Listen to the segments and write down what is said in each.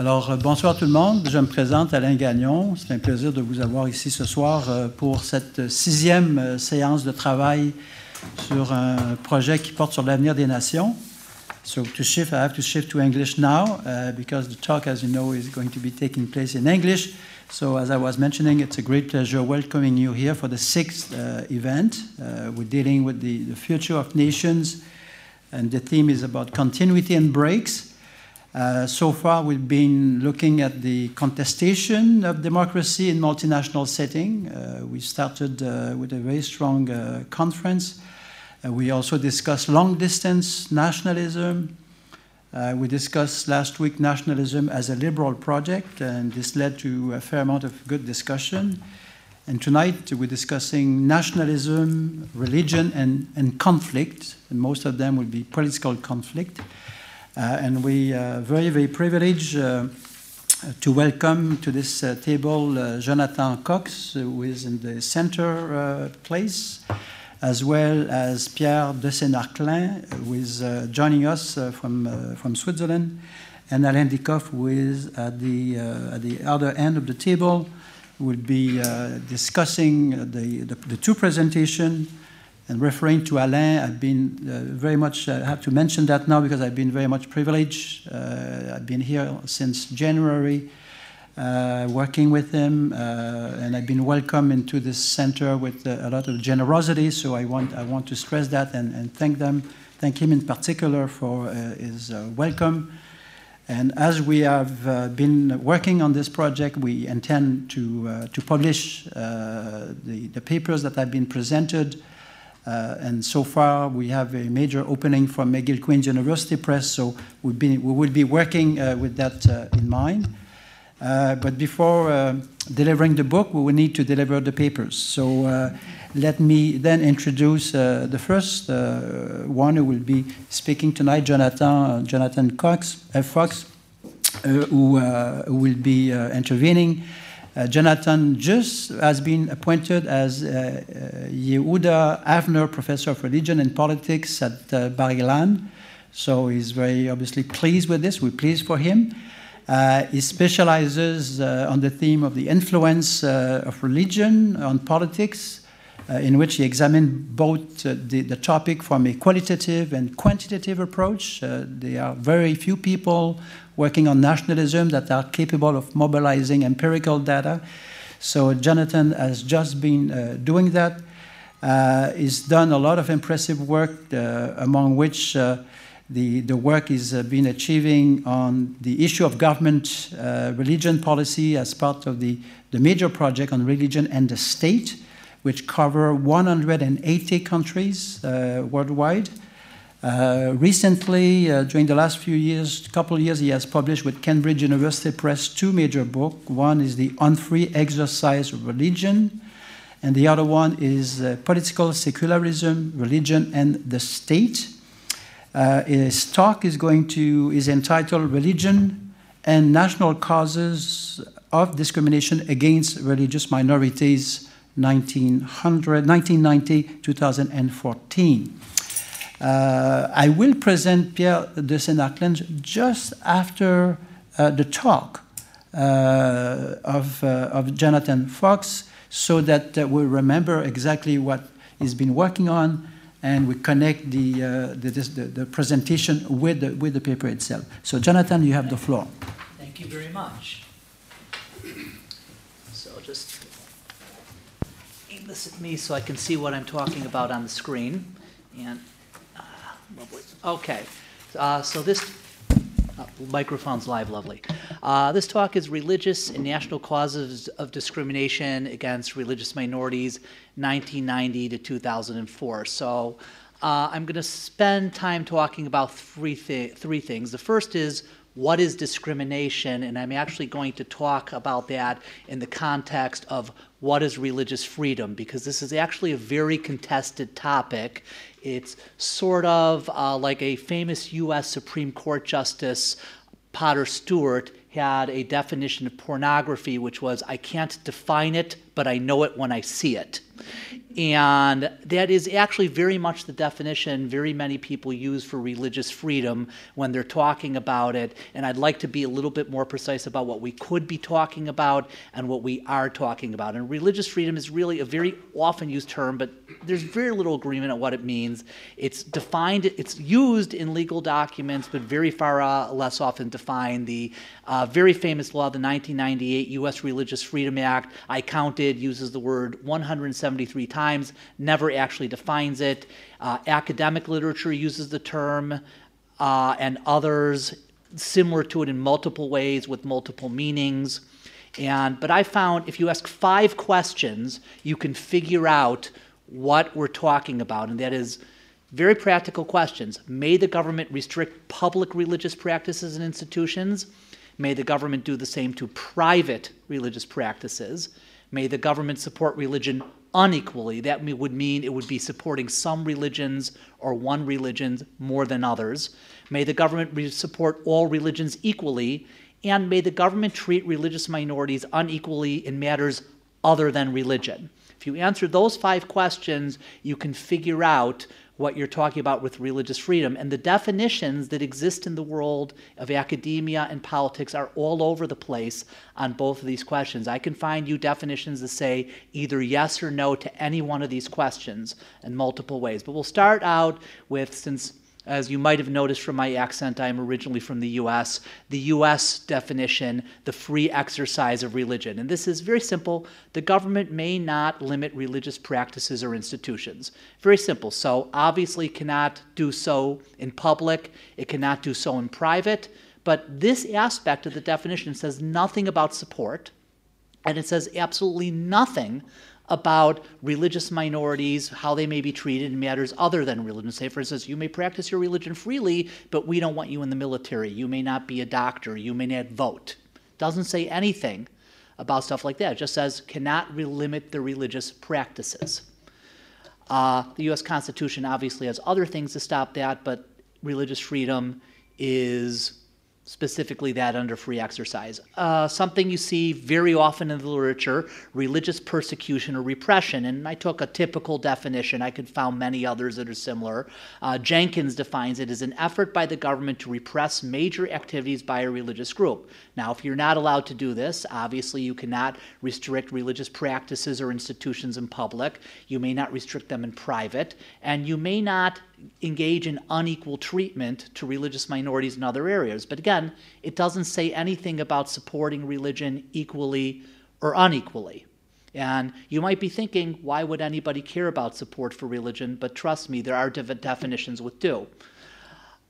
Alors, euh, bonsoir tout le monde. Je me présente Alain Gagnon. C'est un plaisir de vous avoir ici ce soir euh, pour cette sixième euh, séance de travail sur un projet qui porte sur l'avenir des nations. So to shift, I have to shift to English now uh, because the talk, as you know, is going to be taking place in English. So as I was mentioning, it's a great pleasure welcoming you here for the sixth uh, event. Uh, we're dealing with the, the future of nations, and the theme is about continuity and breaks. Uh, so far, we've been looking at the contestation of democracy in multinational setting. Uh, we started uh, with a very strong uh, conference. Uh, we also discussed long-distance nationalism. We discussed last week nationalism as a liberal project, and this led to a fair amount of good discussion. And tonight, we're discussing nationalism, religion, and, and conflict, and most of them will be political conflict. Uh, and we are uh, very, very privileged uh, to welcome to this table Jonathan Cox, who is in the center place, as well as Pierre de Senarclens, who is joining us from, from Switzerland, and Alain Dieckhoff, who is at the, at the other end of the table, will be uh, discussing the, the, the, two presentations and referring to Alain, I've been uh, very much, I uh, have to mention that now because I've been very much privileged. Uh, I've been here since January uh, working with him, uh, and I've been welcomed into this center with uh, a lot of generosity. So I want, I want to stress that and, and thank them, thank him in particular for his welcome. And as we have been working on this project, we intend to, to publish the, the papers that have been presented uh, and so far, we have a major opening from McGill Queen's University Press, so we've been, we will be working uh, with that uh, in mind. Uh, but before uh, delivering the book, we will need to deliver the papers. So uh, let me then introduce the first one who will be speaking tonight, Jonathan, Jonathan Cox, Fox, who, who, will be intervening. Uh, Jonathan just has been appointed as uh, uh, Yehuda Avner Professor of Religion and Politics at Bar Ilan. So he's very obviously pleased with this. We're pleased for him. Uh, he specializes uh, on the theme of the influence uh, of religion on politics, in which he examined both the, the, topic from a qualitative and quantitative approach. there are very few people working on nationalism that are capable of mobilizing empirical data. So Jonathan has just been uh, doing that. Uh, he's done a lot of impressive work, uh, among which uh, the, the work is uh, been achieving on the issue of government uh, religion policy as part of the, the major project on religion and the state, which cover 180 countries worldwide. Uh, recently, uh, during the last few years, couple of years, he has published with Cambridge University Press two major books. One is The Unfree Exercise of Religion, and the other one is uh, Political Secularism, Religion, and the State. Uh, his talk is going to is entitled Religion and National Causes of Discrimination Against Religious Minorities, 1900, 1990 2014. Uh, I will present Pierre de Senarclens just after uh, the talk uh, of, uh, of Jonathan Fox so that uh, we remember exactly what he's been working on and we connect the, uh, the, the, the, presentation with the, with the paper itself. So Jonathan, you have the floor. Thank you very much. So just aim this at me so I can see what I'm talking about on the screen. And Lovely. Okay. Uh, so this uh, microphone's live, lovely. Uh, this talk is religious and national causes of discrimination against religious minorities, 1990 to 2004. So uh, I'm going to spend time talking about three thi- three things. The first is what is discrimination, and I'm actually going to talk about that in the context of what is religious freedom, because this is actually a very contested topic. It's sort of uh, like a famous U.S. Supreme Court Justice, Potter Stewart, had a definition of pornography, which was I can't define it, but I know it when I see it. And that is actually very much the definition very many people use for religious freedom when they're talking about it. And I'd like to be a little bit more precise about what we could be talking about and what we are talking about. And religious freedom is really a very often used term, but there's very little agreement on what it means. It's defined, it's used in legal documents, but very far uh, less often defined. The uh, very famous law, the 1998 U.S. Religious Freedom Act, I counted, uses the word 173 times never actually defines it. Uh, academic literature uses the term, uh, and others similar to it in multiple ways with multiple meanings. And, but I found if you ask five questions, you can figure out what we're talking about, and that is very practical questions. May the government restrict public religious practices and institutions? May the government do the same to private religious practices? May the government support religion unequally. That would mean it would be supporting some religions or one religion more than others. May the government support all religions equally, and may the government treat religious minorities unequally in matters other than religion. If you answer those five questions, you can figure out what you're talking about with religious freedom. And the definitions that exist in the world of academia and politics are all over the place on both of these questions. I can find you definitions that say either yes or no to any one of these questions in multiple ways. But we'll start out with, since as you might have noticed from my accent, I am originally from the US. The US definition, the free exercise of religion. And this is very simple. The government may not limit religious practices or institutions. Very simple. So, obviously, cannot do so in public, it cannot do so in private. But this aspect of the definition says nothing about support, and it says absolutely nothing about religious minorities, how they may be treated in matters other than religion. Say, for instance, you may practice your religion freely, but we don't want you in the military. You may not be a doctor. You may not vote. Doesn't say anything about stuff like that. It just says cannot limit the religious practices. Uh, the U.S. Constitution obviously has other things to stop that, but religious freedom is specifically that under free exercise. Uh, something you see very often in the literature religious persecution or repression. And I took a typical definition, I could found many others that are similar. Uh, Jenkins defines it as an effort by the government to repress major activities by a religious group. Now, if you're not allowed to do this, obviously you cannot restrict religious practices or institutions in public, you may not restrict them in private, and you may not engage in unequal treatment to religious minorities in other areas. But again, it doesn't say anything about supporting religion equally or unequally. And you might be thinking, why would anybody care about support for religion? But trust me, there are definitions with do.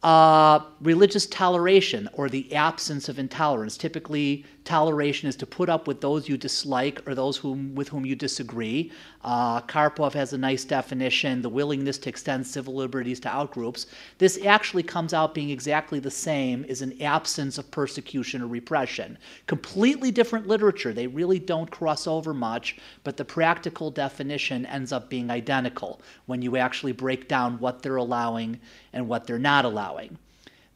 Uh, religious toleration or the absence of intolerance. Typically, toleration is to put up with those you dislike or those whom, with whom you disagree. Uh, Karpov has a nice definition the willingness to extend civil liberties to outgroups. This actually comes out being exactly the same as an absence of persecution or repression. Completely different literature. They really don't cross over much, but the practical definition ends up being identical when you actually break down what they're allowing and what they're not allowing.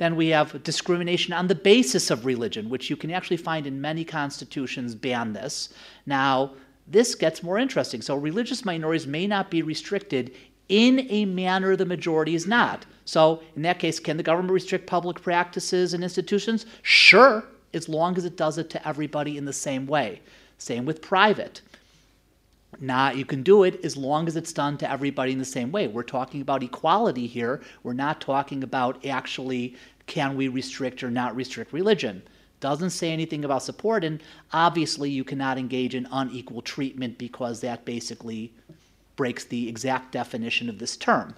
Then we have discrimination on the basis of religion, which you can actually find in many constitutions ban this. Now, this gets more interesting. So, religious minorities may not be restricted in a manner the majority is not. So, in that case, can the government restrict public practices and institutions? Sure, as long as it does it to everybody in the same way. Same with private. Not you can do it as long as it's done to everybody in the same way. We're talking about equality here. We're not talking about actually can we restrict or not restrict religion doesn't say anything about support, and obviously you cannot engage in unequal treatment because that basically breaks the exact definition of this term.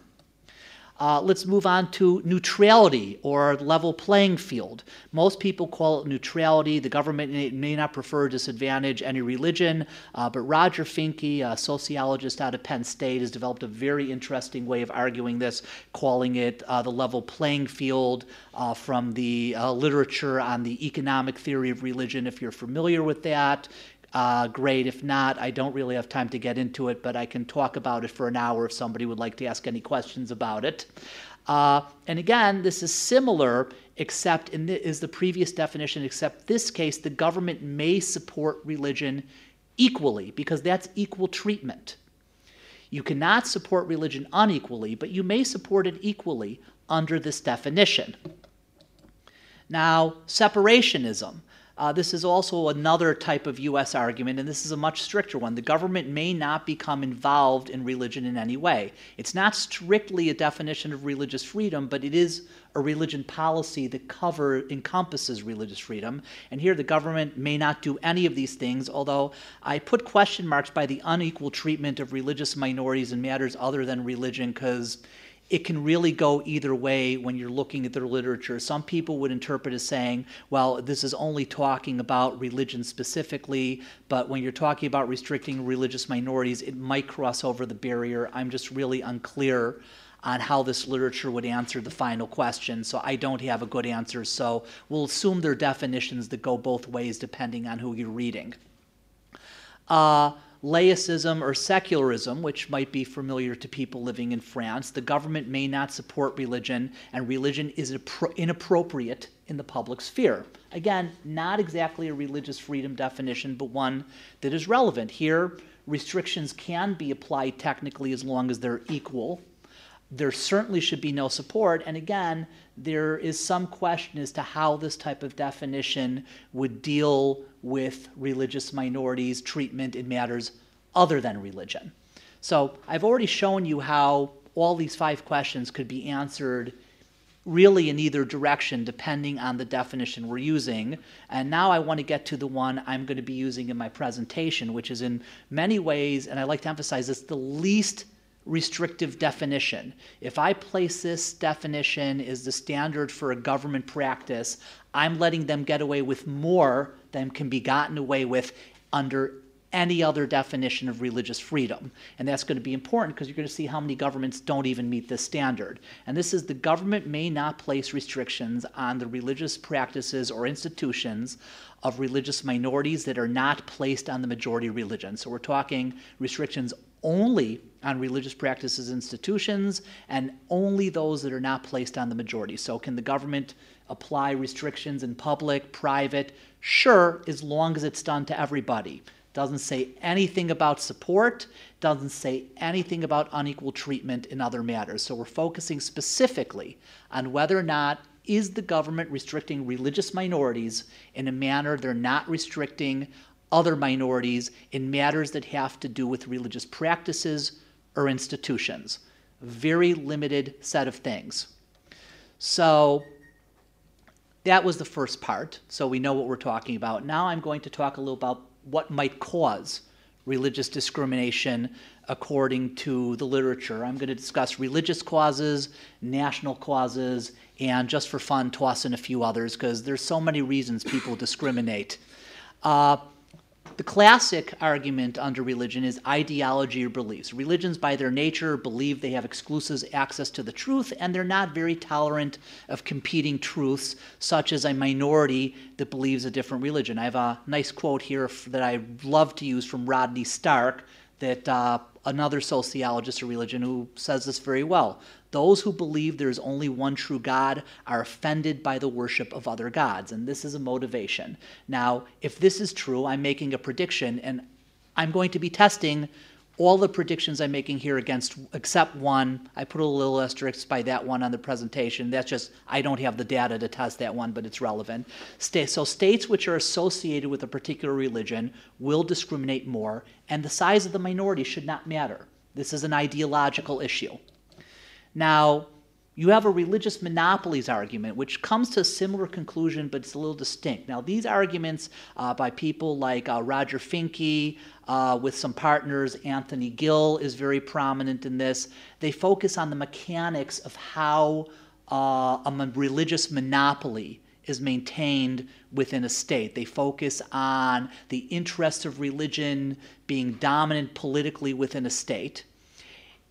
Uh, let's move on to neutrality or level playing field. Most people call it neutrality. The government may, may not prefer disadvantage any religion, uh, but Roger Finke, a sociologist out of Penn State, has developed a very interesting way of arguing this, calling it uh, the level playing field uh, from the uh, literature on the economic theory of religion, if you're familiar with that uh, great. If not, I don't really have time to get into it, but I can talk about it for an hour if somebody would like to ask any questions about it. Uh, and again, this is similar, except in the, is the previous definition, except this case, the government may support religion equally because that's equal treatment. You cannot support religion unequally, but you may support it equally under this definition. Now, separationism. Uh, this is also another type of U.S. argument, and this is a much stricter one. The government may not become involved in religion in any way. It's not strictly a definition of religious freedom, but it is a religion policy that cover encompasses religious freedom. And here, the government may not do any of these things. Although I put question marks by the unequal treatment of religious minorities in matters other than religion, because it can really go either way when you're looking at their literature. Some people would interpret as saying, well, this is only talking about religion specifically, but when you're talking about restricting religious minorities, it might cross over the barrier. I'm just really unclear on how this literature would answer the final question, so I don't have a good answer. So we'll assume there are definitions that go both ways depending on who you're reading. Uh, laicism or secularism, which might be familiar to people living in France. The government may not support religion, and religion is inappropriate in the public sphere. Again, not exactly a religious freedom definition, but one that is relevant. Here, restrictions can be applied technically as long as they're equal. There certainly should be no support, and again, there is some question as to how this type of definition would deal with religious minorities' treatment in matters other than religion. So I've already shown you how all these five questions could be answered really in either direction depending on the definition we're using. And now I want to get to the one I'm going to be using in my presentation, which is in many ways, and I like to emphasize this, the least restrictive definition. If I place this definition as the standard for a government practice, I'm letting them get away with more than can be gotten away with under any other definition of religious freedom. And that's going to be important because you're going to see how many governments don't even meet this standard. And this is the government may not place restrictions on the religious practices or institutions of religious minorities that are not placed on the majority religion. So we're talking restrictions only on religious practices institutions and only those that are not placed on the majority. So, can the government apply restrictions in public, private? Sure, as long as it's done to everybody. Doesn't say anything about support, doesn't say anything about unequal treatment in other matters. So, we're focusing specifically on whether or not is the government restricting religious minorities in a manner they're not restricting other minorities in matters that have to do with religious practices or institutions. Very limited set of things. So that was the first part. So we know what we're talking about. Now I'm going to talk a little about what might cause religious discrimination according to the literature. I'm going to discuss religious causes, national causes, and just for fun, toss in a few others because there's so many reasons people discriminate. Uh, the classic argument under religion is ideology or beliefs. Religions, by their nature, believe they have exclusive access to the truth, and they're not very tolerant of competing truths, such as a minority that believes a different religion. I have a nice quote here that I love to use from Rodney Stark that uh, another sociologist of religion who says this very well. Those who believe there is only one true God are offended by the worship of other gods, and this is a motivation. Now, if this is true, I'm making a prediction, and I'm going to be testing all the predictions I'm making here against except one. I put a little asterisk by that one on the presentation. That's just I don't have the data to test that one, but it's relevant. So states which are associated with a particular religion will discriminate more, and the size of the minority should not matter. This is an ideological issue. Now, you have a religious monopolies argument, which comes to a similar conclusion, but it's a little distinct. Now, these arguments uh, by people like uh, Roger Finke, uh, with some partners, Anthony Gill is very prominent in this. They focus on the mechanics of how uh, a religious monopoly is maintained within a state. They focus on the interests of religion being dominant politically within a state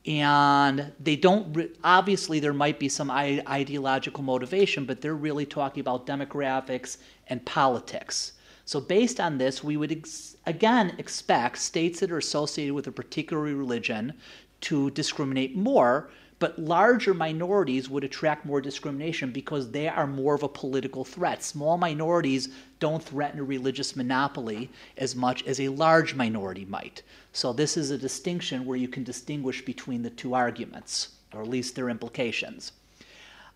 and they don't re- obviously there might be some I- ideological motivation but they're really talking about demographics and politics so based on this we would ex- again expect states that are associated with a particular religion to discriminate more But larger minorities would attract more discrimination because they are more of a political threat. Small minorities don't threaten a religious monopoly as much as a large minority might. So, this is a distinction where you can distinguish between the two arguments, or at least their implications.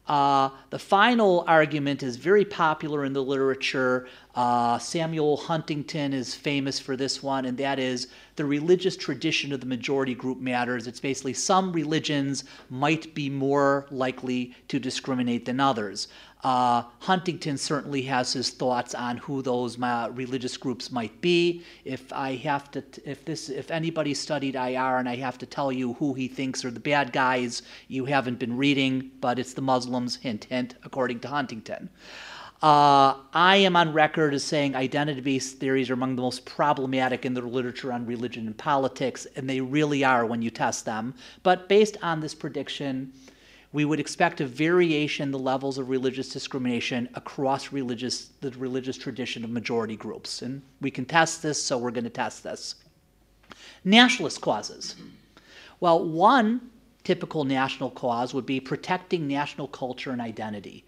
Uh, the final argument is very popular in the literature. Uh, Samuel Huntington is famous for this one, and that is the religious tradition of the majority group matters. It's basically some religions might be more likely to discriminate than others. Uh, Huntington certainly has his thoughts on who those religious groups might be. If I have to, if this, if anybody studied IR and I have to tell you who he thinks are the bad guys, you haven't been reading, but it's the Muslims. Hint, hint. According to Huntington. Uh, I am on record as saying identity based theories are among the most problematic in the literature on religion and politics, and they really are when you test them. But based on this prediction, we would expect a variation in the levels of religious discrimination across religious, the religious tradition of majority groups. And we can test this, so we're going to test this. Nationalist causes. Well, one typical national cause would be protecting national culture and identity.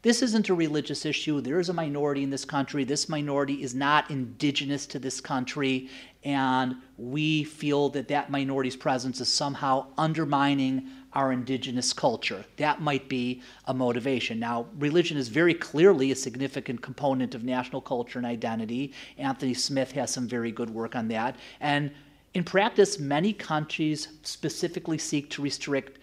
This isn't a religious issue. There is a minority in this country. This minority is not indigenous to this country, and we feel that that minority's presence is somehow undermining our indigenous culture. That might be a motivation. Now, religion is very clearly a significant component of national culture and identity. Anthony Smith has some very good work on that. And in practice, many countries specifically seek to restrict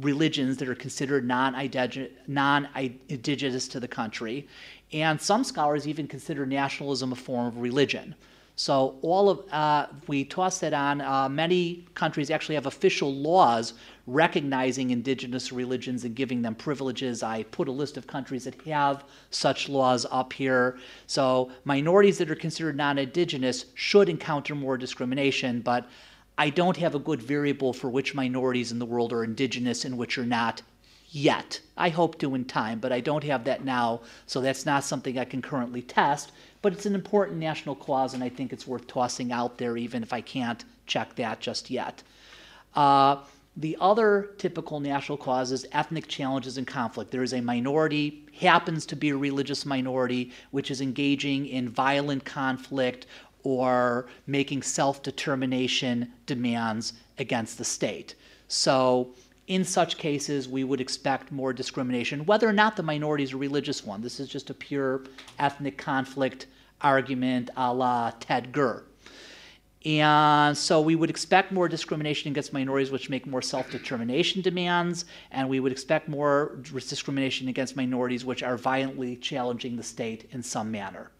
religions that are considered non-indigenous to the country. And some scholars even consider nationalism a form of religion. So all of uh, we toss that on. Uh, many countries actually have official laws recognizing indigenous religions and giving them privileges. I put a list of countries that have such laws up here. So minorities that are considered non-indigenous should encounter more discrimination, but I don't have a good variable for which minorities in the world are indigenous and which are not yet. I hope to in time, but I don't have that now, so that's not something I can currently test. But it's an important national clause, and I think it's worth tossing out there, even if I can't check that just yet. Uh, the other typical national cause is ethnic challenges and conflict. There is a minority, happens to be a religious minority, which is engaging in violent conflict or making self determination demands against the state. So, in such cases, we would expect more discrimination, whether or not the minority is a religious one. This is just a pure ethnic conflict argument a la Ted Gurr. And so we would expect more discrimination against minorities, which make more self determination demands, and we would expect more discrimination against minorities, which are violently challenging the state in some manner.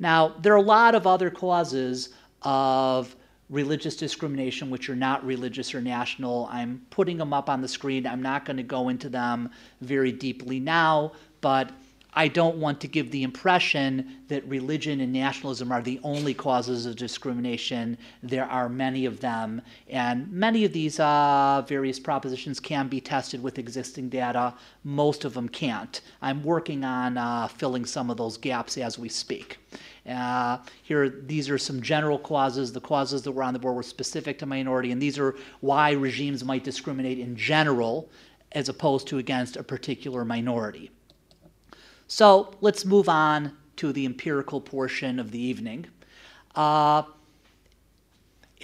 Now, there are a lot of other causes of religious discrimination which are not religious or national. I'm putting them up on the screen. I'm not going to go into them very deeply now, but I don't want to give the impression that religion and nationalism are the only causes of discrimination. There are many of them, and many of these uh, various propositions can be tested with existing data. Most of them can't. I'm working on uh, filling some of those gaps as we speak. Uh, here, these are some general causes. The causes that were on the board were specific to minority, and these are why regimes might discriminate in general as opposed to against a particular minority. So let's move on to the empirical portion of the evening. Uh,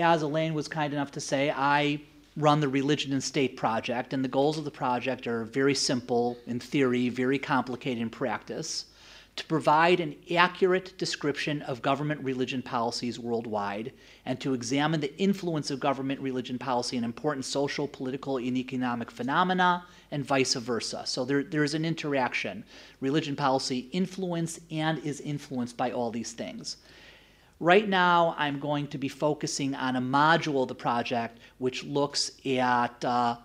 as Alain was kind enough to say, I run the Religion and State Project, and the goals of the project are very simple in theory, very complicated in practice to provide an accurate description of government religion policies worldwide and to examine the influence of government religion policy in important social, political, and economic phenomena and vice versa. So there, there's an interaction. Religion policy influence and is influenced by all these things. Right now, I'm going to be focusing on a module of the project which looks at uh,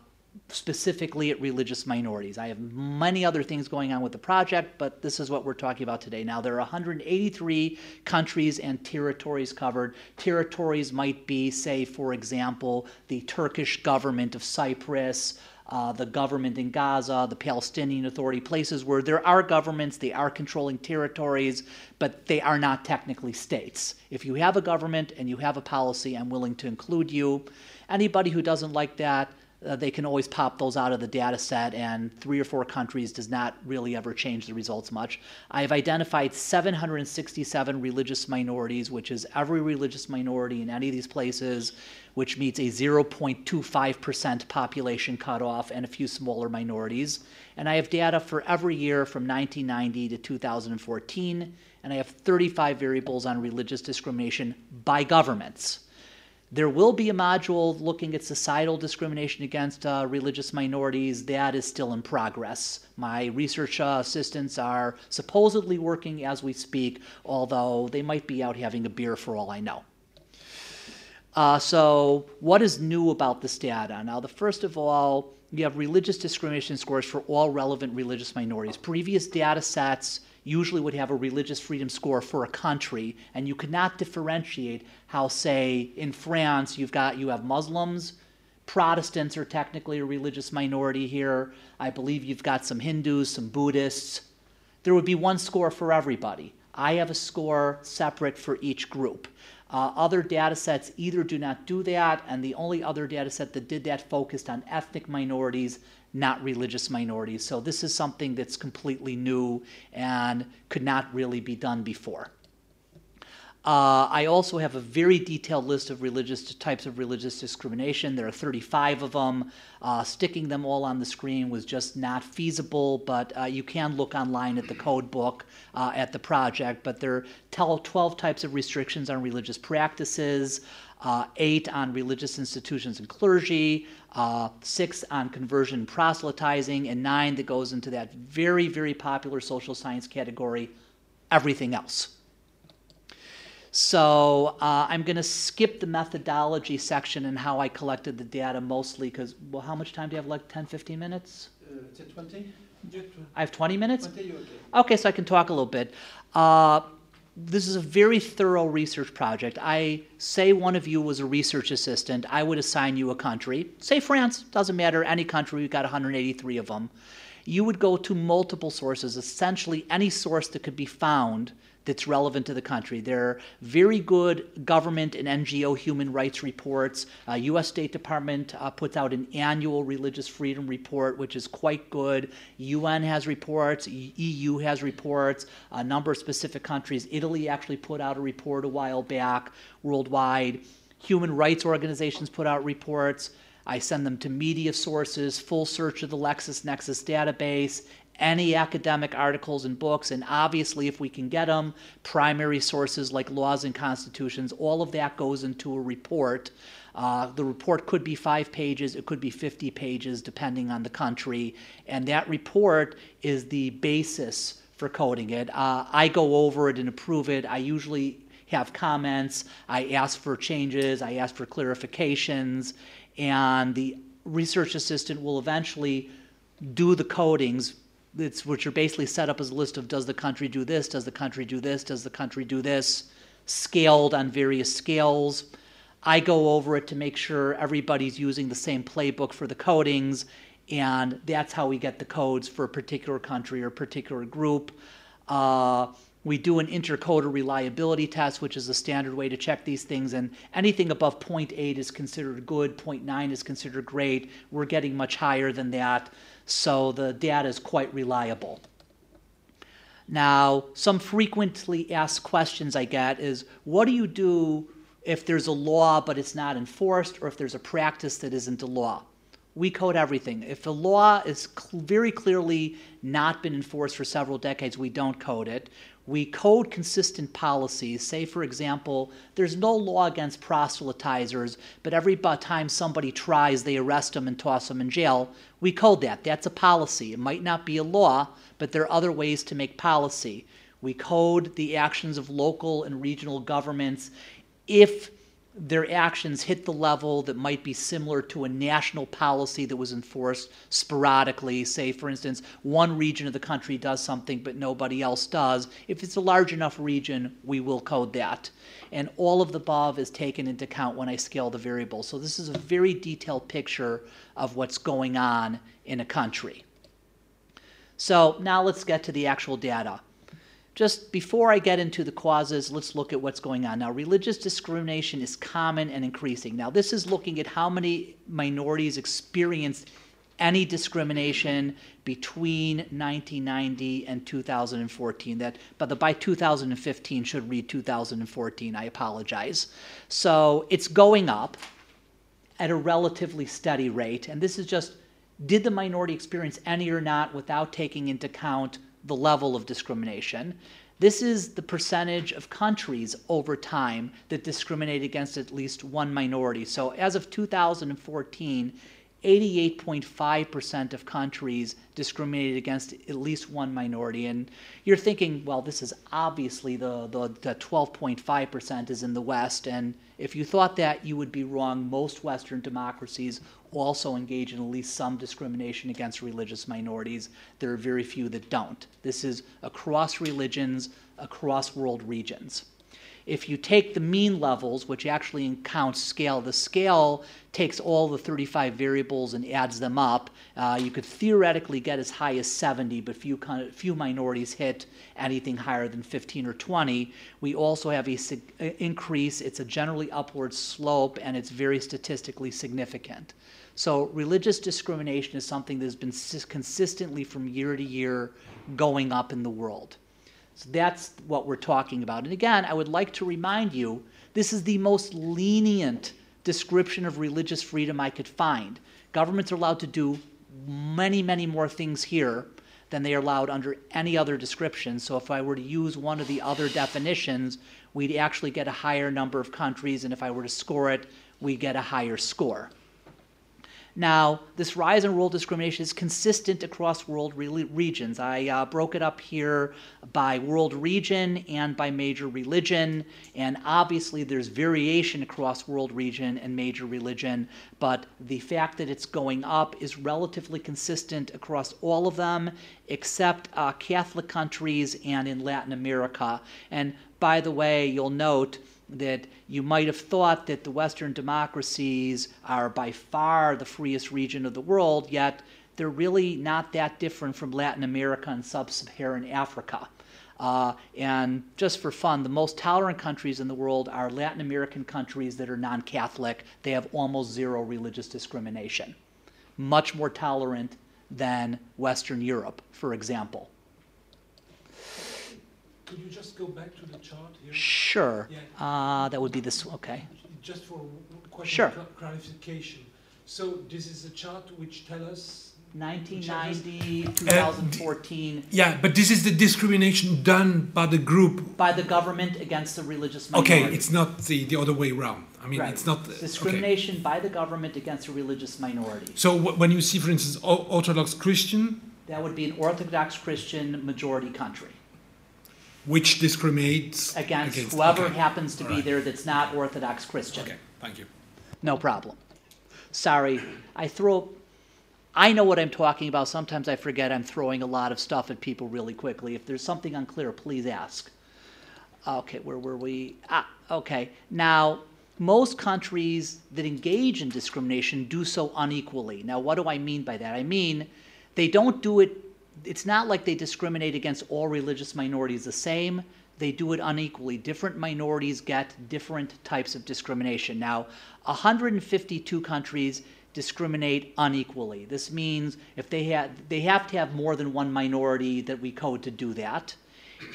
specifically at religious minorities. I have many other things going on with the project, but this is what we're talking about today. Now, there are 183 countries and territories covered. Territories might be, say, for example, the Turkish government of Cyprus. Uh, the government in Gaza, the Palestinian Authority, places where there are governments, they are controlling territories, but they are not technically states. If you have a government and you have a policy, I'm willing to include you. Anybody who doesn't like that, uh, they can always pop those out of the data set, and three or four countries does not really ever change the results much. I have identified 767 religious minorities, which is every religious minority in any of these places, which meets a 0.25% population cutoff, and a few smaller minorities. And I have data for every year from 1990 to 2014, and I have 35 variables on religious discrimination by governments. There will be a module looking at societal discrimination against uh, religious minorities. That is still in progress. My research uh, assistants are supposedly working as we speak, although they might be out having a beer for all I know. Uh, so, what is new about this data? Now, the first of all, you have religious discrimination scores for all relevant religious minorities. Previous data sets usually would have a religious freedom score for a country, and you could not differentiate how, say, in France, you've got you have Muslims, Protestants are technically a religious minority here. I believe you've got some Hindus, some Buddhists. There would be one score for everybody. I have a score separate for each group. Uh, other data sets either do not do that, and the only other data set that did that focused on ethnic minorities not religious minorities. So this is something that's completely new and could not really be done before. Uh, I also have a very detailed list of religious types of religious discrimination. There are 35 of them. Uh, sticking them all on the screen was just not feasible, but uh, you can look online at the code book uh, at the project. But there are 12 types of restrictions on religious practices uh, eight on religious institutions and clergy, uh, six on conversion and proselytizing, and nine that goes into that very, very popular social science category, everything else. So uh, I'm going to skip the methodology section and how I collected the data mostly because, well, how much time do you have? Like 10, 15 minutes? Uh, 20? I have 20 minutes? 20, okay. okay, so I can talk a little bit. Uh, this is a very thorough research project. I say one of you was a research assistant, I would assign you a country. Say France, doesn't matter, any country, we've got 183 of them. You would go to multiple sources, essentially any source that could be found that's relevant to the country. There are very good government and NGO human rights reports. Uh, U.S. State Department uh, puts out an annual religious freedom report, which is quite good. UN has reports, EU has reports, a number of specific countries. Italy actually put out a report a while back worldwide. Human rights organizations put out reports. I send them to media sources, full search of the LexisNexis database, any academic articles and books, and obviously, if we can get them, primary sources like laws and constitutions, all of that goes into a report. Uh, the report could be five pages, it could be 50 pages, depending on the country, and that report is the basis for coding it. Uh, I go over it and approve it. I usually have comments, I ask for changes, I ask for clarifications, and the research assistant will eventually do the codings it's which are basically set up as a list of does the country do this, does the country do this, does the country do this, scaled on various scales. I go over it to make sure everybody's using the same playbook for the codings, and that's how we get the codes for a particular country or particular group. Uh, we do an intercoder reliability test, which is a standard way to check these things, and anything above 0.8 is considered good, 0.9 is considered great. We're getting much higher than that so the data is quite reliable. Now, some frequently asked questions I get is what do you do if there's a law but it's not enforced, or if there's a practice that isn't a law? We code everything. If a law is cl- very clearly not been enforced for several decades, we don't code it we code consistent policies. Say, for example, there's no law against proselytizers, but every time somebody tries, they arrest them and toss them in jail. We code that. That's a policy. It might not be a law, but there are other ways to make policy. We code the actions of local and regional governments if their actions hit the level that might be similar to a national policy that was enforced sporadically. Say, for instance, one region of the country does something but nobody else does. If it's a large enough region, we will code that. And all of the above is taken into account when I scale the variables. So this is a very detailed picture of what's going on in a country. So now let's get to the actual data just before I get into the causes, let's look at what's going on. Now, religious discrimination is common and increasing. Now, this is looking at how many minorities experienced any discrimination between 1990 and 2014. That, but the by 2015 should read 2014. I apologize. So it's going up at a relatively steady rate, and this is just did the minority experience any or not without taking into account the level of discrimination. This is the percentage of countries over time that discriminate against at least one minority. So as of 2014, 88.5% of countries discriminated against at least one minority. And you're thinking, well, this is obviously the, the, the 12.5% is in the West. And if you thought that, you would be wrong. Most Western democracies also engage in at least some discrimination against religious minorities. There are very few that don't. This is across religions, across world regions. If you take the mean levels, which actually counts scale, the scale takes all the 35 variables and adds them up. Uh, you could theoretically get as high as 70, but few, few minorities hit anything higher than 15 or 20. We also have a sig- increase. It's a generally upward slope, and it's very statistically significant. So religious discrimination is something that's been consistently from year to year going up in the world. So that's what we're talking about. And again, I would like to remind you this is the most lenient description of religious freedom I could find. Governments are allowed to do many, many more things here than they are allowed under any other description. So if I were to use one of the other definitions, we'd actually get a higher number of countries, and if I were to score it, we get a higher score. Now, this rise in world discrimination is consistent across world re- regions. I uh, broke it up here by world region and by major religion, and obviously there's variation across world region and major religion, but the fact that it's going up is relatively consistent across all of them, except uh, Catholic countries and in Latin America. And by the way, you'll note that you might have thought that the Western democracies are by far the freest region of the world, yet they're really not that different from Latin America and sub Saharan Africa. Uh, and just for fun, the most tolerant countries in the world are Latin American countries that are non Catholic. They have almost zero religious discrimination. Much more tolerant than Western Europe, for example. Could you just go back to the chart here? Sure. Yeah. Uh, that would be this, okay. Just for question Sure. clarification. So this is a chart which tell us 1990, 2014, Yeah, but this is the discrimination done by the group. by the government against the religious minority. Okay, it's not the, the other way around. I mean, Right. it's not. okay. Discrimination by the government against a religious minority. So wh- when you see, for instance, o- Orthodox Christian, That would be an Orthodox Christian majority country which discriminates against, whoever okay. happens to be Alright. there that's not Orthodox Christian. Okay, thank you. No problem. Sorry, I throw. I know what I'm talking about. Sometimes I forget I'm throwing a lot of stuff at people really quickly. If there's something unclear, please ask. Okay, where were we? Ah, okay. Now, most countries that engage in discrimination do so unequally. Now, what do I mean by that? I mean, they don't do it, it's not like they discriminate against all religious minorities the same. They do it unequally. Different minorities get different types of discrimination. Now, 152 countries discriminate unequally. This means if they have they have to have more than one minority that we code to do that.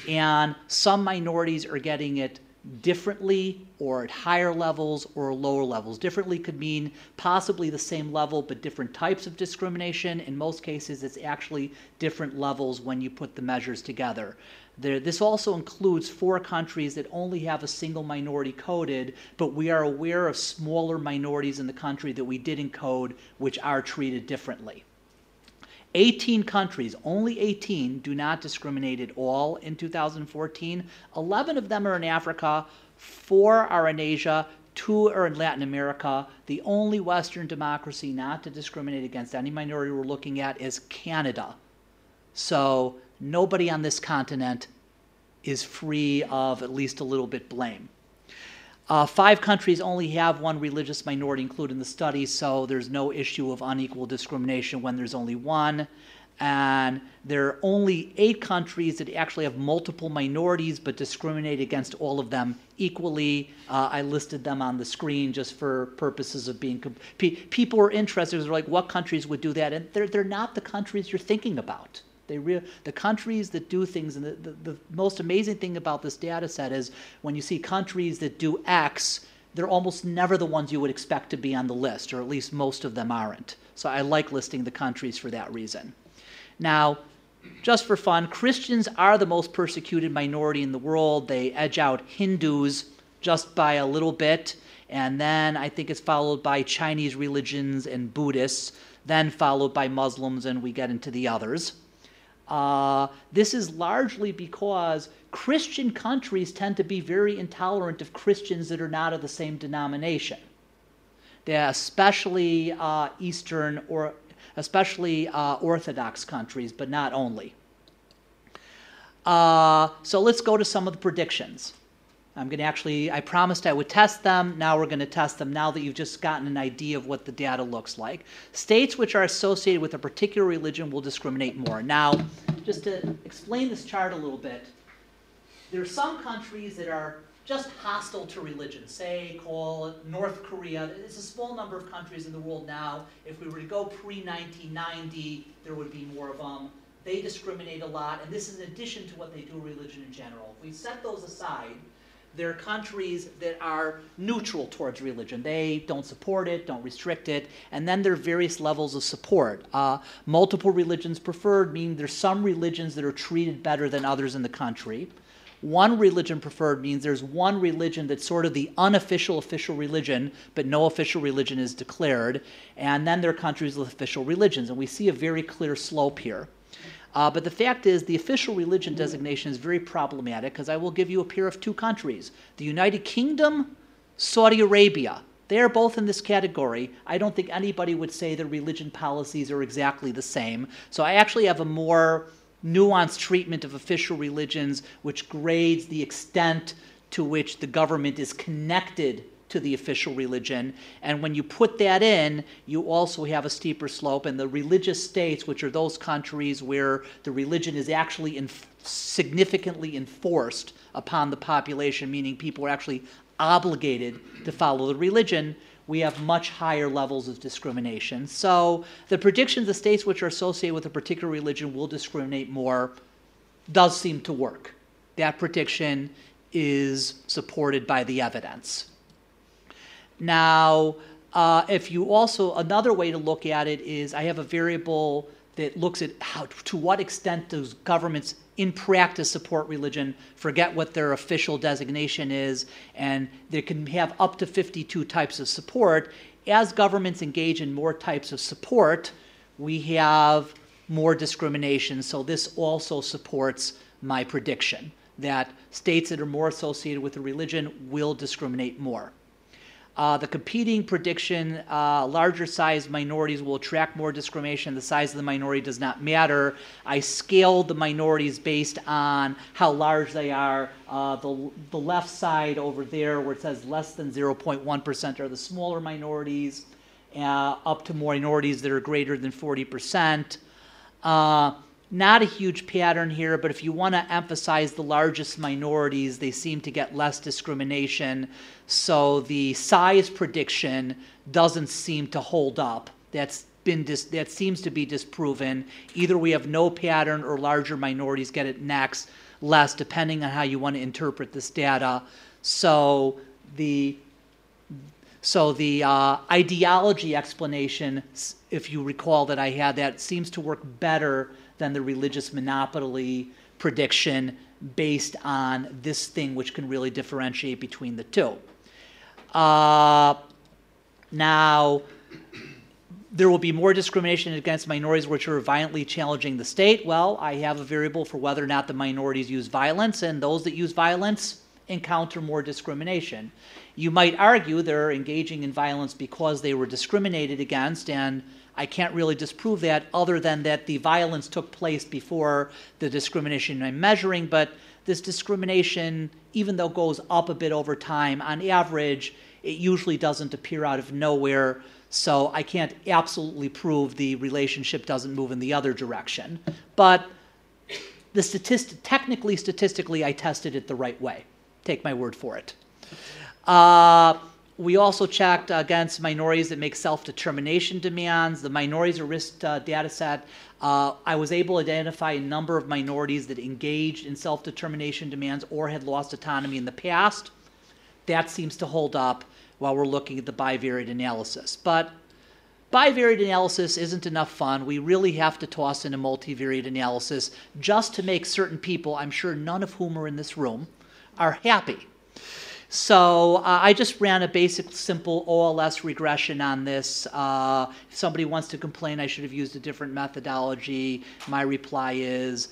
And some minorities are getting it differently or at higher levels or lower levels. Differently could mean possibly the same level but different types of discrimination. In most cases, it's actually different levels when you put the measures together. There, this also includes four countries that only have a single minority coded, but we are aware of smaller minorities in the country that we did encode which are treated differently. 18 countries, only 18, do not discriminate at all in 2014. 11 of them are in Africa, four are in Asia, two are in Latin America. The only Western democracy not to discriminate against any minority we're looking at is Canada. So nobody on this continent is free of at least a little bit blame. Uh, five countries only have one religious minority included in the study, so there's no issue of unequal discrimination when there's only one. And there are only eight countries that actually have multiple minorities but discriminate against all of them equally. Uh, I listed them on the screen just for purposes of being. Comp- pe- people are interested. They're like, what countries would do that? And they're, they're not the countries you're thinking about. They re- the countries that do things, and the, the, the most amazing thing about this data set is when you see countries that do X, they're almost never the ones you would expect to be on the list, or at least most of them aren't. So I like listing the countries for that reason. Now, just for fun, Christians are the most persecuted minority in the world. They edge out Hindus just by a little bit, and then I think it's followed by Chinese religions and Buddhists, then followed by Muslims, and we get into the others. Uh, this is largely because Christian countries tend to be very intolerant of Christians that are not of the same denomination. They're especially uh, Eastern or especially uh, Orthodox countries, but not only. Uh, so let's go to some of the predictions. I'm going to actually, I promised I would test them. Now we're going to test them now that you've just gotten an idea of what the data looks like. States which are associated with a particular religion will discriminate more. Now, just to explain this chart a little bit, there are some countries that are just hostile to religion. Say, call North Korea. It's a small number of countries in the world now. If we were to go pre 1990, there would be more of them. They discriminate a lot, and this is in addition to what they do religion in general. If we set those aside, there are countries that are neutral towards religion. They don't support it, don't restrict it, and then there are various levels of support. Uh, multiple religions preferred, meaning there's some religions that are treated better than others in the country. One religion preferred means there's one religion that's sort of the unofficial official religion, but no official religion is declared. And then there are countries with official religions, and we see a very clear slope here. Uh, but the fact is, the official religion designation is very problematic because I will give you a pair of two countries the United Kingdom, Saudi Arabia. They are both in this category. I don't think anybody would say their religion policies are exactly the same. So I actually have a more nuanced treatment of official religions, which grades the extent to which the government is connected to the official religion. And when you put that in, you also have a steeper slope. And the religious states, which are those countries where the religion is actually in, significantly enforced upon the population, meaning people are actually obligated to follow the religion, we have much higher levels of discrimination. So the predictions of states which are associated with a particular religion will discriminate more does seem to work. That prediction is supported by the evidence. Now, uh, if you also, another way to look at it is I have a variable that looks at how, to what extent does governments in practice support religion, forget what their official designation is, and they can have up to 52 types of support. As governments engage in more types of support, we have more discrimination. So this also supports my prediction that states that are more associated with a religion will discriminate more. Uh, the competing prediction uh, larger size minorities will attract more discrimination. The size of the minority does not matter. I scaled the minorities based on how large they are. Uh, the, the left side over there, where it says less than 0.1%, are the smaller minorities, uh, up to minorities that are greater than 40%. Uh, not a huge pattern here, but if you want to emphasize the largest minorities, they seem to get less discrimination. So the size prediction doesn't seem to hold up. That's been dis- that seems to be disproven. Either we have no pattern or larger minorities get it next, less, depending on how you want to interpret this data. So the so the uh, ideology explanation, if you recall that I had that, seems to work better than the religious monopoly prediction based on this thing, which can really differentiate between the two. Uh, now, there will be more discrimination against minorities which are violently challenging the state. Well, I have a variable for whether or not the minorities use violence, and those that use violence encounter more discrimination. You might argue they're engaging in violence because they were discriminated against, and I can't really disprove that other than that the violence took place before the discrimination I'm measuring, but this discrimination, even though it goes up a bit over time, on average, it usually doesn't appear out of nowhere. So I can't absolutely prove the relationship doesn't move in the other direction. But the statist- technically, statistically, I tested it the right way. Take my word for it. Uh, we also checked against minorities that make self-determination demands. The minorities at risk uh, data set, uh, I was able to identify a number of minorities that engaged in self-determination demands or had lost autonomy in the past. That seems to hold up while we're looking at the bivariate analysis. But bivariate analysis isn't enough fun. We really have to toss in a multivariate analysis just to make certain people, I'm sure none of whom are in this room, are happy. So uh, I just ran a basic, simple OLS regression on this. Uh, if somebody wants to complain I should have used a different methodology, my reply is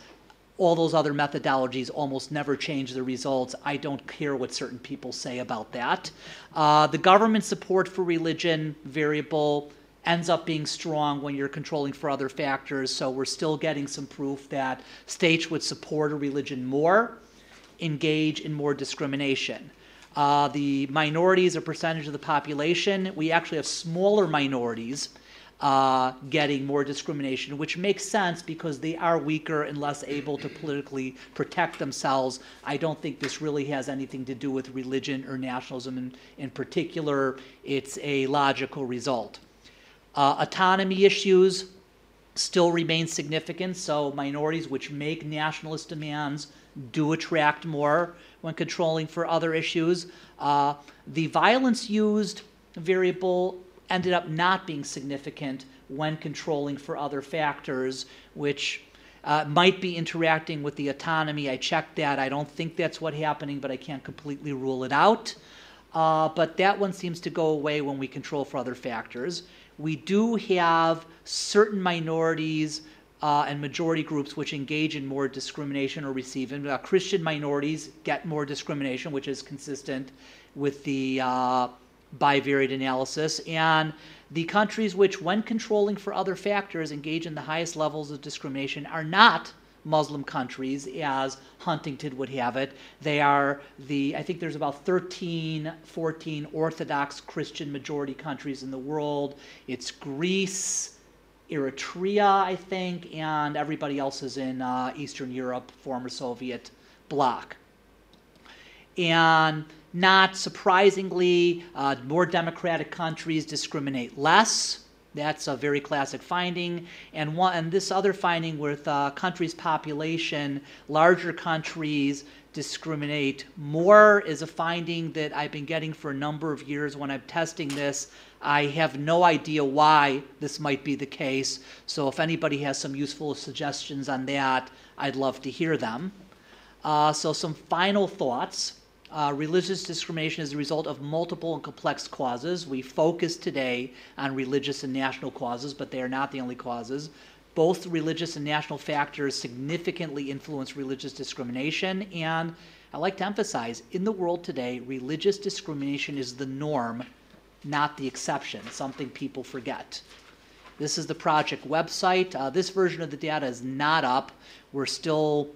all those other methodologies almost never change the results. I don't care what certain people say about that. Uh, the government support for religion variable ends up being strong when you're controlling for other factors, so we're still getting some proof that states would support a religion more, engage in more discrimination. Uh, the minorities, a percentage of the population, we actually have smaller minorities uh, getting more discrimination, which makes sense because they are weaker and less able to politically protect themselves. I don't think this really has anything to do with religion or nationalism in, in particular. It's a logical result. Uh, autonomy issues still remain significant, so minorities which make nationalist demands do attract more when controlling for other issues. Uh, the violence used variable ended up not being significant when controlling for other factors, which uh, might be interacting with the autonomy. I checked that. I don't think that's what's happening, but I can't completely rule it out. Uh, but that one seems to go away when we control for other factors. We do have certain minorities uh, and majority groups which engage in more discrimination or receive. And uh, Christian minorities get more discrimination, which is consistent with the uh, bivariate analysis. And the countries which, when controlling for other factors, engage in the highest levels of discrimination are not Muslim countries, as Huntington would have it. They are the, I think there's about 13, 14 Orthodox Christian majority countries in the world. It's Greece, Eritrea, I think, and everybody else is in uh, Eastern Europe, former Soviet bloc. And not surprisingly, uh, more democratic countries discriminate less. That's a very classic finding. And, one, and this other finding with uh, countries' population, larger countries discriminate more is a finding that I've been getting for a number of years when I'm testing this. I have no idea why this might be the case. So if anybody has some useful suggestions on that, I'd love to hear them. Uh, so some final thoughts. Uh, religious discrimination is a result of multiple and complex causes. We focus today on religious and national causes, but they are not the only causes. Both religious and national factors significantly influence religious discrimination, and I like to emphasize in the world today, religious discrimination is the norm, not the exception, something people forget. This is the project website. Uh, this version of the data is not up. We're still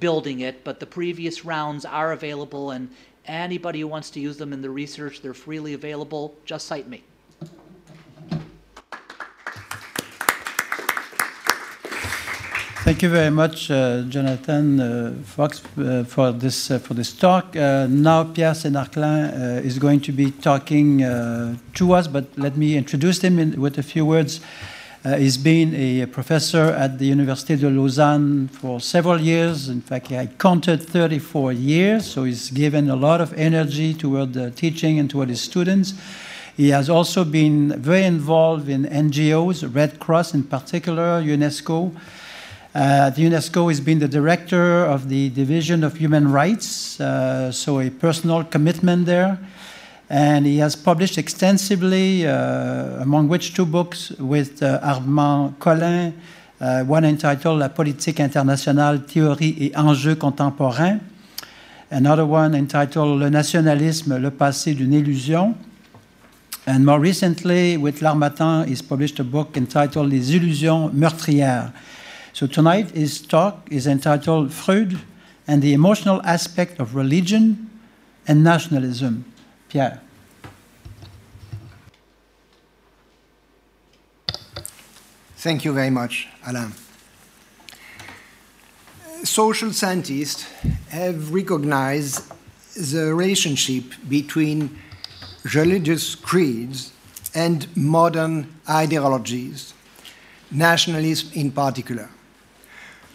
building it, but the previous rounds are available, and anybody who wants to use them in the research, they're freely available. Just cite me. Thank you very much, uh, Jonathan uh, Fox, uh, for this uh, for this talk. Uh, now, Pierre Senarclens uh, is going to be talking to us, but let me introduce him in, with a few words. He's been a professor at the Université de Lausanne for several years. In fact, I counted 34 years, so he's given a lot of energy toward the teaching and toward his students. He has also been very involved in NGOs, Red Cross in particular, UNESCO. Uh, the UNESCO has been the director of the Division of Human Rights, uh, so a personal commitment there. And he has published extensively, uh, among which two books with uh, Armand Colin, uh, one entitled La politique internationale, théorie et enjeux contemporains, another one entitled Le nationalisme, le passé d'une illusion. And more recently, with L'Harmattan, he's published a book entitled Les illusions meurtrières. So tonight his talk is entitled Freud and the Emotional Aspect of Religion and Nationalism. Pierre. Thank you very much, Alain. Social scientists have recognized the relationship between religious creeds and modern ideologies, nationalism in particular.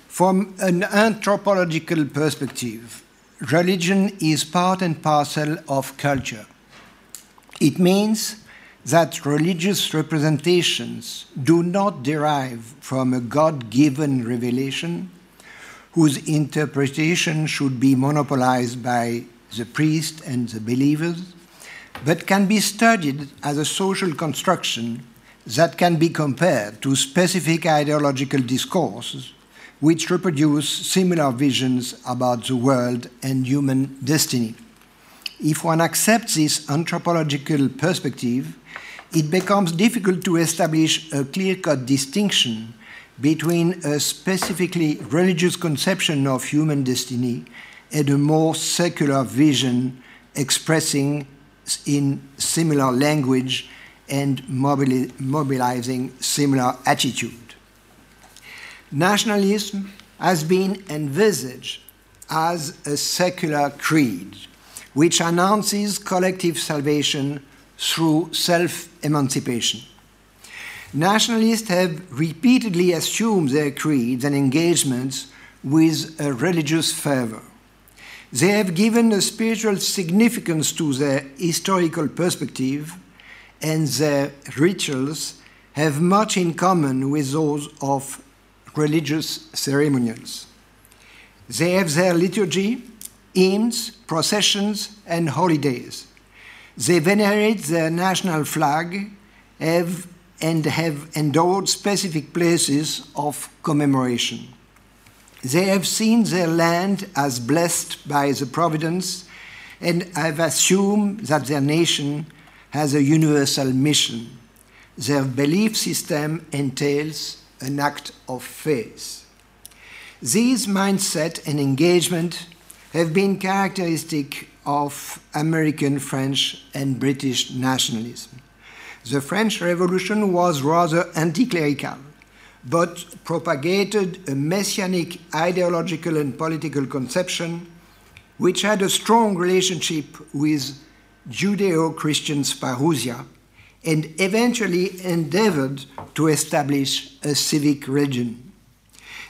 From an anthropological perspective, religion is part and parcel of culture. It means that religious representations do not derive from a God given revelation whose interpretation should be monopolized by the priest and the believers, but can be studied as a social construction that can be compared to specific ideological discourses which reproduce similar visions about the world and human destiny. If one accepts this anthropological perspective, it becomes difficult to establish a clear cut distinction between a specifically religious conception of human destiny and a more secular vision expressing in similar language and mobilizing similar attitude. Nationalism has been envisaged as a secular creed which announces collective salvation through self emancipation. Nationalists have repeatedly assumed their creeds and engagements with a religious fervor. They have given a spiritual significance to their historical perspective, and their rituals have much in common with those of religious ceremonials. They have their liturgy, hymns, processions, and holidays. They venerate their national flag have, and have endowed specific places of commemoration. They have seen their land as blessed by the providence and have assumed that their nation has a universal mission. Their belief system entails an act of faith. These mindset and engagement have been characteristic of American, French, and British nationalism. The French Revolution was rather anti clerical, but propagated a messianic ideological and political conception which had a strong relationship with Judeo Christian Parousia and eventually endeavored to establish a civic religion.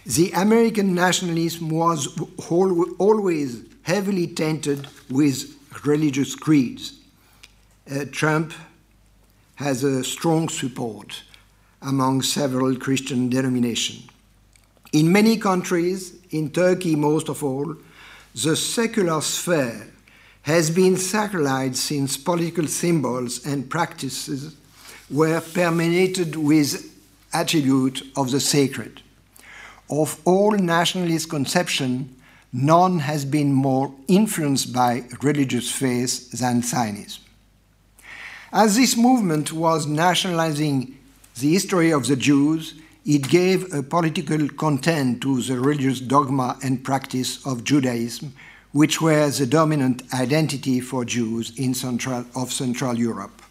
The American nationalism was always heavily tainted with religious creeds. Uh, Trump has a strong support among several Christian denominations. In many countries, in Turkey most of all, the secular sphere has been sacralized since political symbols and practices were permeated with attribute of the sacred. Of all nationalist conception, none has been more influenced by religious faith than Zionism. As this movement was nationalizing the history of the Jews, it gave a political content to the religious dogma and practice of Judaism, which were the dominant identity for Jews in Central, of Central Europe.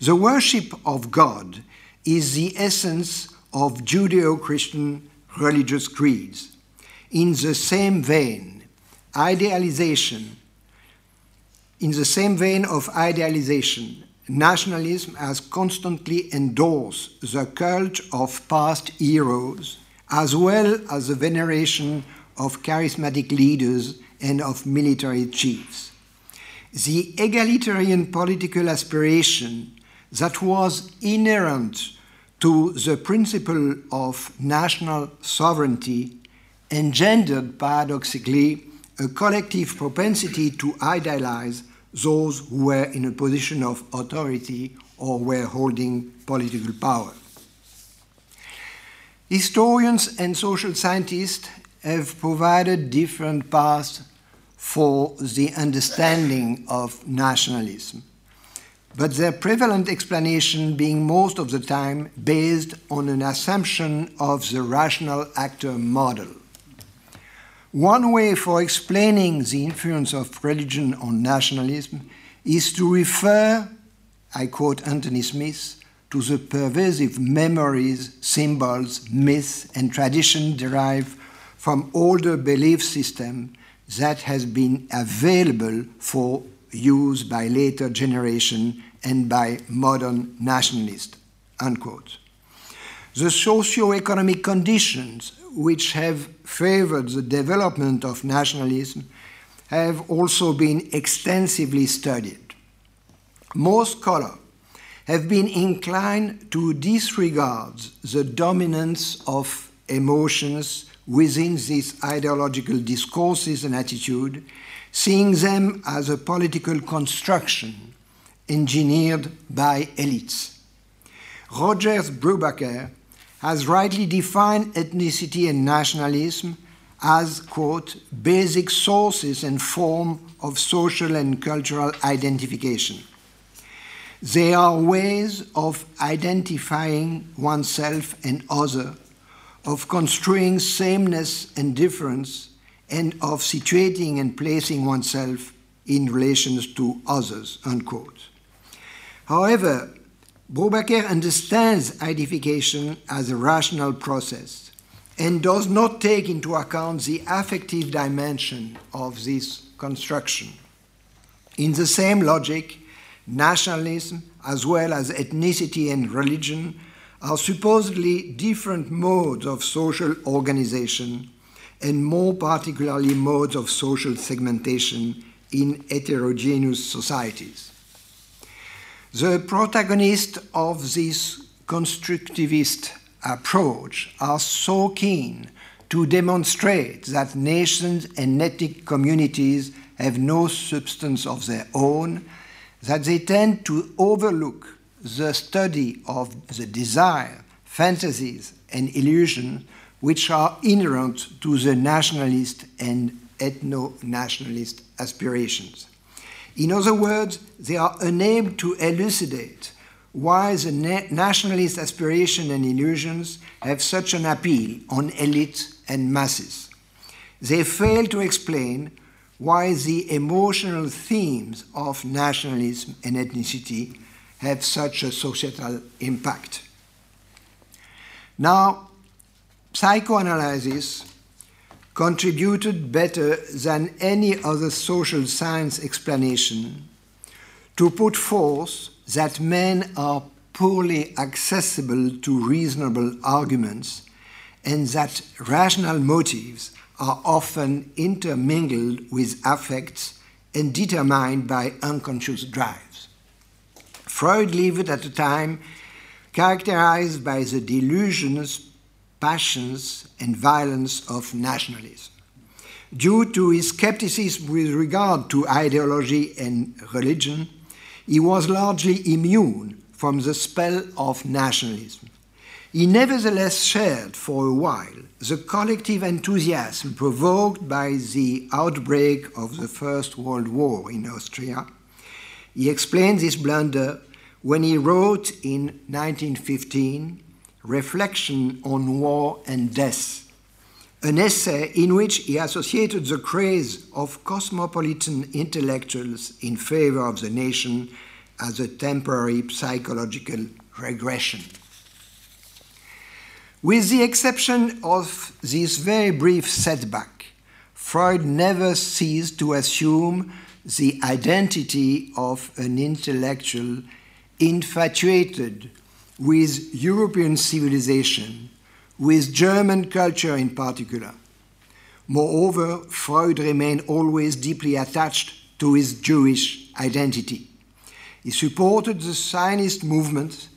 The worship of God is the essence of Judeo Christian religious creeds. In the same vein, idealization, in the same vein of idealization, nationalism has constantly endorsed the cult of past heroes as well as the veneration of charismatic leaders and of military chiefs. The egalitarian political aspiration that was inherent to the principle of national sovereignty engendered paradoxically a collective propensity to idealize those who were in a position of authority or were holding political power. Historians and social scientists have provided different paths for the understanding of nationalism, but their prevalent explanation being most of the time based on an assumption of the rational actor model. One way for explaining the influence of religion on nationalism is to refer, I quote Anthony Smith, to the pervasive memories, symbols, myths, and tradition derived from older belief system that has been available for use by later generation and by modern nationalists. Unquote. The socio-economic conditions which have favored the development of nationalism have also been extensively studied. Most scholars have been inclined to disregard the dominance of emotions within these ideological discourses and attitude, seeing them as a political construction engineered by elites. Rogers Brubaker has rightly defined ethnicity and nationalism as, quote, basic sources and form of social and cultural identification. They are ways of identifying oneself and other, of construing sameness and difference, and of situating and placing oneself in relations to others, unquote. However, Brubaker understands identification as a rational process and does not take into account the affective dimension of this construction. In the same logic, nationalism, as well as ethnicity and religion, are supposedly different modes of social organization and more particularly modes of social segmentation in heterogeneous societies. The protagonists of this constructivist approach are so keen to demonstrate that nations and ethnic communities have no substance of their own that they tend to overlook the study of the desire, fantasies, and illusions which are inherent to the nationalist and ethno nationalist aspirations. In other words, they are unable to elucidate why the na- nationalist aspiration and illusions have such an appeal on elites and masses. They fail to explain why the emotional themes of nationalism and ethnicity have such a societal impact. Now, psychoanalysis contributed better than any other social science explanation to put forth that men are poorly accessible to reasonable arguments and that rational motives are often intermingled with affects and determined by unconscious drives. Freud lived at a time characterized by the delusions, passions, and violence of nationalism. Due to his skepticism with regard to ideology and religion, he was largely immune from the spell of nationalism. He nevertheless shared for a while the collective enthusiasm provoked by the outbreak of the First World War in Austria. He explained this blunder when he wrote in 1915 Reflection on War and Death, an essay in which he associated the craze of cosmopolitan intellectuals in favor of the nation as a temporary psychological regression. With the exception of this very brief setback, Freud never ceased to assume the identity of an intellectual infatuated with European civilization, with German culture in particular. Moreover, Freud remained always deeply attached to his Jewish identity. He supported the Zionist movement,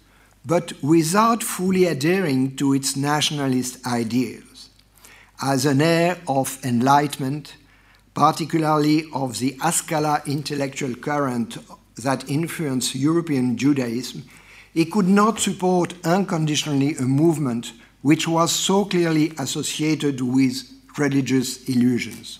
but without fully adhering to its nationalist ideals. As an heir of enlightenment, particularly of the Haskalah intellectual current that influenced European Judaism, he could not support unconditionally a movement which was so clearly associated with religious illusions.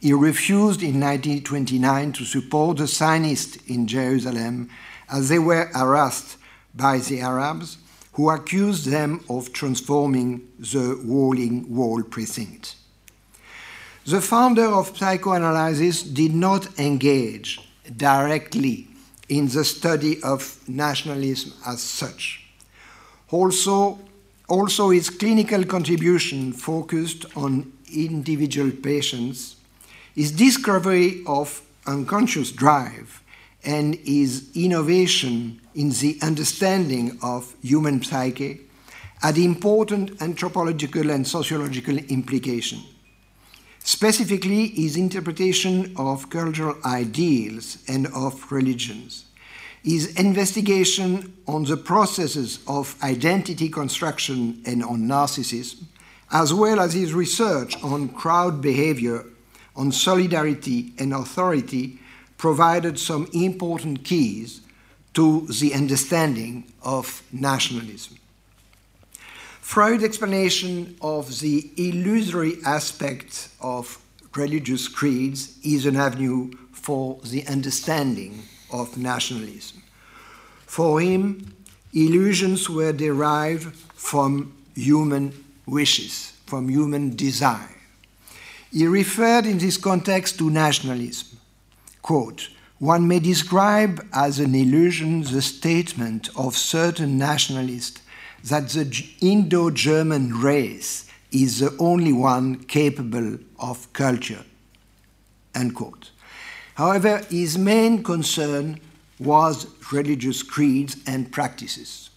He refused in 1929 to support the Zionists in Jerusalem as they were harassed by the Arabs who accused them of transforming the Wailing Wall precinct. The founder of psychoanalysis did not engage directly in the study of nationalism as such. Also, also its clinical contribution focused on individual patients, his discovery of unconscious drive, and his innovation in the understanding of human psyche had important anthropological and sociological implications. Specifically, his interpretation of cultural ideals and of religions, his investigation on the processes of identity construction and on narcissism, as well as his research on crowd behavior, on solidarity and authority, provided some important keys to the understanding of nationalism. Freud's explanation of the illusory aspects of religious creeds is an avenue for the understanding of nationalism. For him, illusions were derived from human wishes, from human desire. He referred in this context to nationalism. Quote, one may describe as an illusion the statement of certain nationalists that the Indo German race is the only one capable of culture. Unquote. However, his main concern was religious creeds and practices.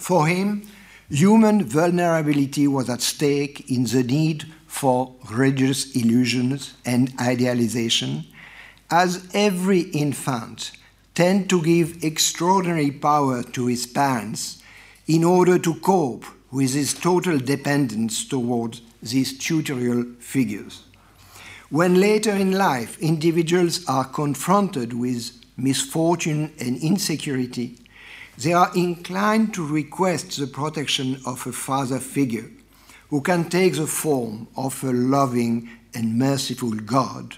For him, human vulnerability was at stake in the need for religious illusions and idealization, as every infant tends to give extraordinary power to his parents in order to cope with his total dependence towards these tutorial figures. When later in life individuals are confronted with misfortune and insecurity, they are inclined to request the protection of a father figure who can take the form of a loving and merciful God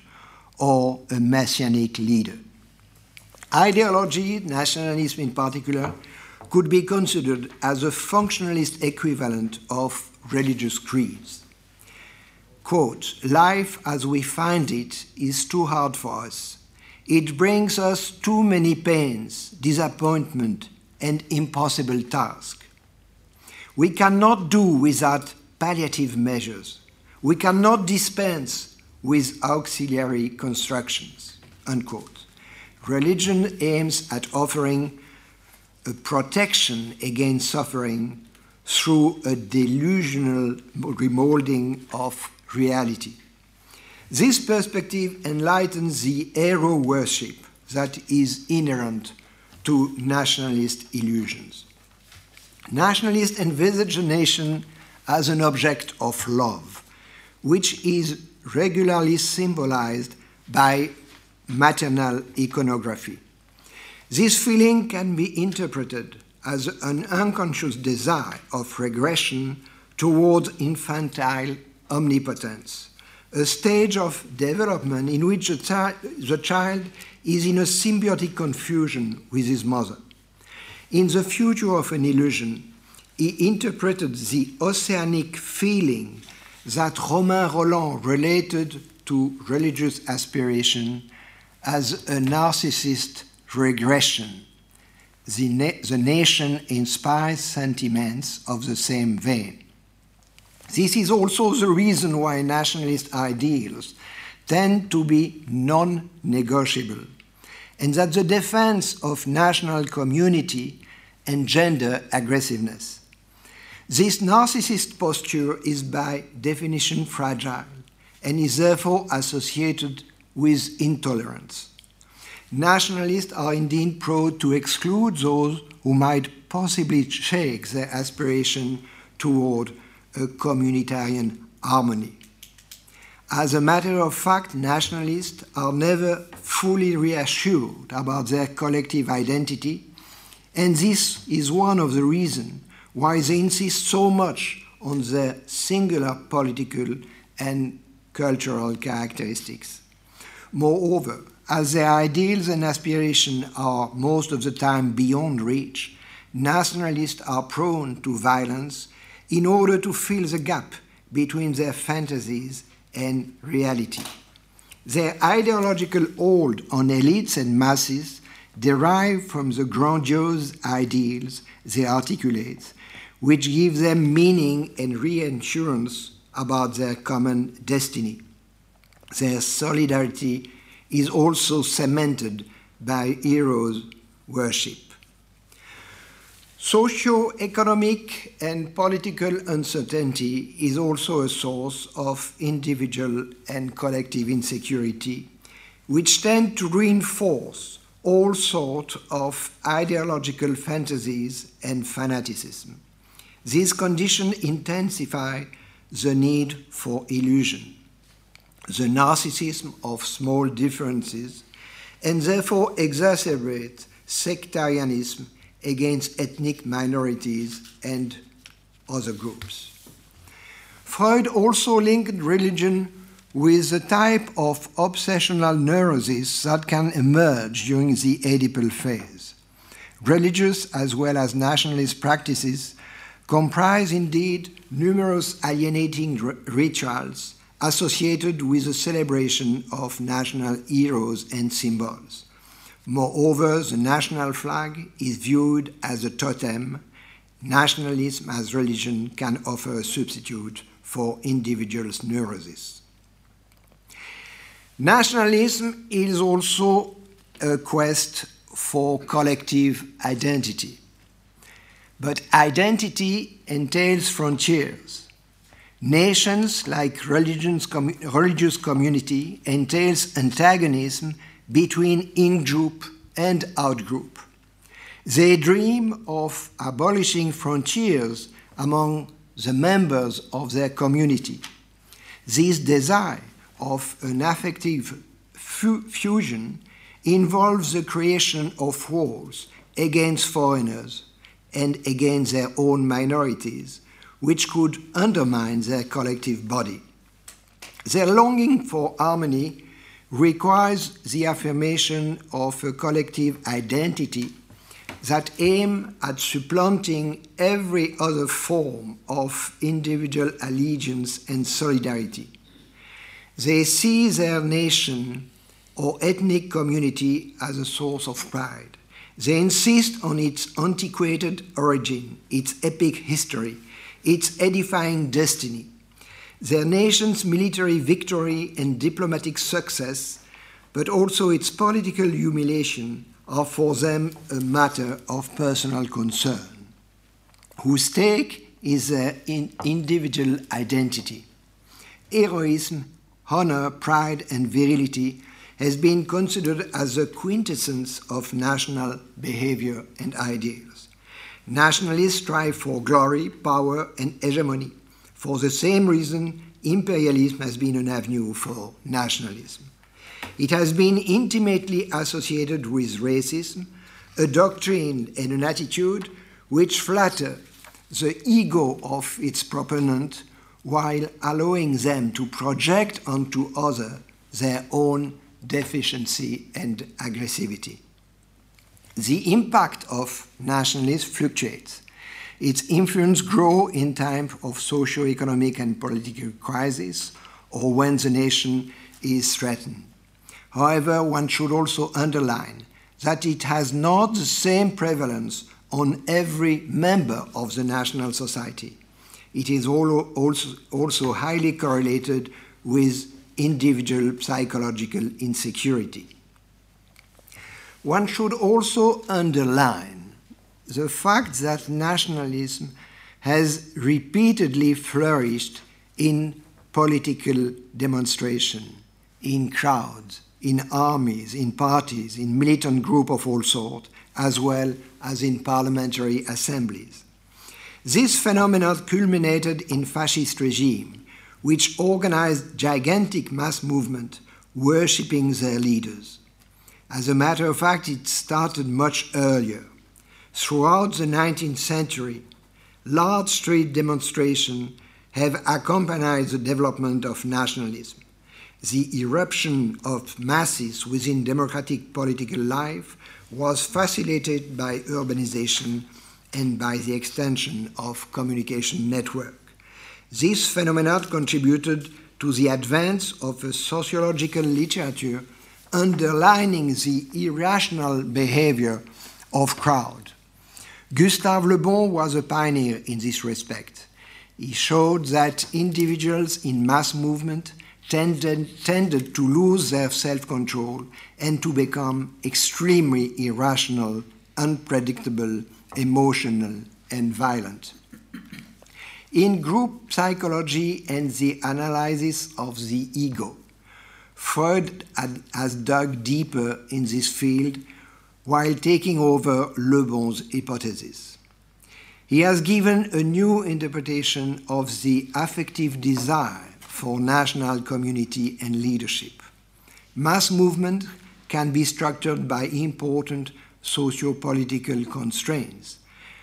or a messianic leader. Ideology, nationalism in particular, could be considered as a functionalist equivalent of religious creeds. Quote, life as we find it is too hard for us. It brings us too many pains, disappointment, and impossible tasks. We cannot do without palliative measures. We cannot dispense with auxiliary constructions. Unquote. Religion aims at offering a protection against suffering through a delusional remolding of reality. This perspective enlightens the hero worship that is inherent to nationalist illusions. Nationalists envisage a nation as an object of love, which is regularly symbolized by maternal iconography. This feeling can be interpreted as an unconscious desire of regression towards infantile omnipotence, a stage of development in which the, chi- the child is in a symbiotic confusion with his mother. In The Future of an Illusion, he interpreted the oceanic feeling that Romain Rolland related to religious aspiration as a narcissist regression. The, na- the nation inspires sentiments of the same vein. This is also the reason why nationalist ideals tend to be non negotiable, and that the defense of national community engender aggressiveness. This narcissist posture is by definition fragile and is therefore associated with intolerance. Nationalists are indeed prone to exclude those who might possibly shake their aspiration toward a communitarian harmony. As a matter of fact, nationalists are never fully reassured about their collective identity, and this is one of the reasons why they insist so much on their singular political and cultural characteristics. Moreover, as their ideals and aspirations are most of the time beyond reach, nationalists are prone to violence in order to fill the gap between their fantasies and reality. Their ideological hold on elites and masses derive from the grandiose ideals they articulate, which give them meaning and reassurance about their common destiny. Their solidarity is also cemented by heroes' worship. Socio-economic and political uncertainty is also a source of individual and collective insecurity, which tend to reinforce all sorts of ideological fantasies and fanaticism. These conditions intensify the need for illusion, the narcissism of small differences, and therefore exacerbate sectarianism against ethnic minorities and other groups. Freud also linked religion with a type of obsessional neurosis that can emerge during the Oedipal phase. Religious as well as nationalist practices comprise indeed numerous alienating rituals associated with the celebration of national heroes and symbols. Moreover, the national flag is viewed as a totem. Nationalism as religion can offer a substitute for individuals' neurosis. Nationalism is also a quest for collective identity. But identity entails frontiers. Nations, like religious community, entails antagonism between in group and out group. They dream of abolishing frontiers among the members of their community. This desire of an affective fu fusion involves the creation of walls against foreigners and against their own minorities, which could undermine their collective body. Their longing for harmony requires the affirmation of a collective identity that aim at supplanting every other form of individual allegiance and solidarity. They see their nation or ethnic community as a source of pride. They insist on its antiquated origin, its epic history, its edifying destiny, their nation's military victory and diplomatic success, but also its political humiliation, are for them a matter of personal concern, whose stake is their in individual identity. Heroism, honor, pride, and virility has been considered as the quintessence of national behavior and ideals. Nationalists strive for glory, power, and hegemony for the same reason, imperialism has been an avenue for nationalism. It has been intimately associated with racism, a doctrine and an attitude which flatter the ego of its proponent while allowing them to project onto others their own deficiency and aggressivity. The impact of nationalism fluctuates. Its influence grows in times of socio-economic and political crisis or when the nation is threatened. However, one should also underline that it has not the same prevalence on every member of the national society. It is also, also highly correlated with individual psychological insecurity. One should also underline the fact that nationalism has repeatedly flourished in political demonstration, in crowds, in armies, in parties, in militant groups of all sorts, as well as in parliamentary assemblies. This phenomenon culminated in fascist regime, which organized gigantic mass movement worshipping their leaders. As a matter of fact, it started much earlier. Throughout the 19th century, large street demonstrations have accompanied the development of nationalism. The eruption of masses within democratic political life was facilitated by urbanization and by the extension of communication network. This phenomenon contributed to the advance of a sociological literature underlining the irrational behavior of crowd. Gustave Le Bon was a pioneer in this respect. He showed that individuals in mass movement tended, tended to lose their self control and to become extremely irrational, unpredictable, emotional, and violent. In group psychology and the analysis of the ego, Freud had, has dug deeper in this field while taking over Le Bon's hypothesis. He has given a new interpretation of the affective desire for national community and leadership. Mass movement can be structured by important socio-political constraints.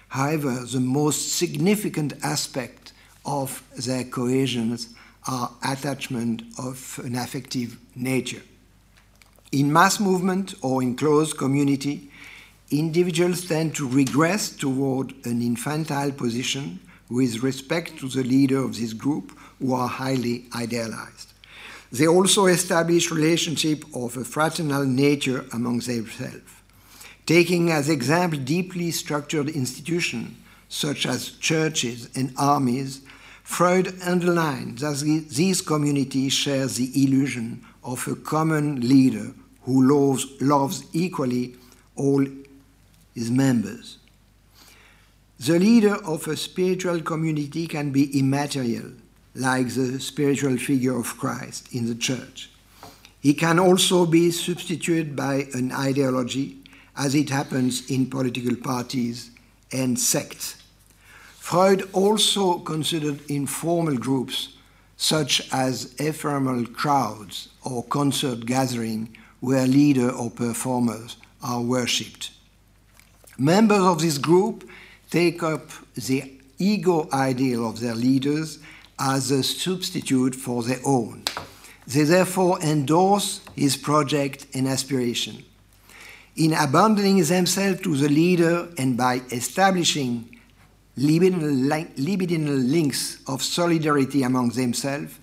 However, the most significant aspect of their cohesions are attachment of an affective nature. In mass movement or in closed community, individuals tend to regress toward an infantile position with respect to the leader of this group who are highly idealized. They also establish relationship of a fraternal nature among themselves. Taking as example deeply structured institutions such as churches and armies, Freud underlined that these communities share the illusion of a common leader who loves, loves equally all his members. The leader of a spiritual community can be immaterial, like the spiritual figure of Christ in the church. He can also be substituted by an ideology, as it happens in political parties and sects. Freud also considered informal groups such as ephemeral crowds or concert gatherings where leader or performers are worshipped. Members of this group take up the ego ideal of their leaders as a substitute for their own. They therefore endorse his project and aspiration. In abandoning themselves to the leader and by establishing libidinal, links of solidarity among themselves,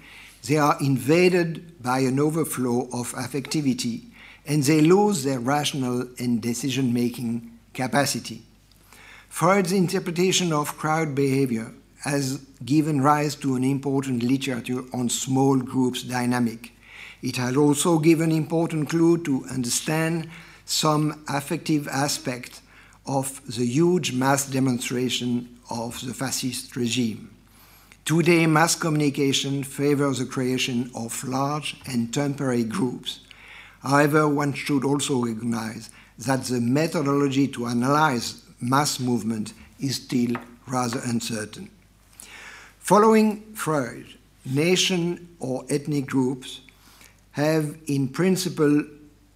they are invaded by an overflow of affectivity and they lose their rational and decision making capacity. Freud's interpretation of crowd behavior has given rise to an important literature on small groups dynamic. It has also given important clue to understand some affective aspect of the huge mass demonstration of the fascist regime. Today, mass communication favors the creation of large and temporary groups. However, one should also recognize that the methodology to analyze mass movement is still rather uncertain. Following Freud, nation or ethnic groups have in principle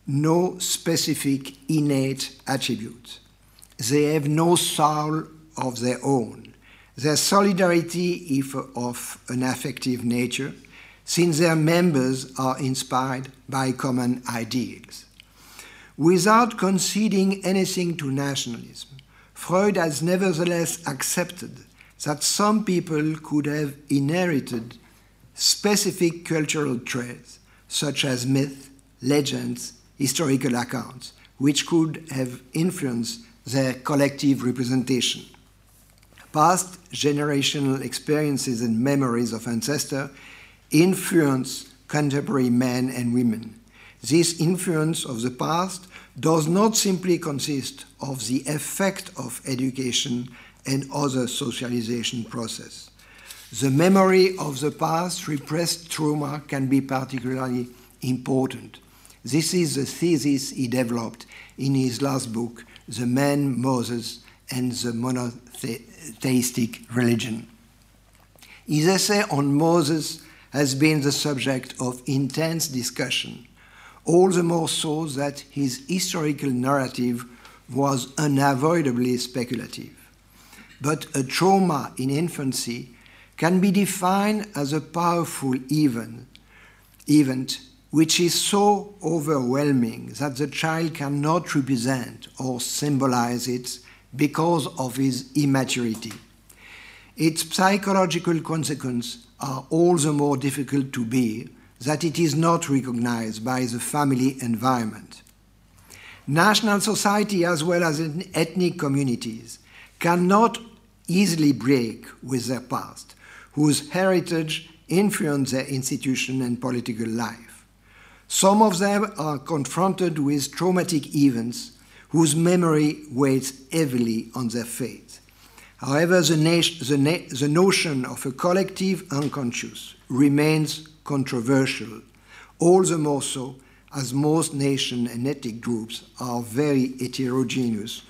no specific innate attributes. They have no soul of their own. Their solidarity is of an affective nature, since their members are inspired by common ideals. Without conceding anything to nationalism, Freud has nevertheless accepted that some people could have inherited specific cultural traits, such as myth, legends, historical accounts, which could have influenced their collective representation. Past generational experiences and memories of ancestors influence contemporary men and women. This influence of the past does not simply consist of the effect of education and other socialization process. The memory of the past repressed trauma can be particularly important. This is the thesis he developed in his last book, The Man Moses and the Monotheistic Religion. His essay on Moses has been the subject of intense discussion, all the more so that his historical narrative was unavoidably speculative. But a trauma in infancy can be defined as a powerful event, event which is so overwhelming that the child cannot represent or symbolize it because of his immaturity. Its psychological consequences are all the more difficult to bear that it is not recognized by the family environment. National society, as well as ethnic communities, cannot easily break with their past, whose heritage influence their institution and political life. Some of them are confronted with traumatic events whose memory weighs heavily on their fate. However, the, the, the notion of a collective unconscious remains controversial, all the more so as most nation and ethnic groups are very heterogeneous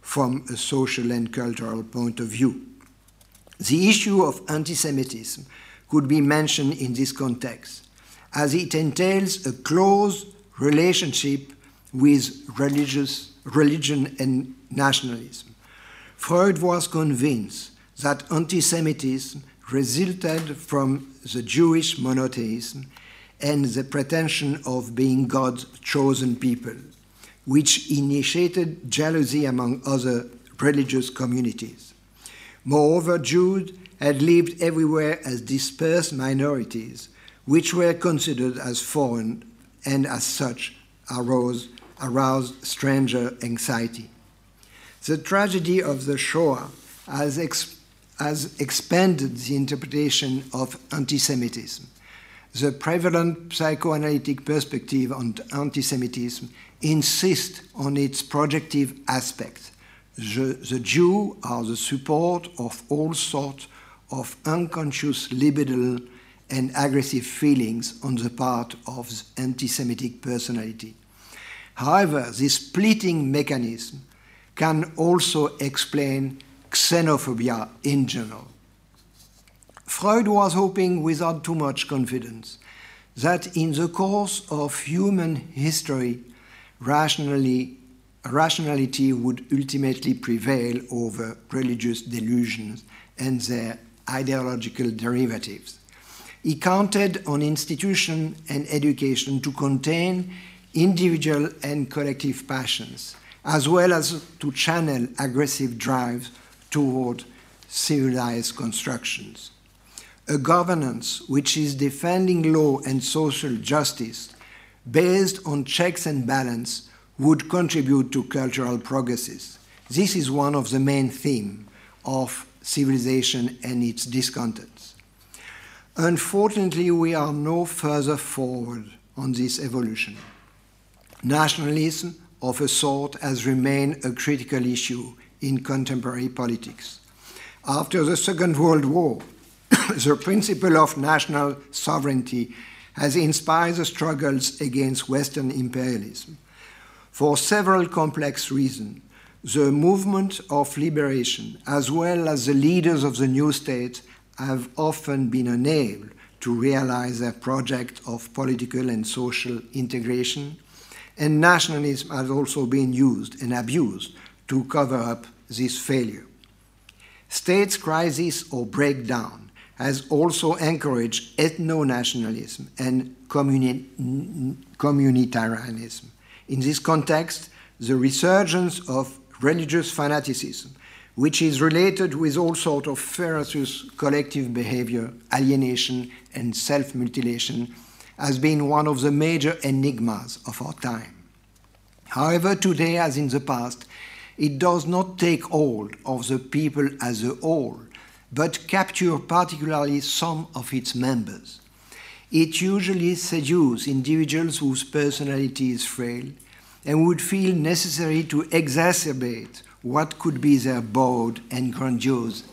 from a social and cultural point of view. The issue of anti Semitism could be mentioned in this context, as it entails a close relationship with religious, religion and nationalism. Freud was convinced that anti Semitism resulted from the Jewish monotheism and the pretension of being God's chosen people, which initiated jealousy among other religious communities. Moreover, Jews had lived everywhere as dispersed minorities, which were considered as foreign and as such arose, aroused stranger anxiety. The tragedy of the Shoah has, ex- has expanded the interpretation of anti Semitism the prevalent psychoanalytic perspective on anti Semitism insists on its projective aspect. The, the Jew are the support of all sorts of unconscious libidinal and aggressive feelings on the part of the anti Semitic personality. However, this splitting mechanism can also explain xenophobia in general. Freud was hoping, without too much confidence, that in the course of human history, rationality would ultimately prevail over religious delusions and their ideological derivatives. He counted on institution and education to contain individual and collective passions, as well as to channel aggressive drives toward civilized constructions a governance which is defending law and social justice based on checks and balance would contribute to cultural progresses. This is one of the main themes of civilization and its discontents. Unfortunately, we are no further forward on this evolution. Nationalism of a sort has remained a critical issue in contemporary politics. After the Second World War, the principle of national sovereignty has inspired the struggles against Western imperialism. For several complex reasons, the movement of liberation, as well as the leaders of the new state, have often been unable to realize their project of political and social integration, and nationalism has also been used and abused to cover up this failure. States' crisis or breakdown has also encouraged ethno nationalism and communi- communitarianism. In this context, the resurgence of religious fanaticism, which is related with all sorts of ferocious collective behavior, alienation, and self mutilation, has been one of the major enigmas of our time. However, today, as in the past, it does not take hold of the people as a whole, but capture particularly some of its members. It usually seduces individuals whose personality is frail and would feel necessary to exacerbate what could be their bold and grandiose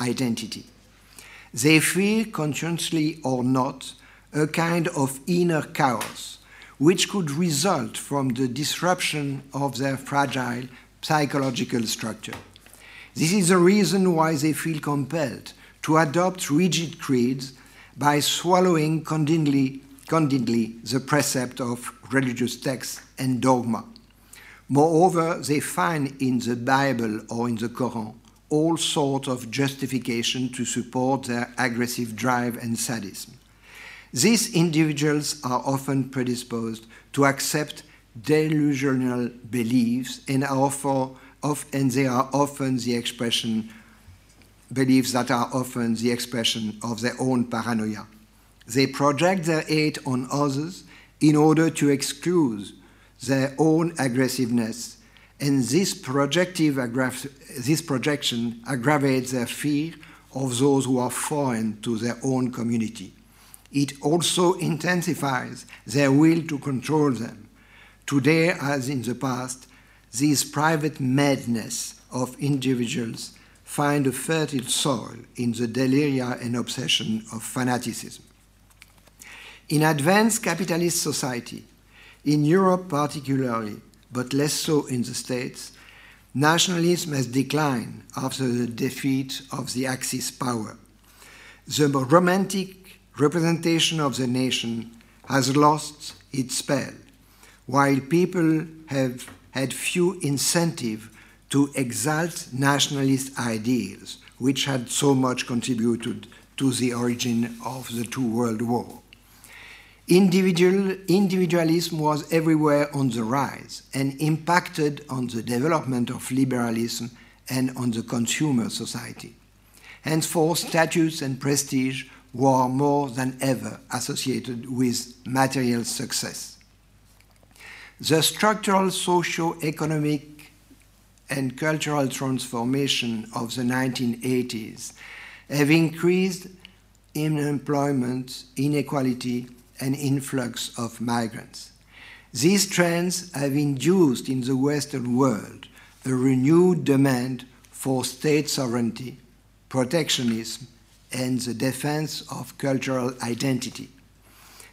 identity. They feel, consciously or not, a kind of inner chaos, which could result from the disruption of their fragile psychological structure. This is the reason why they feel compelled to adopt rigid creeds by swallowing condemnedly, condemnedly the precept of religious texts and dogma. Moreover, they find in the Bible or in the Quran all sorts of justification to support their aggressive drive and sadism. These individuals are often predisposed to accept delusional beliefs and are and they are often the expression, beliefs that are often the expression of their own paranoia. They project their hate on others in order to excuse their own aggressiveness, and this, projective this projection aggravates their fear of those who are foreign to their own community. It also intensifies their will to control them. Today, as in the past, this private madness of individuals find a fertile soil in the deliria and obsession of fanaticism. In advanced capitalist society, in Europe particularly, but less so in the States, nationalism has declined after the defeat of the Axis power. The romantic representation of the nation has lost its spell, while people have had few incentive to exalt nationalist ideals, which had so much contributed to the origin of the two world wars. Individual, individualism was everywhere on the rise and impacted on the development of liberalism and on the consumer society. Henceforth, status and prestige were more than ever associated with material success. The structural socio-economic and cultural transformation of the 1980s have increased unemployment, inequality, and influx of migrants. These trends have induced in the Western world a renewed demand for state sovereignty, protectionism, and the defense of cultural identity.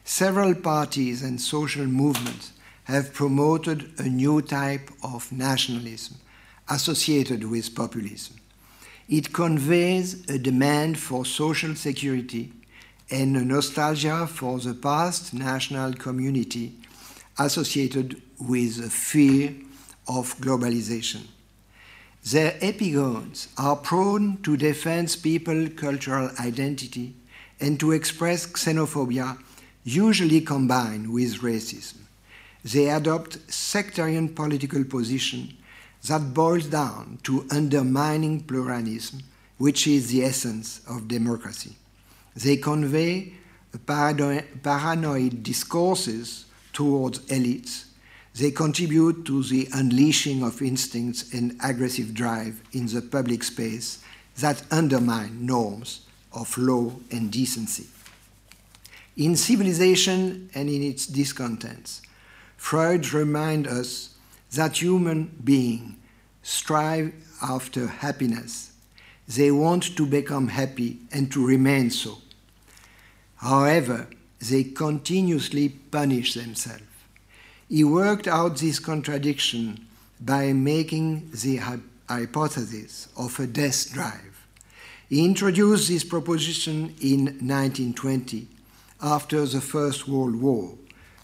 Several parties and social movements have promoted a new type of nationalism associated with populism. It conveys a demand for social security and a nostalgia for the past national community associated with a fear of globalization. Their epigones are prone to defend people's cultural identity and to express xenophobia, usually combined with racism. They adopt sectarian political position that boils down to undermining pluralism, which is the essence of democracy. They convey paranoid discourses towards elites. They contribute to the unleashing of instincts and aggressive drive in the public space that undermine norms of law and decency. In Civilization and in its discontents, Freud reminds us that human beings strive after happiness. They want to become happy and to remain so. However, they continuously punish themselves. He worked out this contradiction by making the hypothesis of a death drive. He introduced this proposition in 1920 after the First World War,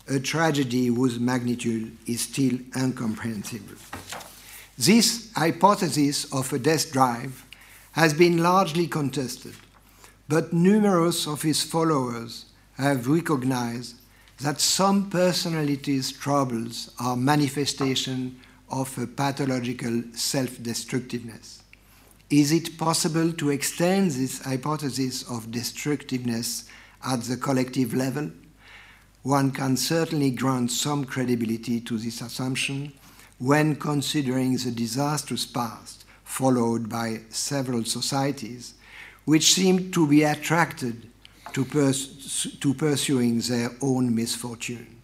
a tragedy whose magnitude is still incomprehensible. This hypothesis of a death drive has been largely contested but numerous of his followers have recognized that some personalities' troubles are manifestation of a pathological self-destructiveness. Is it possible to extend this hypothesis of destructiveness at the collective level? One can certainly grant some credibility to this assumption when considering the disastrous past followed by several societies which seem to be attracted to, pers to pursuing their own misfortune.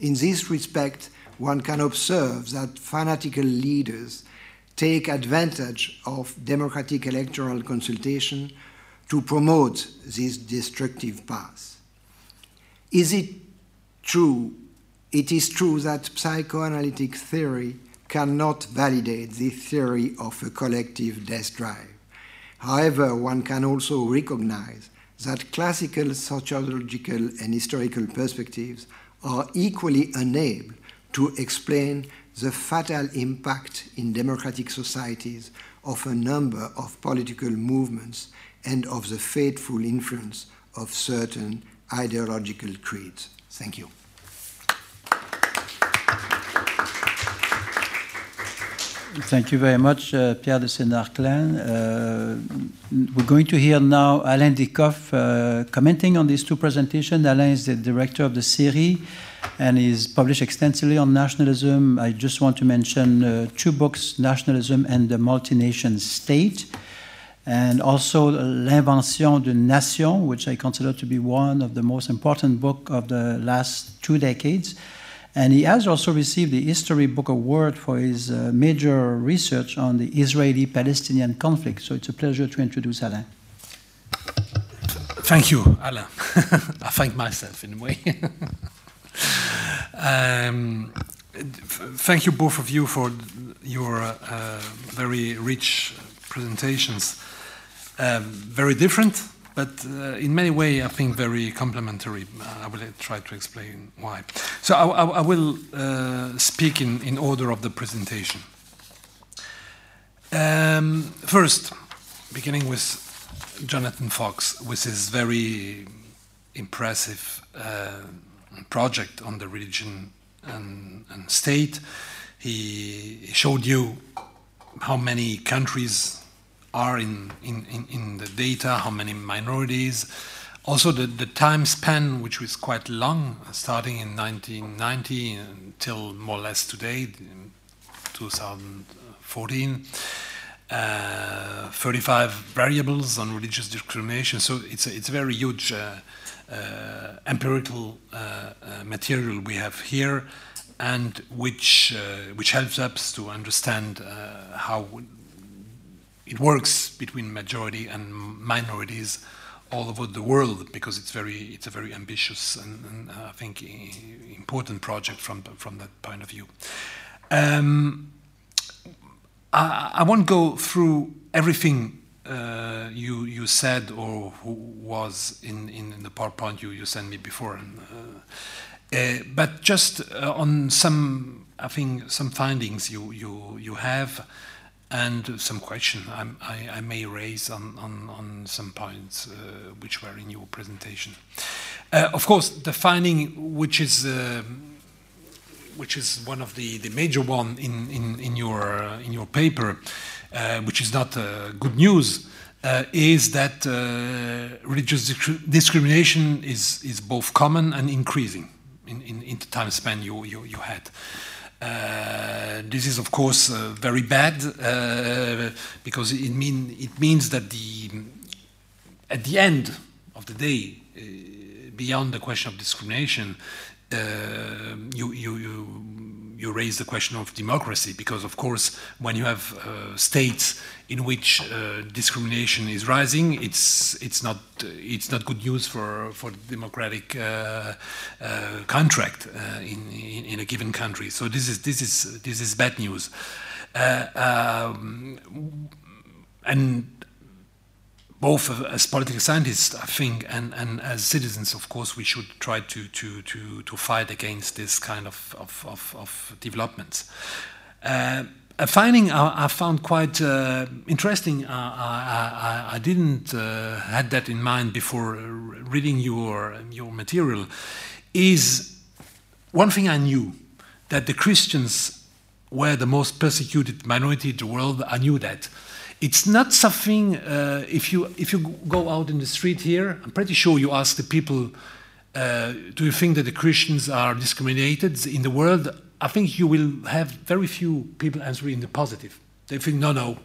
In this respect, one can observe that fanatical leaders take advantage of democratic electoral consultation to promote this destructive path. Is it true? It is true that psychoanalytic theory cannot validate the theory of a collective death drive. However, one can also recognize that classical sociological and historical perspectives are equally unable to explain the fatal impact in democratic societies of a number of political movements and of the fateful influence of certain ideological creeds. Thank you. Thank you very much, uh, Pierre de Senarclens. Uh, we're going to hear now Alain Dieckhoff uh, commenting on these two presentations. Alain is the director of the series and he's published extensively on nationalism. I just want to mention uh, two books, Nationalism and the Multination State, and also L'Invention d'une Nation, which I consider to be one of the most important books of the last two decades. And he has also received the History Book Award for his uh, major research on the Israeli Palestinian conflict. So it's a pleasure to introduce Alain. Thank you, Alain. I thank myself in a way. um, thank you, both of you, for your uh, very rich presentations. Um, very different, but uh, in many ways, I think very complementary. Uh, I will try to explain why. So I, I, I will uh, speak in, in order of the presentation. Um, first, beginning with Jonathan Fox, with his very impressive uh, project on the religion and, and state. He showed you how many countries are in, in, in, in, the data, how many minorities. Also, the, the time span, which was quite long, starting in 1990 until more or less today, 2014. Uh, 35 variables on religious discrimination. So it's a, it's a very huge uh, uh, empirical uh, uh, material we have here, and which uh, which helps us to understand how it works between majority and minorities all over the world because it's very it's a very ambitious and, and I think important project from from that point of view. Um, I, I, won't go through everything uh, you you said or who was in, in the PowerPoint you, you sent me before, and, uh, uh, but just uh, on some I think some findings you you you have and some question I, I, may raise on, on, on some points uh, which were in your presentation. Uh, of course, the finding which is uh, which is one of the, the major one in, in, in your uh, in your paper, uh, which is not uh, good news, is that religious discrimination is is both common and increasing in, in, in the time span you you, you had. Uh, this is, of course, uh, very bad uh, because it, mean, it means that the, at the end of the day, beyond the question of discrimination, you, you, you you raise the question of democracy because, of course, when you have uh, states in which uh, discrimination is rising, it's it's not it's not good news for for democratic uh, uh contract uh, in, in, in a given country. So this is this is this is bad news, uh, um, and both as political scientists, I think, and, and as citizens, of course, we should try to, to, to, to fight against this kind of, of, of, of developments. Uh, a finding I, I found quite uh, interesting. Uh, I, I, I, didn't uh, had that in mind before reading your your material. Is one thing I knew that the Christians were the most persecuted minority in the world. I knew that it's not something, uh, if, you, if you go out in the street here, I'm pretty sure you ask the people, uh, do you think that the Christians are discriminated in the world? I think you will have very few people answering in the positive. They think, no, no.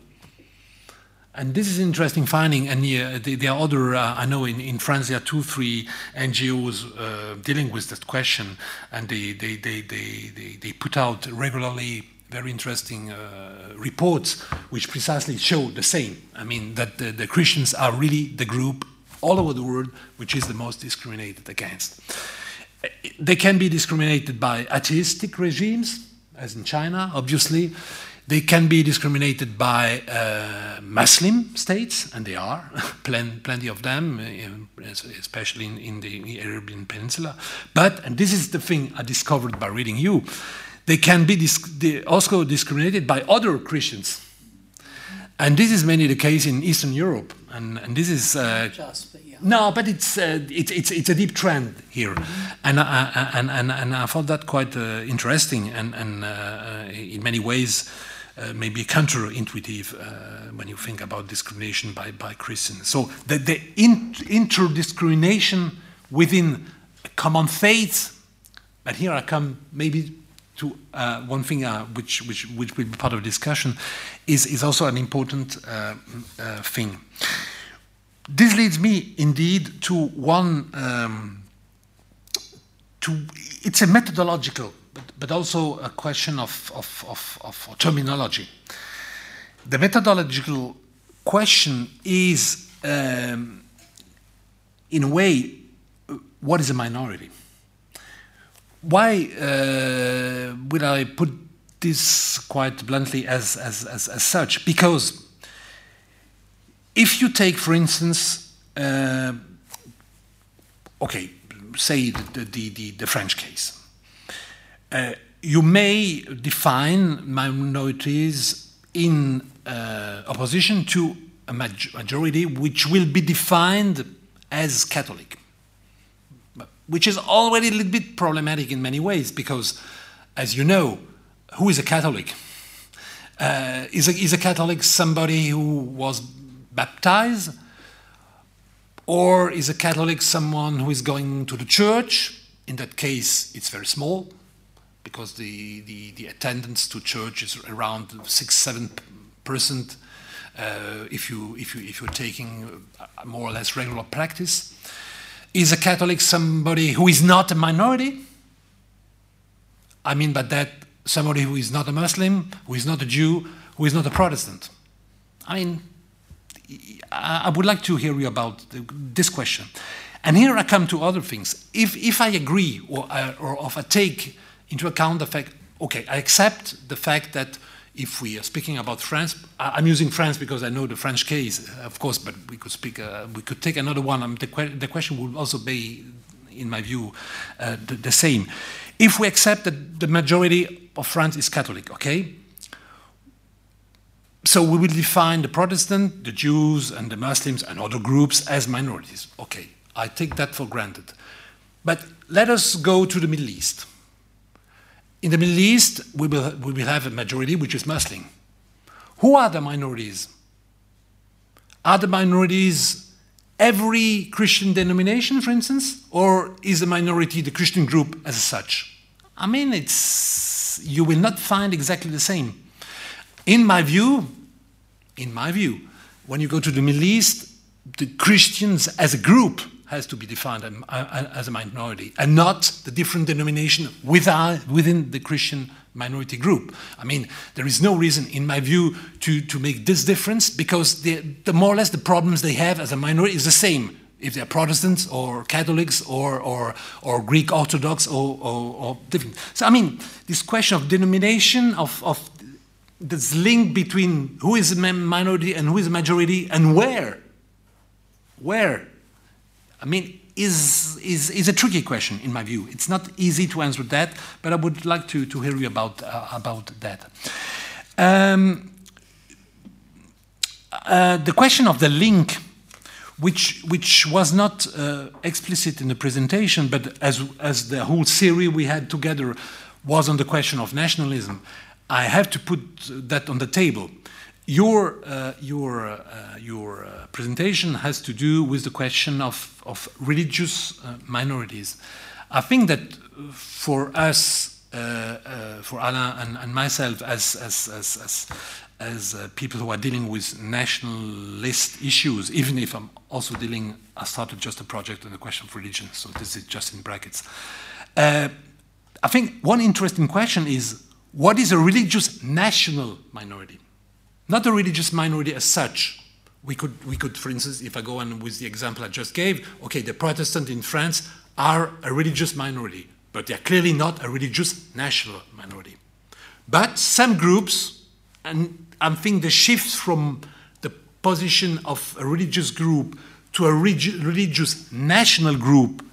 And this is an interesting finding. And there are other, uh, I know in, in France there are two, three NGOs uh, dealing with that question, and they, they, they, they, they, they put out regularly very interesting uh, reports which precisely show the same. I mean, that the, the, Christians are really the group all over the world which is the most discriminated against. They can be discriminated by atheistic regimes, as in China, obviously. They can be discriminated by uh, Muslim states, and they are, plenty of them, uh, especially in, in the Arabian Peninsula. But, and this is the thing I discovered by reading you, they can be dis also discriminated by other Christians. And this is mainly the case in Eastern Europe. And, and this is. Uh, Just, but yeah. No, but it's, uh, it, it's, it's a deep trend here. Mm -hmm. and, uh, and, and, and I found that quite uh, interesting and, and uh, in many ways uh, maybe counterintuitive uh, when you think about discrimination by, by Christians. So the, the in, interdiscrimination within common faith, but here I come maybe to uh, one thing uh, which, which, which will be part of discussion, is, is also an important uh, uh, thing. This leads me indeed to one, um, to, it's a methodological, but, but also a question of, of, of, of terminology. The methodological question is, um, in a way, what is a minority? Why uh, I put this quite bluntly as, as, as, as such? Because if you take, for instance, uh, okay, say the, the, the, the French case, uh, you may define minorities in uh, opposition to a majority which will be defined as Catholic, which is already a little bit problematic in many ways because, as you know, who is a Catholic? Uh, is, a, is a Catholic somebody who was baptized? Or is a Catholic someone who is going to the church? In that case, it's very small because the, the, the attendance to church is around six, seven percent uh, if, you, if, you, if you're taking more or less regular practice. Is a Catholic somebody who is not a minority? I mean by that somebody who is not a Muslim, who is not a Jew, who is not a Protestant. I mean, I would like to hear you about this question. And here I come to other things. If, if I agree or, uh, or if I take into account the fact, okay, I accept the fact that if we are speaking about France, I'm using France because I know the French case, of course, but we could speak, uh, we could take another one. Um, the, que the, question would also be, in my view, uh, the, the, same. If we accept that the majority of France is Catholic, okay? So we will define the Protestant, the Jews, and the Muslims and other groups as minorities. Okay, I take that for granted. But let us go to the Middle East. In the Middle East, we will, we will have a majority which is Muslim. Who are the minorities? Are the minorities every Christian denomination, for instance, or is the minority the Christian group as such? I mean, it's you will not find exactly the same. In my view, in my view, when you go to the Middle East, the Christians as a group has to be defined as a minority and not the different denomination within the Christian minority group. I mean, there is no reason, in my view, to, to make this difference because the, the more or less the problems they have as a minority is the same if they're Protestants or Catholics or, or, or Greek Orthodox or, or, or, different. So, I mean, this question of denomination, of, of this link between who is a minority and who is a majority and where, where I mean, is, is, is a tricky question in my view. It's not easy to answer that, but I would like to, to hear you about, uh, about that. Um, uh, the question of the link, which, which was not uh, explicit in the presentation, but as, as the whole series we had together was on the question of nationalism, I have to put that on the table. Your, uh, your, uh, your uh, presentation has to do with the question of, of religious uh, minorities. I think that for us, uh, uh, for Alain and, and, myself, as, as, as, as, as people who are dealing with nationalist issues, even if I'm also dealing, I started just a project on the question of religion, so this is just in brackets. I think one interesting question is what is a religious national minority? Not a religious minority as such. We could, we could, for instance, if I go on with the example I just gave, okay, the Protestants in France are a religious minority, but they are clearly not a religious national minority. But some groups, and I think the shift from the position of a religious group to a religious national group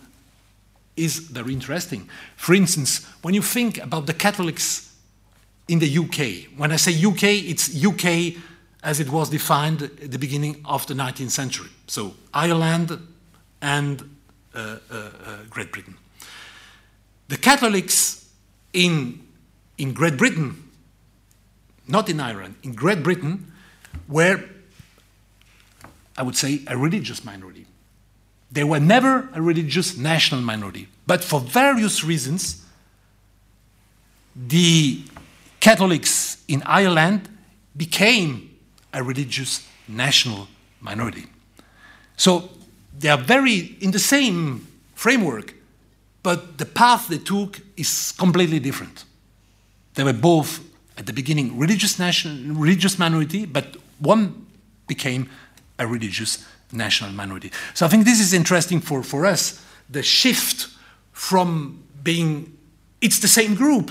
is very interesting. For instance, when you think about the Catholics in the UK. When I say UK, it's UK as it was defined at the beginning of the 19th century. So Ireland and uh, uh, uh, Great Britain. The Catholics in, in Great Britain, not in Ireland, in Great Britain, were, I would say, a religious minority. They were never a religious national minority. But for various reasons, the Catholics in Ireland became a religious national minority. So they are very in the same framework, but the path they took is completely different. They were both at the beginning religious national religious minority, but one became a religious national minority. So I think this is interesting for, for us, the shift from being it's the same group,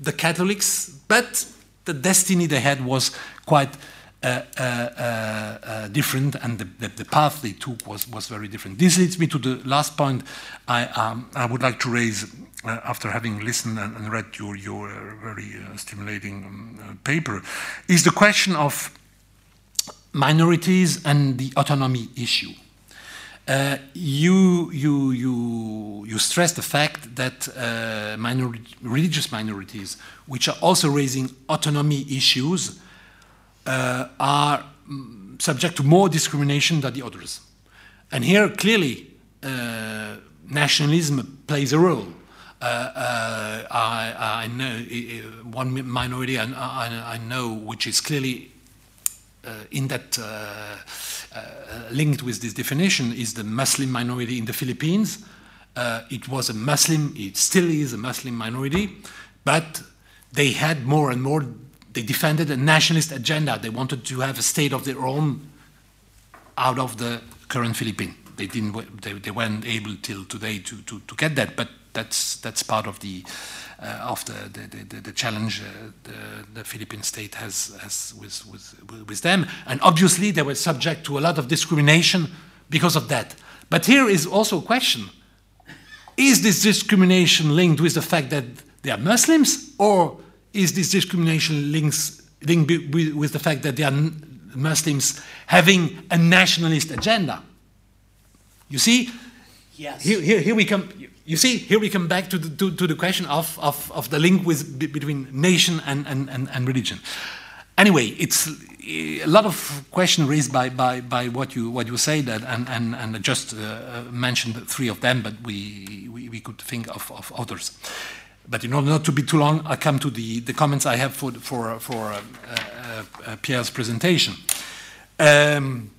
the Catholics, but the destiny they had was quite uh, uh, uh, different, and the, the, the, path they took was, was very different. This leads me to the last point I, um, I would like to raise after having listened and, and, read your, your very stimulating um, paper, is the question of minorities and the autonomy issue. Uh, you, you, you, you stress the fact that uh, minor religious minorities, which are also raising autonomy issues, uh, are mm, subject to more discrimination than the others. And here, clearly, uh, nationalism plays a role. Uh, I, I, know one minority I, I, I, know which is clearly in that linked with this definition is the Muslim minority in the Philippines. Uh, it was a Muslim, it still is a Muslim minority, but they had more and more, they defended a nationalist agenda. They wanted to have a state of their own out of the current Philippines. They, didn't, they, they weren't able till today to, to, to get that, but that's, that's part of the, uh, of the, the, the, the challenge uh, the, the, Philippine state has, has with, with, with them. And obviously, they were subject to a lot of discrimination because of that. But here is also a question Is this discrimination linked with the fact that they are Muslims, or is this discrimination links, linked with the fact that they are Muslims having a nationalist agenda? You see, yes. here, here, here we come you see, here we come back to the, to, to the question of, of, of, the link with, between nation and, and, and, and, religion. Anyway, it's a lot of questions raised by, by, by what you what you say that and, and, and I just uh, mentioned three of them, but we, we, we could think of, of others. But in order not to be too long, I come to the, the comments I have for, for, for uh, uh, Pierre's presentation. Um,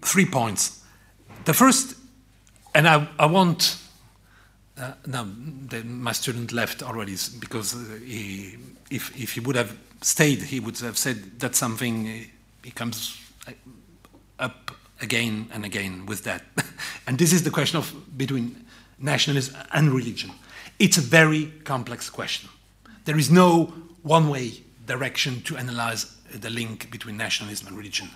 three points. The first and I, I want, uh, now the, my student left already because he, if, if he would have stayed, he would have said that's something, uh, he comes uh, up again and again with that. and this is the question of between nationalism and religion. It's a very complex question. There is no one way direction to analyze the link between nationalism and religion.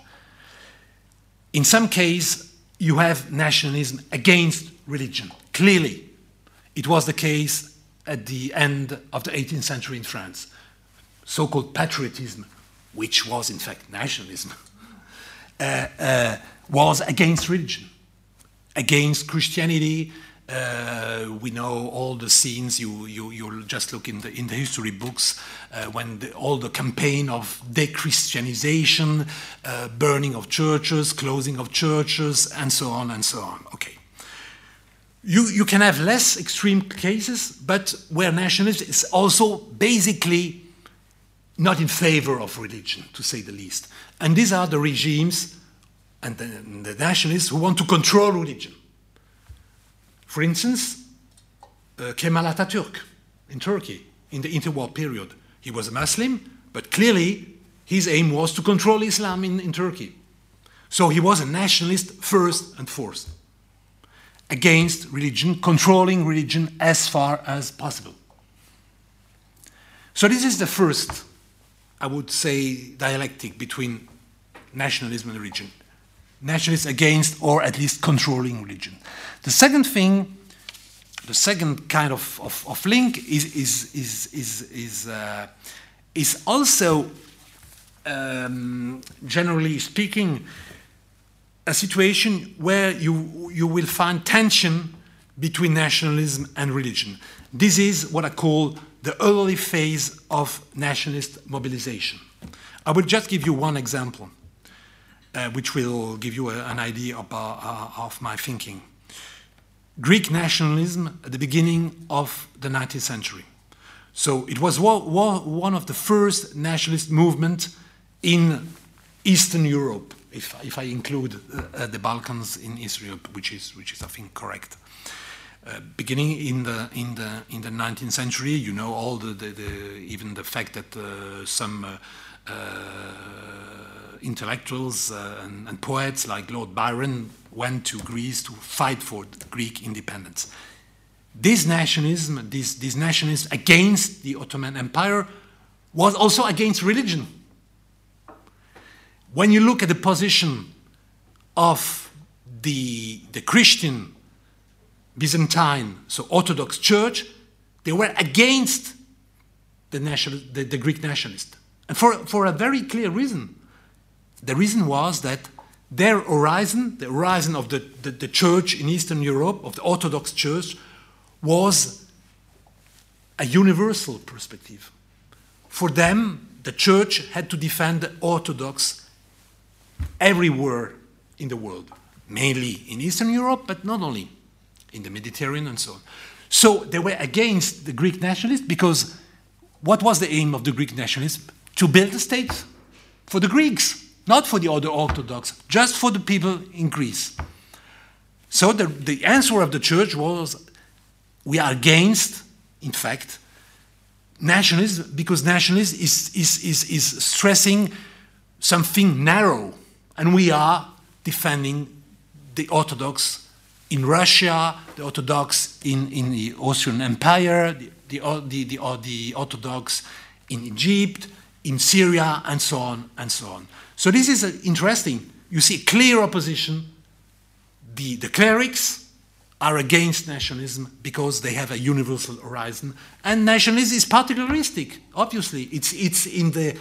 In some case, you have nationalism against religion. Clearly, it was the case at the end of the 18th century in France. So called patriotism, which was in fact nationalism, uh, uh, was against religion, against Christianity, uh, we know all the scenes. You, you, you'll just look in the, in the history books uh, when the, all the campaign of de-Christianization, uh, burning of churches, closing of churches, and so on and so on. Okay. You, you can have less extreme cases, but where nationalism is also basically not in favor of religion, to say the least. And these are the regimes and the, the nationalists who want to control religion for instance, uh, Kemal Ataturk in Turkey in the interwar period. He was a Muslim, but clearly his aim was to control Islam in, in Turkey. So he was a nationalist first and foremost, against religion, controlling religion as far as possible. So this is the first, I would say, dialectic between nationalism and religion. Nationalists against or at least controlling religion. The second thing, the second kind of, of, of link is, is, is, is, is, uh, is also, um, generally speaking, a situation where you, you will find tension between nationalism and religion. This is what I call the early phase of nationalist mobilization. I will just give you one example, uh, which will give you a, an idea about, uh, of my thinking. Greek nationalism at the beginning of the 19th century. So it was one of the first nationalist movements in Eastern Europe, if, if I include uh, the Balkans in Eastern Europe, which is, which is I think, correct. Uh, beginning in the in the in the 19th century, you know all the, the, the even the fact that uh, some uh, uh intellectuals uh, and, and, poets like Lord Byron went to Greece to fight for Greek independence. This nationalism, this, this nationalism against the Ottoman Empire, was also against religion. When you look at the position of the, the Christian Byzantine, so Orthodox Church, they were against the, national, the, the Greek nationalists. And for, for a very clear reason. The reason was that their horizon, the horizon of the, the, the church in Eastern Europe, of the Orthodox Church, was a universal perspective. For them, the church had to defend the Orthodox everywhere in the world, mainly in Eastern Europe, but not only in the Mediterranean and so on. So they were against the Greek nationalists because what was the aim of the Greek nationalists? To build a state for the Greeks, not for the other Orthodox, just for the people in Greece. So the, the answer of the church was we are against, in fact, nationalism because nationalism is, is, is, is stressing something narrow, and we are defending the Orthodox in Russia, the Orthodox in, in the Austrian Empire, the, the, the, the, the Orthodox in Egypt, in Syria, and so on and so on. So this is uh, interesting. You see clear opposition. The, the clerics are against nationalism because they have a universal horizon, and nationalism is particularistic. Obviously, it's, it's, in, the,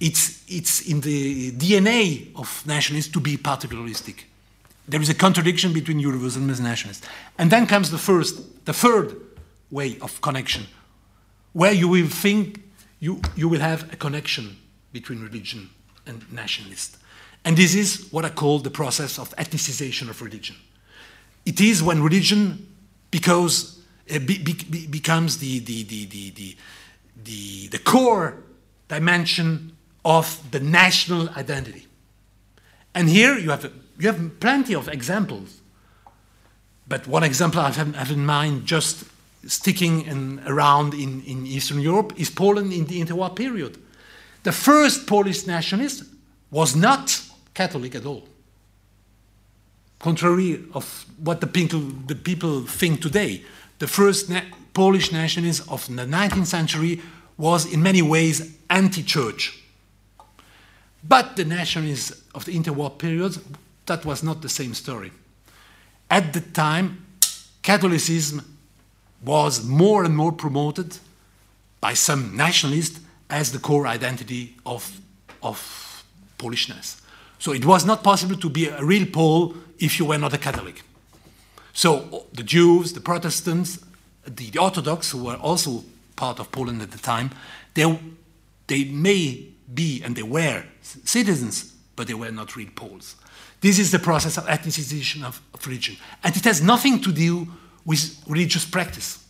it's, it's in the DNA of nationalists to be particularistic. There is a contradiction between universalism and nationalism. And then comes the first, the third way of connection, where you will think you, you will have a connection between religion and nationalist. And this is what I call the process of ethnicization of religion. It is when religion because, uh, be, be, becomes the, the, the, the, the, core dimension of the national identity. And here you have you have plenty of examples. But one example I have, have in mind, just sticking in, around in, in Eastern Europe, is Poland in the interwar period. The first Polish nationalist was not Catholic at all. Contrary of what the people, the people think today, the first na Polish nationalist of the 19th century was in many ways anti-church. But the nationalists of the interwar period that was not the same story. At the time, Catholicism was more and more promoted by some nationalists as the core identity of, of Polishness. So it was not possible to be a real Pole if you were not a Catholic. So the Jews, the Protestants, the, the Orthodox, who were also part of Poland at the time, they, they may be and they were citizens, but they were not real Poles. This is the process of ethnicization of, of religion. And it has nothing to do with religious practice.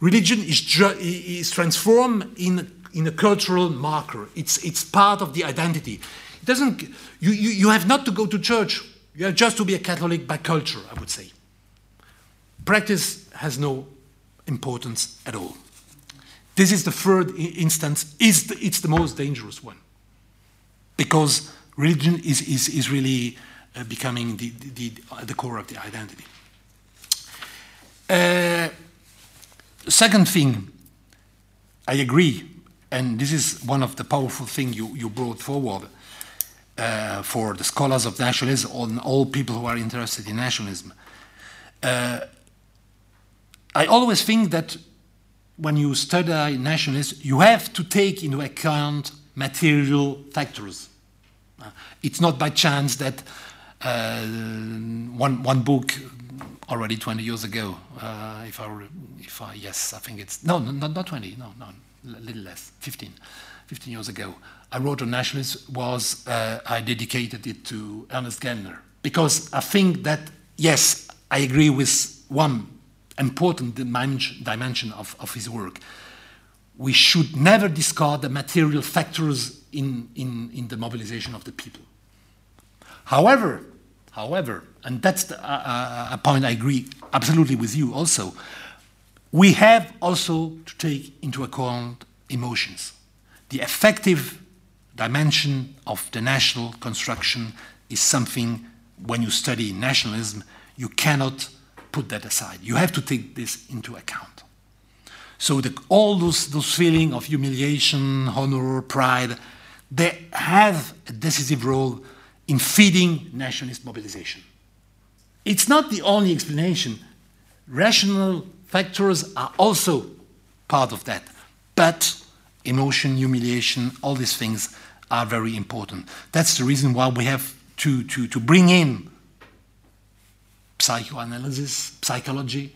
Religion is, is transformed in, in a cultural marker. It's, it's part of the identity. It doesn't, you, you, you have not to go to church. You have just to be a Catholic by culture, I would say. Practice has no importance at all. This is the third instance. It's the, it's the most dangerous one. Because religion is, is, is really uh, becoming the, the, the, core of the identity. Uh, second thing, I agree, and this is one of the powerful things you, you brought forward uh, for the scholars of nationalism and all people who are interested in nationalism. Uh, I always think that when you study nationalism, you have to take into account material factors it's not by chance that uh, one, one book already 20 years ago. Uh, if I, if I, yes, I think it's no, no, not 20, no, no, a little less, 15, 15 years ago. I wrote on nationalism was uh, I dedicated it to Ernest Gellner because I think that yes, I agree with one important dimension of, of his work. We should never discard the material factors in, in, in the mobilization of the people. However, however, and that's the, uh, a point I agree absolutely with you also, we have also to take into account emotions. The effective dimension of the national construction is something, when you study nationalism, you cannot put that aside. You have to take this into account. So the, all those, those feelings of humiliation, honor, pride, they have a decisive role in feeding nationalist mobilization. It's not the only explanation. Rational factors are also part of that. But emotion, humiliation, all these things are very important. That's the reason why we have to, to, to bring in psychoanalysis, psychology.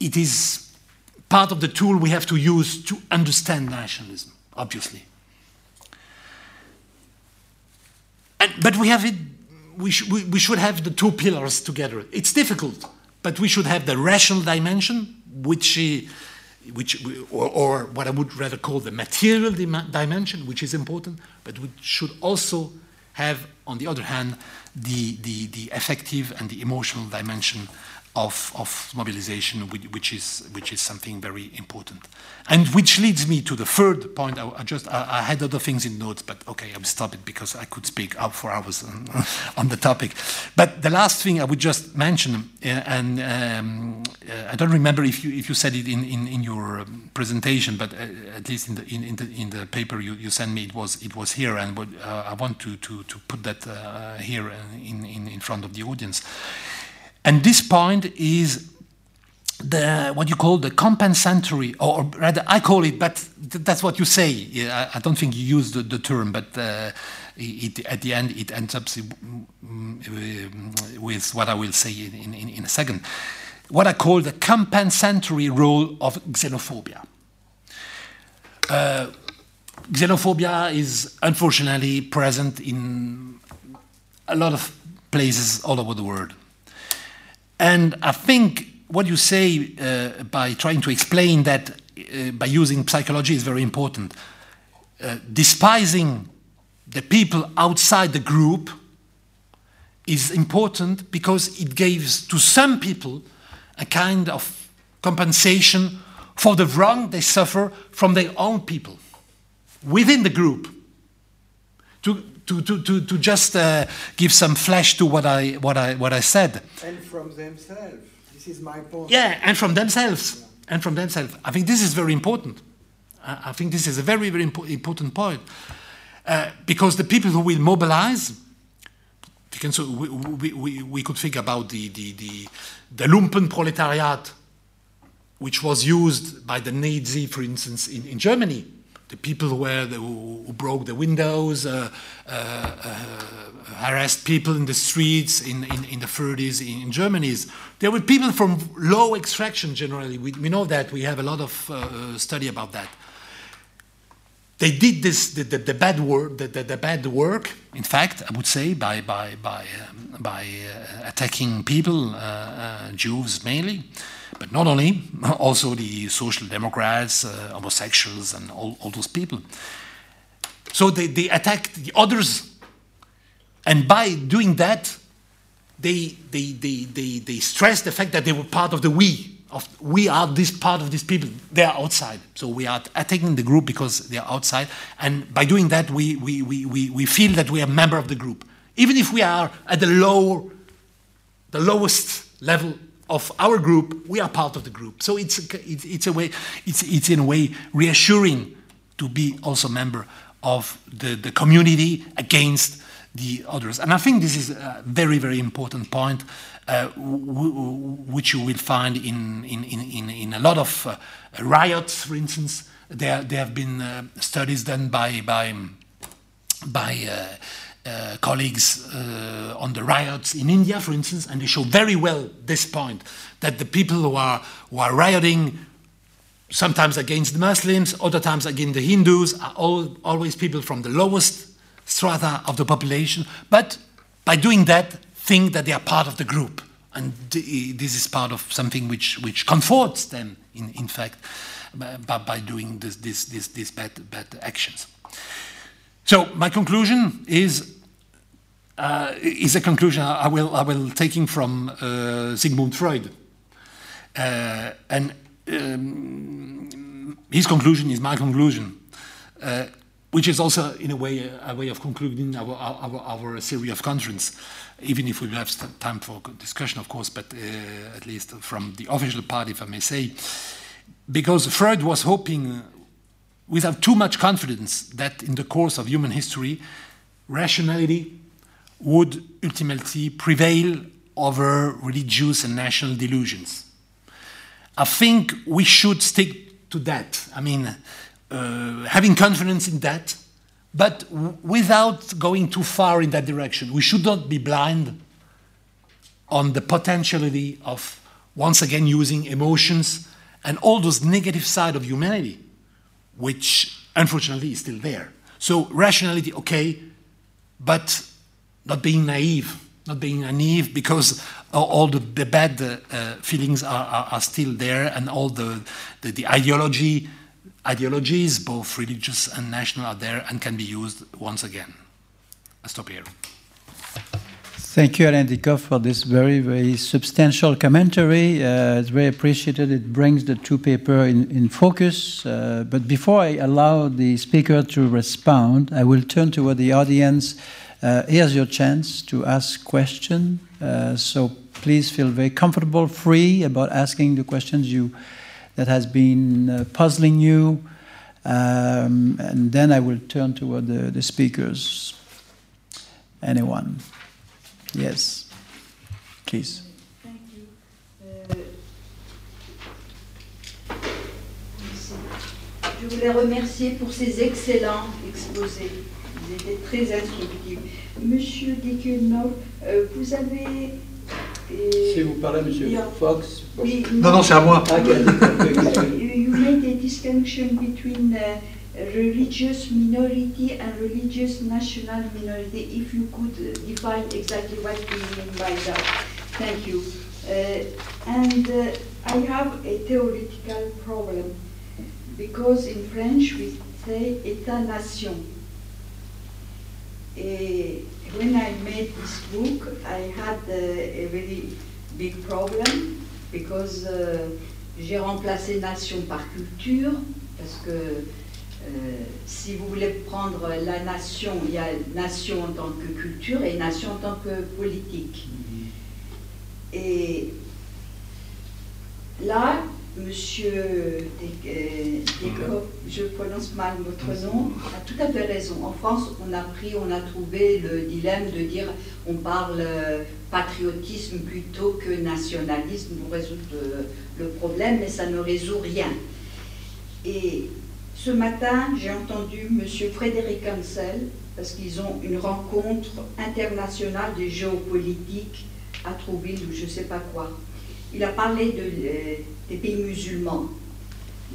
It is part of the tool we have to use to understand nationalism, obviously. And, but we have it, we, sh we, we should have the two pillars together. It's difficult, but we should have the rational dimension, which, which or, or what I would rather call the material dimension, which is important, but we should also have, on the other hand, the, the, the affective and the emotional dimension of, of mobilization, which is, which is something very important. And which leads me to the third point. I, I just I, I, had other things in notes, but okay, I will stop it because I could speak up for hours on, on the topic. But the last thing I would just mention, uh, and um, uh, I don't remember if you if you said it in, in, in your um, presentation, but uh, at least in the in, in, the in the paper you, you sent me, it was it was here, and I want to to to put that here in, in in front of the audience. And this point is the what you call the compensatory, or rather, I call it, but th that's what you say. I, I, don't think you use the, the term, but uh, it, at the end it ends up with what I will say in, in, in a second. What I call the compensatory role of xenophobia. Uh, xenophobia is unfortunately present in a lot of places all over the world. And I think what you say uh, by trying to explain that uh, by using psychology is very important. Uh, despising the people outside the group is important because it gives to some people a kind of compensation for the wrong they suffer from their own people within the group. To, to, to, to, to just uh, give some flesh to what I, what, I, what I said. And from themselves. This is my point. Yeah, and from themselves. Yeah. And from themselves. I think this is very important. I think this is a very, very impo important point. Uh, because the people who will mobilize, can, so we, we, we, we could think about the, the, the, the lumpen proletariat, which was used by the Nazi, for instance, in, in Germany the people who, were the, who, broke the windows, uh, uh, uh, harassed people in the streets in, in, in the 30s in, in Germany. There were people from low extraction generally. We, we know that. We have a lot of uh, study about that. They did this, the, the, the bad work, the, the, bad work, in fact, I would say, by, by, by, um, by uh, attacking people, uh, Jews mainly but not only, also the social democrats, uh, homosexuals, and all, all those people. So they, they attacked the others, and by doing that, they, they, they, they, they stressed the fact that they were part of the we. Of, we are this part of these people. They are outside. So we are attacking the group because they are outside. And by doing that, we, we, we, we, we feel that we are a member of the group. Even if we are at the low, the lowest level of our group, we are part of the group. So it's a, it's a way, it's, it's in a way reassuring to be also member of the, the community against the others. And I think this is a very, very important point, uh, which you will find in, in, in, in a lot of uh, riots, for instance. There, there have been uh, studies done by, by, by uh, colleagues uh, on the riots in India, for instance, and they show very well this point that the people who are, who are rioting sometimes against the Muslims, other times against the Hindus, are all, always people from the lowest strata of the population, but by doing that, think that they are part of the group. And this is part of something which, which comforts them, in, in fact, by, by doing this, this, this, these bad, bad actions. So my conclusion is uh, is a conclusion I will I will taking from uh, Sigmund Freud, uh, and um, his conclusion is my conclusion, uh, which is also in a way a, way of concluding our, our, our series of conference, even if we have time for discussion, of course, but uh, at least from the official part, if I may say, because Freud was hoping without too much confidence that in the course of human history, rationality would ultimately prevail over religious and national delusions. I think we should stick to that. I mean, uh, having confidence in that, but without going too far in that direction. We should not be blind on the potentiality of once again using emotions and all those negative side of humanity which unfortunately is still there. So rationality, okay, but not being naive, not being naive because all the, the bad uh, feelings are, are, are, still there and all the, the, the ideology, ideologies, both religious and national, are there and can be used once again. I stop here. Thank you, Alain Dieckhoff, for this very, very substantial commentary. Uh, it's very appreciated. It brings the two paper in, in focus. Uh, but before I allow the speaker to respond, I will turn toward the audience. Uh, here's your chance to ask question. Uh, so please feel very comfortable, free about asking the questions you that has been uh, puzzling you. Um, and then I will turn toward the, the speakers. Anyone? Yes, please. Thank you. Euh, je voulais remercier pour ces excellents exposés. Ils étaient très instructifs. Monsieur Dekenov, euh, vous avez. Euh, si vous parlez, Monsieur Fox. Oui, non, non, c'est à moi. you made a distinction between. Uh, religious minority and religious national minority, if you could define exactly what you mean by that. Thank you. Uh, and uh, I have a theoretical problem because in French we say état-nation. when I made this book, I had uh, a very big problem because uh, j'ai remplacé nation par culture parce que si vous voulez prendre la nation, il y a nation en tant que culture et nation en tant que politique. Mm-hmm. Et là, monsieur Descop, je prononce mal votre nom, a tout à fait raison. En France, on a pris, on a trouvé le dilemme de dire on parle euh, patriotisme plutôt que nationalisme pour résoudre le problème, mais ça ne résout rien. Et ce matin, j'ai entendu M. Frédéric Ansel, parce qu'ils ont une rencontre internationale de géopolitique à Trouville ou je ne sais pas quoi. Il a parlé euh, des pays musulmans.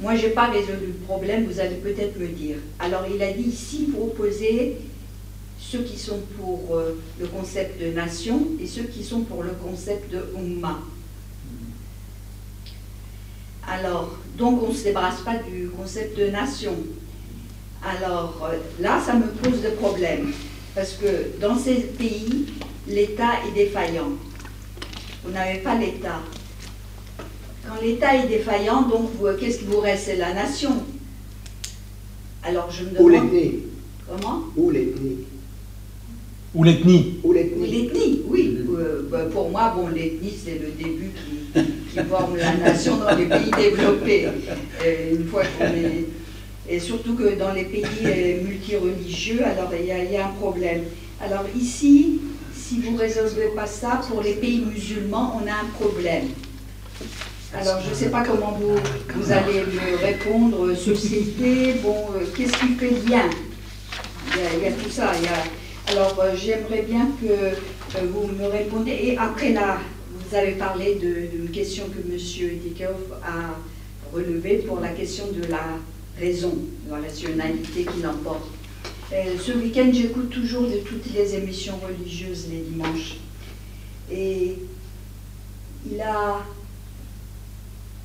Moi, je n'ai pas résolu le problème, vous allez peut-être me dire. Alors, il a dit ici, pour opposer ceux qui sont pour euh, le concept de nation et ceux qui sont pour le concept de Ummah. Alors, donc on ne se débarrasse pas du concept de nation. Alors euh, là, ça me pose des problèmes, parce que dans ces pays, l'État est défaillant. Vous n'avez pas l'État. Quand l'État est défaillant, donc qu'est-ce qui vous reste? C'est la nation. Alors je me demande... Ou l'ethnie. Comment? Ou l'ethnie. Ou l'ethnie. Ou l'ethnie, oui. Euh, bah, pour moi, bon, l'ethnie, c'est le début qui, qui, forme la nation dans les pays développés. Euh, une fois qu'on est... Et surtout que dans les pays euh, multireligieux, alors il y, a un problème. Alors ici, si vous ne résolvez pas ça, pour les pays musulmans, on a un problème. Alors je ne sais pas comment vous, allez me répondre, société, bon, qu'est-ce qui fait bien il y, a, tout ça. Alors, euh, j'aimerais bien que euh, vous me répondiez. Et après, là, vous avez parlé d'une question que M. Dickoff a relevée pour la question de la raison, de la rationalité qui l'emporte. Euh, ce week-end, j'écoute toujours de toutes les émissions religieuses les dimanches. Et il a,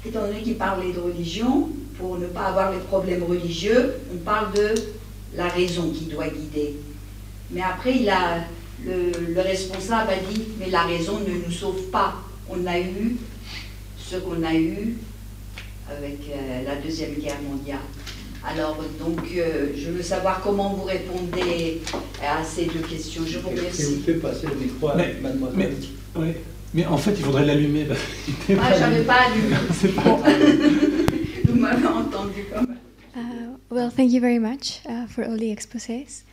étant donné qu'il parlait de religion, pour ne pas avoir les problèmes religieux, on parle de la raison qui doit guider. Mais après, il a, le, le responsable a dit, mais la raison ne nous sauve pas. On a eu ce qu'on a eu avec euh, la Deuxième Guerre mondiale. Alors, donc, euh, je veux savoir comment vous répondez à ces deux questions. Je vous Et vous remercie. faites passer le micro à Mais- mademoiselle. Oui. Mais en fait, il faudrait l'allumer. n'est Ah, j'avais pas allumé. C'est pas Bon. Vous m'avez entendu quand même. Uh, well, thank you very much uh, for all the exposés.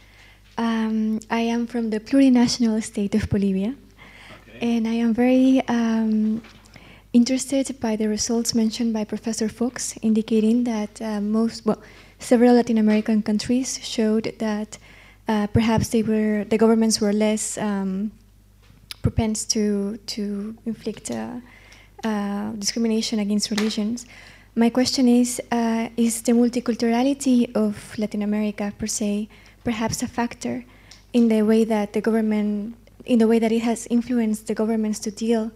Um, I am from the plurinational state of Bolivia, and I am very um, interested by the results mentioned by Professor Fox, indicating that uh, most, well, several Latin American countries showed that uh, perhaps they were the governments were less um, propense to to inflict uh, uh, discrimination against religions. My question is: uh, Is the multiculturality of Latin America per se perhaps a factor in the way that the government, in the way that it has influenced the governments to deal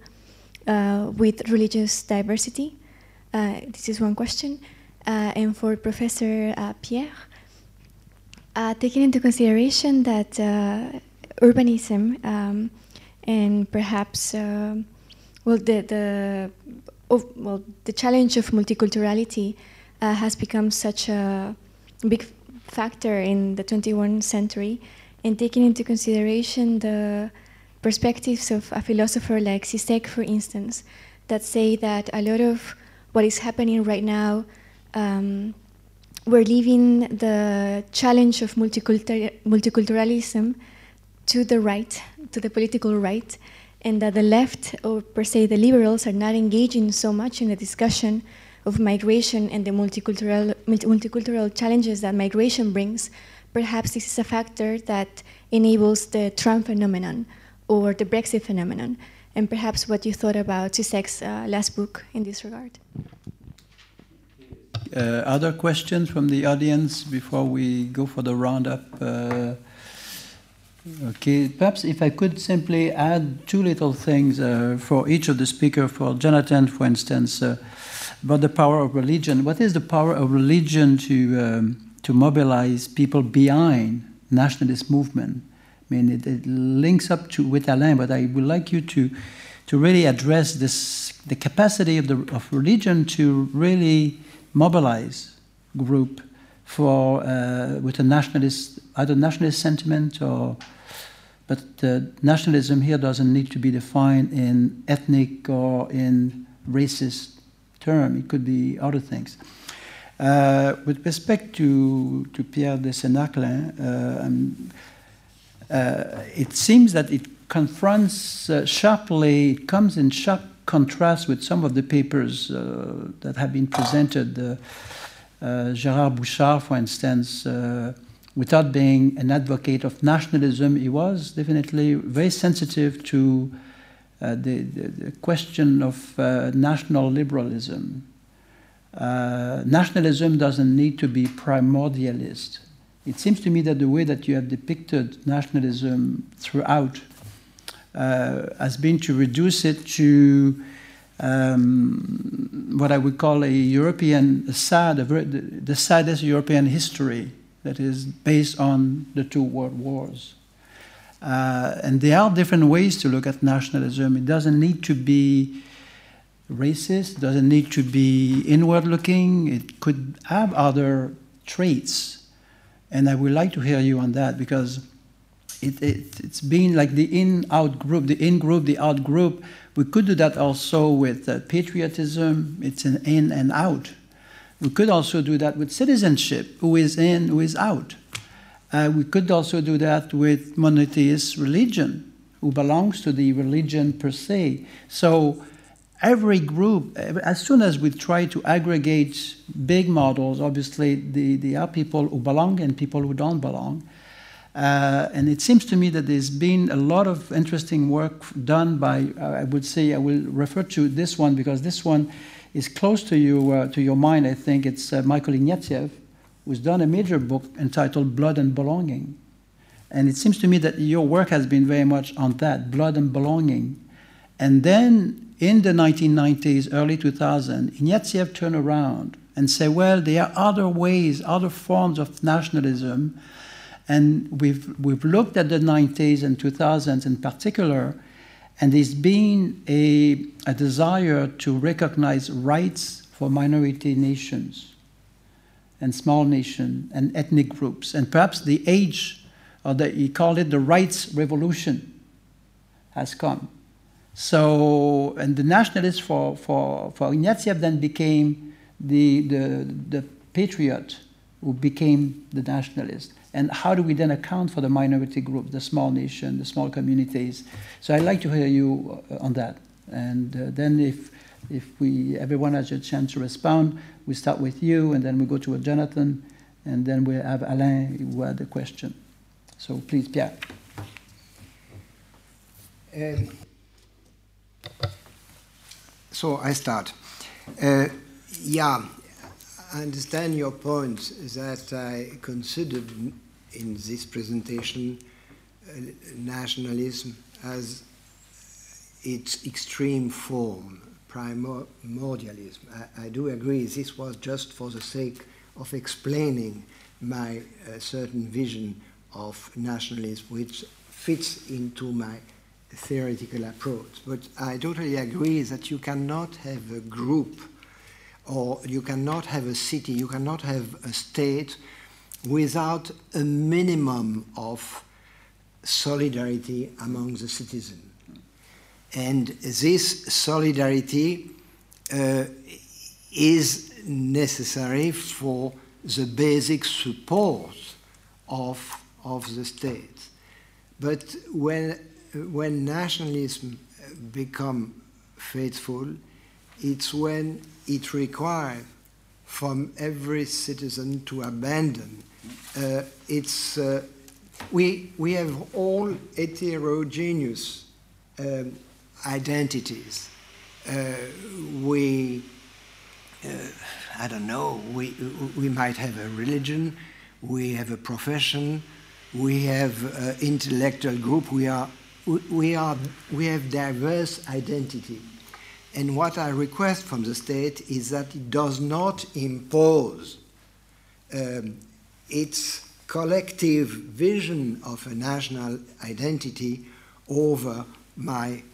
uh, with religious diversity? Uh, this is one question. Uh, and for Professor uh, Pierre, uh, taking into consideration that urbanism um, and perhaps well the the of, well the challenge of multiculturality uh, has become such a big factor in the 21st century, and taking into consideration the perspectives of a philosopher like Zizek, for instance, that say that a lot of what is happening right now um, we're leaving the challenge of multicultur- multiculturalism to the right, to the political right, and that the left, or per se the liberals, are not engaging so much in the discussion of migration and the multicultural, multicultural challenges that migration brings. Perhaps this is a factor that enables the Trump phenomenon or the Brexit phenomenon, and perhaps what you thought about Zizek's uh, last book in this regard. Uh, other questions from the audience before we go for the roundup? Uh, okay, perhaps if I could simply add two little things uh, for each of the speakers. For Jonathan, for instance, uh, about the power of religion. What is the power of religion to um, to mobilize people behind nationalist movement? I mean, it, it links up to with Alain, but I would like you to to really address this the capacity of the of religion to really mobilize group for uh, with a nationalist either nationalist sentiment or but uh, nationalism here doesn't need to be defined in ethnic or in racist term. It could be other things. Uh, with respect to, to Pierre de Senarclens, uh, um, uh, it seems that it confronts uh, sharply, it comes in sharp contrast with some of the papers that have been presented. Gérard Bouchard, for instance, without being an advocate of nationalism, he was definitely very sensitive to the, the, the question of uh, national liberalism. Uh, nationalism doesn't need to be primordialist. It seems to me that the way that you have depicted nationalism throughout uh, has been to reduce it to um, what I would call a European sad, the saddest European history that is based on the two world wars. Uh, and there are different ways to look at nationalism. It doesn't need to be racist, doesn't need to be inward looking, it could have other traits. And I would like to hear you on that because it, it, it's been like the in out group, the in group, the out group. We could do that also with uh, patriotism, it's an in and out. We could also do that with citizenship, who is in, who is out. Uh, we could also do that with monotheist religion, who belongs to the religion per se. So every group, as soon as we try to aggregate big models, obviously the, there are people who belong and people who don't belong. Uh, and it seems to me that there's been a lot of interesting work done by, uh, I would say, I will refer to this one because this one is close to you, uh, to your mind. I think it's uh, Michael Ignatieff, who's done a major book entitled Blood and Belonging. And it seems to me that your work has been very much on that, blood and belonging. And then in the 1990s, early 2000, Ignatieff turned around and said, well, there are other ways, other forms of nationalism and we've, we've looked at the 90s and 2000s in particular, and there's been a, a desire to recognize rights for minority nations and small nation and ethnic groups. And perhaps the age, or the, he called it the rights revolution, has come. So, and the nationalists for, for, for Ignatieff then became the, the, the patriot who became the nationalist and how do we then account for the minority group, the small nation, the small communities? So I'd like to hear you uh, on that. And uh, then if, if we, everyone has a chance to respond, we start with you, and then we go to Jonathan, and then we have Alain who had a question. So please, Pierre. Um, so I start. Uh, yeah, I understand your point that I considered in this presentation uh, nationalism as its extreme form, primordialism. I, I, do agree this was just for the sake of explaining my uh, certain vision of nationalism, which fits into my theoretical approach. But I totally agree that you cannot have a group or you cannot have a city, you cannot have a state without a minimum of solidarity among the citizens. And this solidarity uh, is necessary for the basic support of, of the state. But when, when nationalism become faithful, it's when it requires from every citizen to abandon uh, it's, uh, we, we have all heterogeneous um, identities. Uh, we, I don't know, we, we might have a religion, we have a profession, we have an intellectual group, we, are, we, are, we have diverse identity. And what I request from the state is that it does not impose um, its collective vision of a national identity over my uh,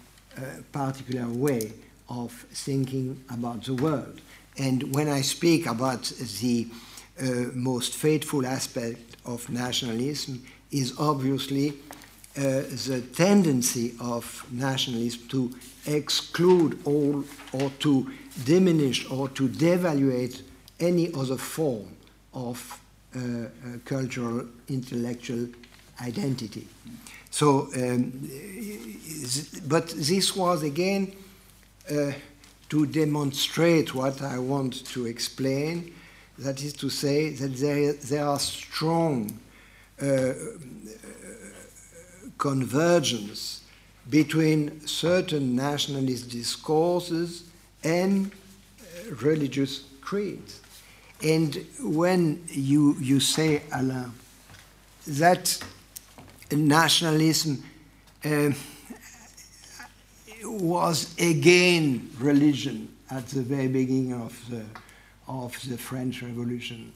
particular way of thinking about the world. And when I speak about the uh, most faithful aspect of nationalism is obviously uh, the tendency of nationalism to exclude all or to diminish or to devaluate any other form of uh, uh, cultural, intellectual identity. So, um, but this was again uh, to demonstrate what I want to explain. That is to say that there, there are strong uh, convergence between certain nationalist discourses and religious creeds. And when you, you say, Alain, that nationalism uh, was again religion at the very beginning of the, of the French Revolution.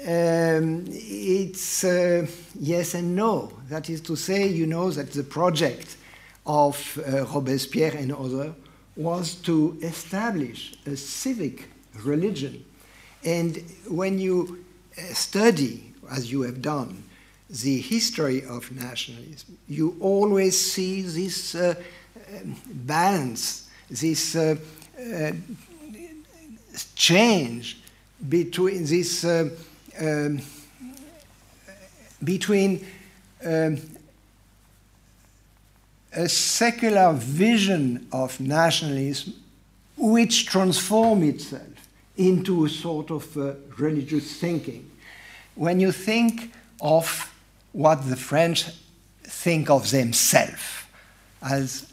Um, it's uh, yes and no. That is to say, you know that the project of uh, Robespierre and others was to establish a civic religion and when you uh, study, as you have done, the history of nationalism, you always see this uh, balance, this uh, uh, change between this uh, um, between um, a secular vision of nationalism which transforms itself into a sort of uh, religious thinking. When you think of what the French think of themselves as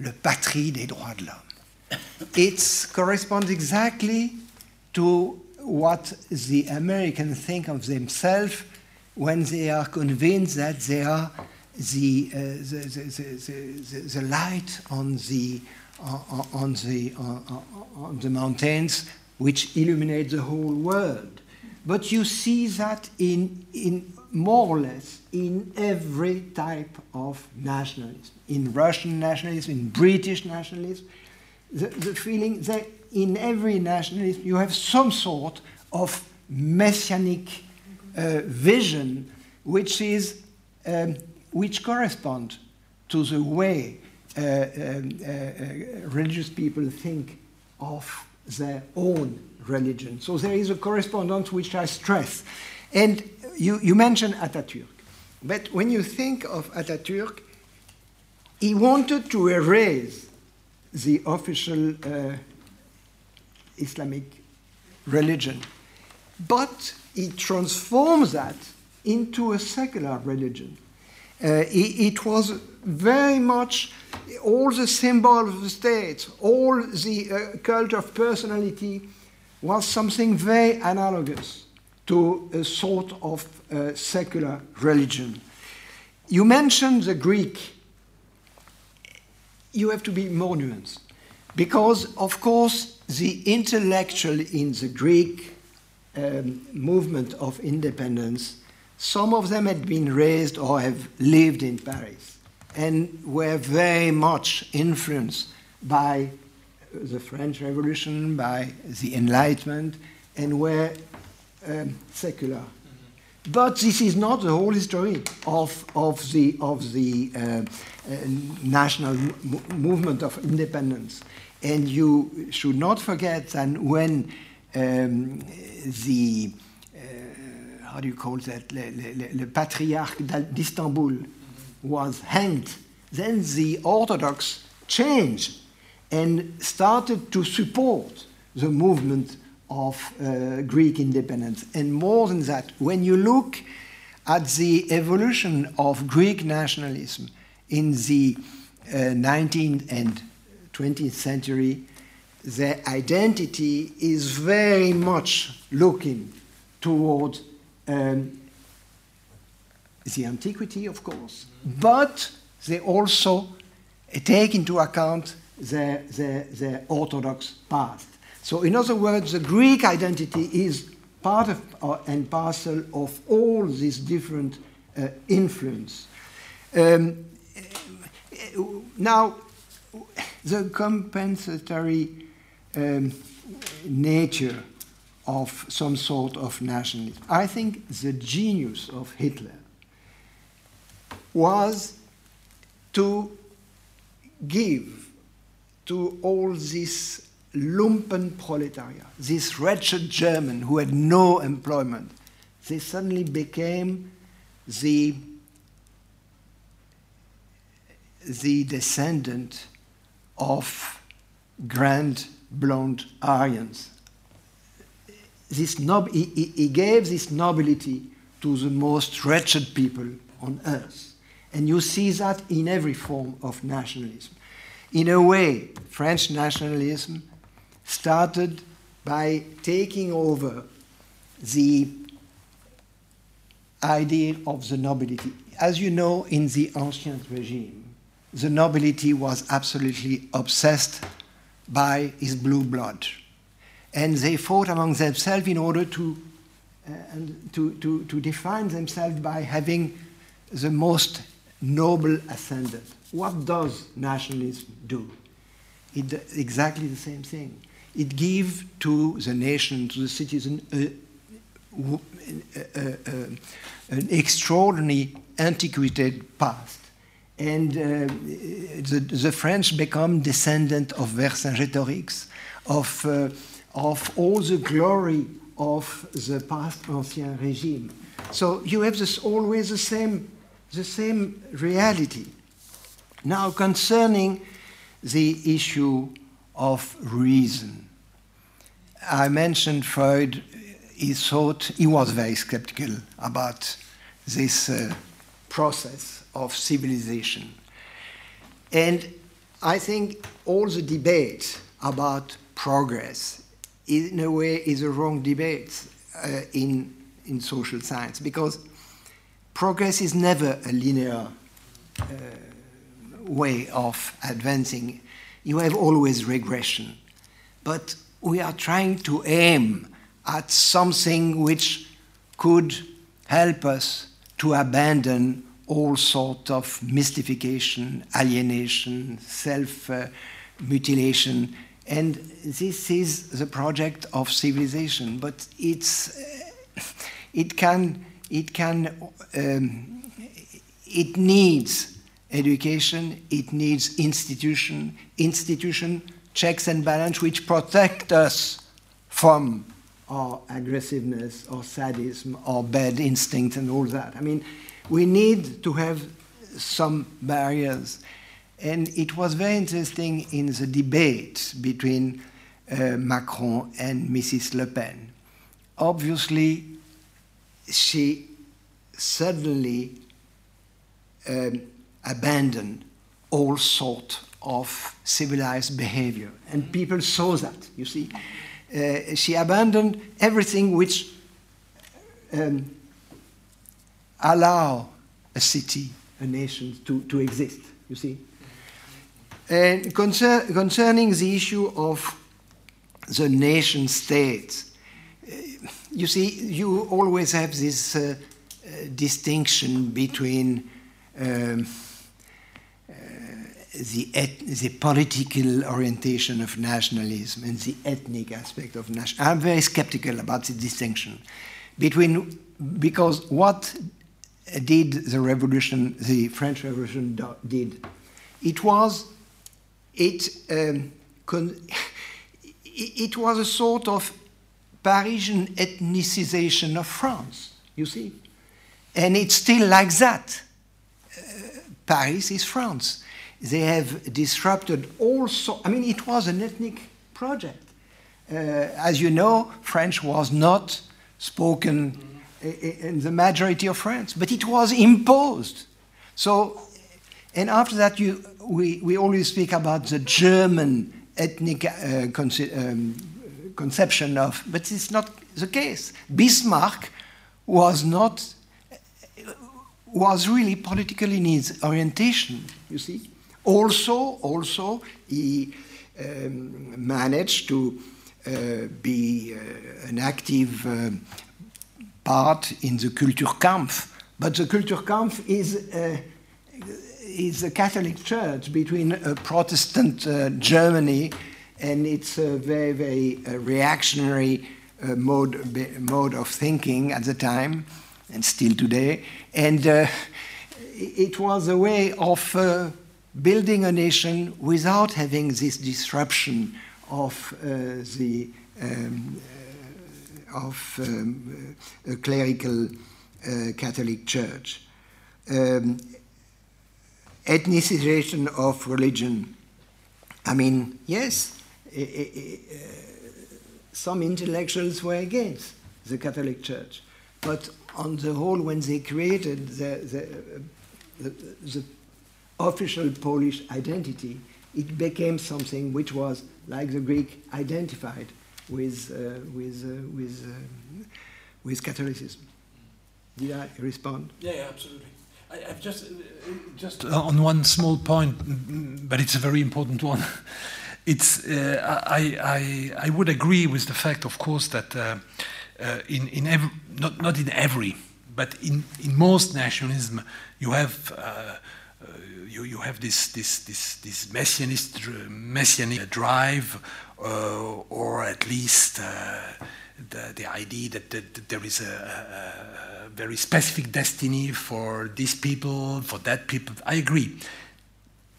le patrie des droits de l'homme. It corresponds exactly to what the Americans think of themselves when they are convinced that they are the, uh, the, the, the, light on the, uh, on, the, uh, on the mountains which illuminate the whole world. But you see that in, in more or less in every type of nationalism, in Russian nationalism, in British nationalism, the, the feeling that in every nationalism you have some sort of messianic uh, vision which is um, which correspond to the way uh, um, uh, uh, religious people think of their own religion. So there is a correspondence which I stress. And you, you mentioned Atatürk. But when you think of Atatürk, he wanted to erase the official uh, Islamic religion, but he transformed that into a secular religion. Uh, it, it, was very much all the symbols of the state, all the uh, cult of personality was something very analogous to a sort of uh, secular religion. You mentioned the Greek. You have to be more nuanced because, of course, the intellectual in the Greek um, movement of independence, some of them had been raised or have lived in Paris and were very much influenced by the French Revolution, by the Enlightenment, and were um, secular. But this is not the whole history of, of the, of the uh, uh, national movement of independence. And you should not forget that when um, the, uh, how do you call that, le, le, le Patriarch d'Istanbul was hanged, then the Orthodox changed and started to support the movement of uh, Greek independence. And more than that, when you look at the evolution of Greek nationalism in the uh, 19th and 20th century, their identity is very much looking toward um, the antiquity, of course, but they also take into account their, their, their Orthodox past. So, in other words, the Greek identity is part of uh, and parcel of all these different uh, influence. Um, now, the compensatory um, nature of some sort of nationalism. I think the genius of Hitler was to give to all this lumpen proletariat, this wretched German who had no employment, they suddenly became the, the descendant of grand blonde Aryans. This nob- he, he gave this nobility to the most wretched people on earth. And you see that in every form of nationalism. In a way, French nationalism started by taking over the idea of the nobility. As you know, in the Ancien regime, the nobility was absolutely obsessed by his blue blood. And they fought among themselves in order to, uh, to, to, to define themselves by having the most noble ascendant. What does nationalism do? It does exactly the same thing it gave to the nation, to the citizen, a, a, a, an extraordinary antiquated past. And uh, the, the, French become descendant of Vercingétorix, of, uh, of all the glory of the past Ancien regime. So you have this always the same, the same reality. Now, concerning the issue of reason, I mentioned Freud, he thought, he was very skeptical about this uh, process of civilization. And I think all the debate about progress, in a way, is a wrong debate uh, in, in social science because progress is never a linear uh, way of advancing. You have always regression. But we are trying to aim at something which could help us to abandon all sort of mystification, alienation, self uh, mutilation. And this is the project of civilization, but it's, uh, it can, it can, um, it needs education, it needs institution, institution checks and balance which protect us from our aggressiveness or sadism or bad instinct and all that. I mean, we need to have some barriers. And it was very interesting in the debate between uh, Macron and Mrs. Le Pen. Obviously, she suddenly um, abandoned all sort of civilized behavior. And people saw that, you see. Uh, she abandoned everything which um, allow a city, a nation to, to exist, you see. And concern, concerning the issue of the nation states, uh, you see, you always have this uh, uh, distinction between um, the, et- the political orientation of nationalism and the ethnic aspect of nationalism. I'm very skeptical about the distinction between, because what did the revolution, the French Revolution do, did? It was, it, um, con, it was a sort of Parisian ethnicization of France, you see. And it's still like that. Uh, Paris is France. They have disrupted also, I mean, it was an ethnic project. Uh, as you know, French was not spoken in the majority of France, but it was imposed. So, and after that, you, we, we always speak about the German ethnic uh, um, conception of, but it's not the case. Bismarck was not, was really politically in his orientation, you see. Also, also, he um, managed to uh, be uh, an active uh, part in the Kulturkampf, but the Kulturkampf is, is a Catholic church between a Protestant uh, Germany and it's a very, very reactionary mode, mode of thinking at the time and still today. And it was a way of building a nation without having this disruption of uh, the um, of um, a clerical uh, Catholic Church. Um, ethnicization of religion. I mean, yes, uh, some intellectuals were against the Catholic Church, but on the whole, when they created the, the, the, the official Polish identity, it became something which was, like the Greek, identified with, uh, with, uh, with, uh, with Catholicism. Did I respond? Yeah, yeah absolutely. I, have just, just on one small point, but it's a very important one. It's, uh, I, I, I would agree with the fact, of course, that uh, uh, in, in every, not, not in every, but in, in most nationalism, you have you, you have this, this, this, this messianic, messianic drive, uh, or at least uh, the, the idea that, that, that there is a, a, a, very specific destiny for these people, for that people. I agree.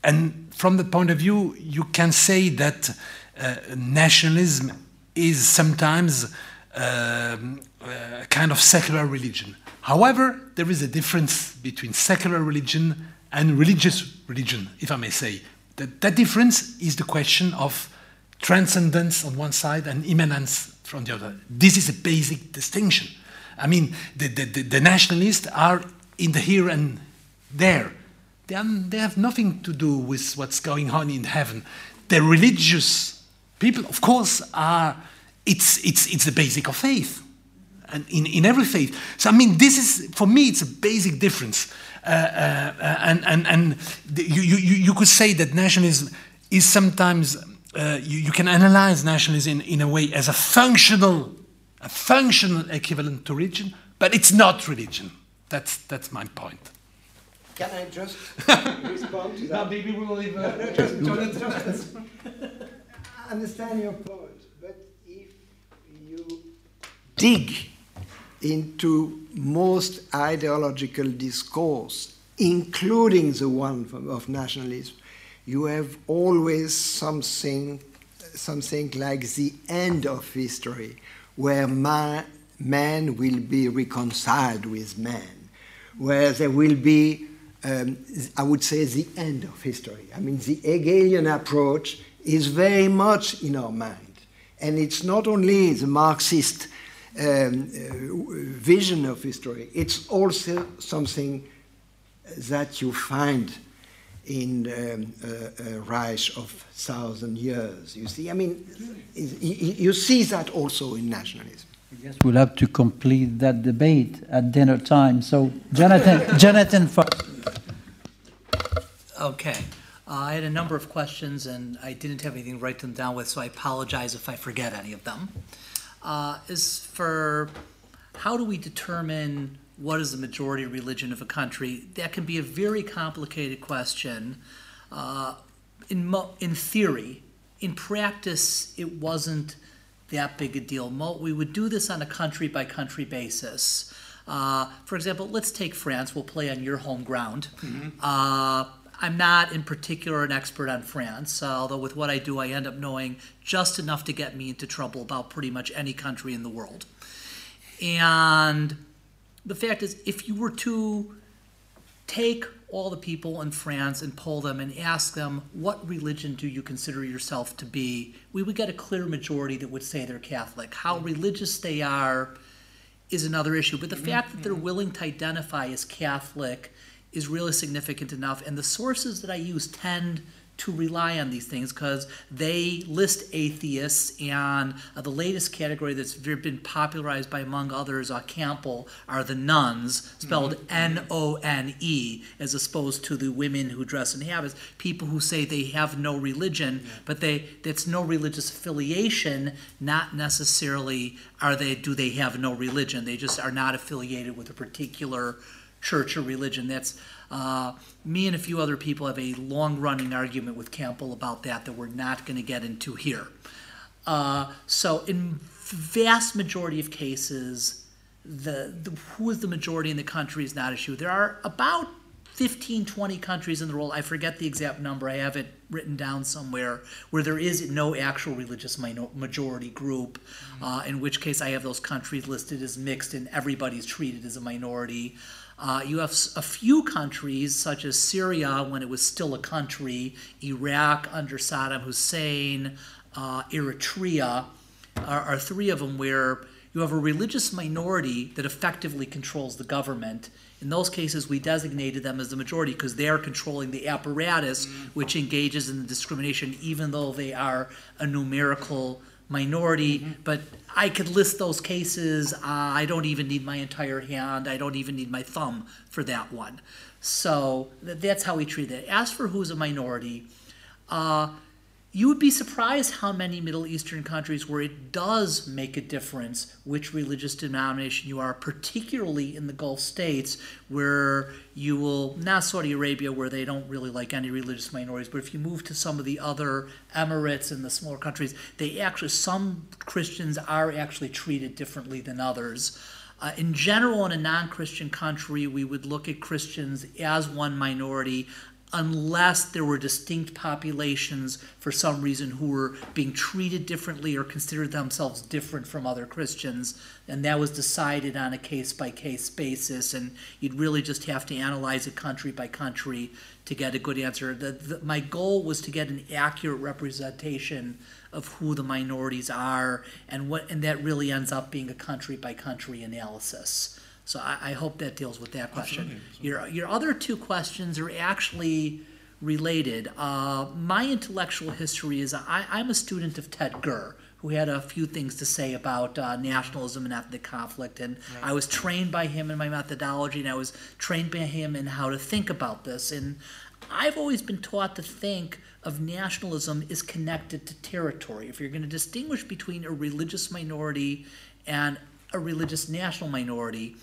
And from the point of view, you can say that uh, nationalism is sometimes um, a kind of secular religion. However, there is a difference between secular religion and religious religion, if I may say. That, that difference is the question of transcendence on one side and immanence from the other. This is a basic distinction. I mean, the, the, the, the nationalists are in the here and there. They, are, they have nothing to do with what's going on in heaven. The religious people, of course, are, it's, it's, it's the basic of faith. And in, in every faith. So, I mean, this is, for me, it's a basic difference. Uh, uh, and and, and you, you, you could say that nationalism is sometimes, uh, you, you can analyze nationalism in, in a way as a functional, a functional equivalent to religion, but it's not religion. That's, that's my point. Can I just respond to that? Now maybe we will leave. Uh, No, just- just- I understand your point, but if you dig into most ideological discourse, including the one of nationalism, you have always something, something like the end of history, where man, man will be reconciled with man, where there will be, um, I would say, the end of history. I mean, the Hegelian approach is very much in our mind. And it's not only the Marxist um, uh, vision of history, it's also something that you find in um, a, a Reich of thousand years. You see, I mean, you you see that also in nationalism. I guess we'll have to complete that debate at dinner time. So, Jonathan, Jonathan, first. Okay. Uh, I had a number of questions, and I didn't have anything to write them down with, so I apologize if I forget any of them. Uh, As for how do we determine what is the majority religion of a country, that can be a very complicated question. Uh, in, mo- in theory, in practice, it wasn't that big a deal. Mo- we would do this on a country by country basis. Uh, for example, let's take France. We'll play on your home ground. Uh, I'm not in particular an expert on France, uh, although with what I do, I end up knowing just enough to get me into trouble about pretty much any country in the world. And the fact is, if you were to take all the people in France and poll them and ask them, what religion do you consider yourself to be? We would get a clear majority that would say they're Catholic. How mm-hmm. religious they are is another issue. But the fact that they're mm-hmm. willing to identify as Catholic is really significant enough. And the sources that I use tend to rely on these things because they list atheists, and uh, the latest category that's been popularized by, among others, uh, Campbell, are the nones, spelled N O N E, as opposed to the women who dress in habits. People who say they have no religion, but they that's no religious affiliation, not necessarily are they do they have no religion. They just are not affiliated with a particular church or religion. That's uh, me and a few other people have a long-running argument with Campbell about that that we're not going to get into here. Uh, so, in vast majority of cases, the, the who is the majority in the country is not an issue. There are about 15, 20 countries in the world. I forget the exact number. I have it written down somewhere where there is no actual religious minor- majority group. Uh, in which case, I have those countries listed as mixed, and everybody's treated as a minority. Uh, you have a few countries, such as Syria when it was still a country, Iraq under Saddam Hussein, uh, Eritrea, are, are three of them where you have a religious minority that effectively controls the government. In those cases, we designated them as the majority because they are controlling the apparatus which engages in the discrimination, even though they are a numerical minority. But I could list those cases. Uh, I don't even need my entire hand. I don't even need my thumb for that one. So th- that's how we treat it. As for who's a minority, uh, you would be surprised how many Middle Eastern countries where it does make a difference which religious denomination you are, particularly in the Gulf states where you will, not Saudi Arabia where they don't really like any religious minorities, but if you move to some of the other Emirates and the smaller countries, they actually, some Christians are actually treated differently than others. Uh, in general, in a non Christian country, we would look at Christians as one minority unless there were distinct populations for some reason who were being treated differently or considered themselves different from other Christians. And that was decided on a case by case basis. And you'd really just have to analyze it country by country to get a good answer. The, the, my goal was to get an accurate representation of who the minorities are and what and that really ends up being a country by country analysis. So I, I hope that deals with that question. Your, your other two questions are actually related. Uh, my intellectual history is I, I'm a student of Ted Gurr, who had a few things to say about uh, nationalism and ethnic conflict. And I was trained by him in my methodology, and I was trained by him in how to think about this. And I've always been taught to think of nationalism as connected to territory. If you're going to distinguish between a religious minority and a religious national minority,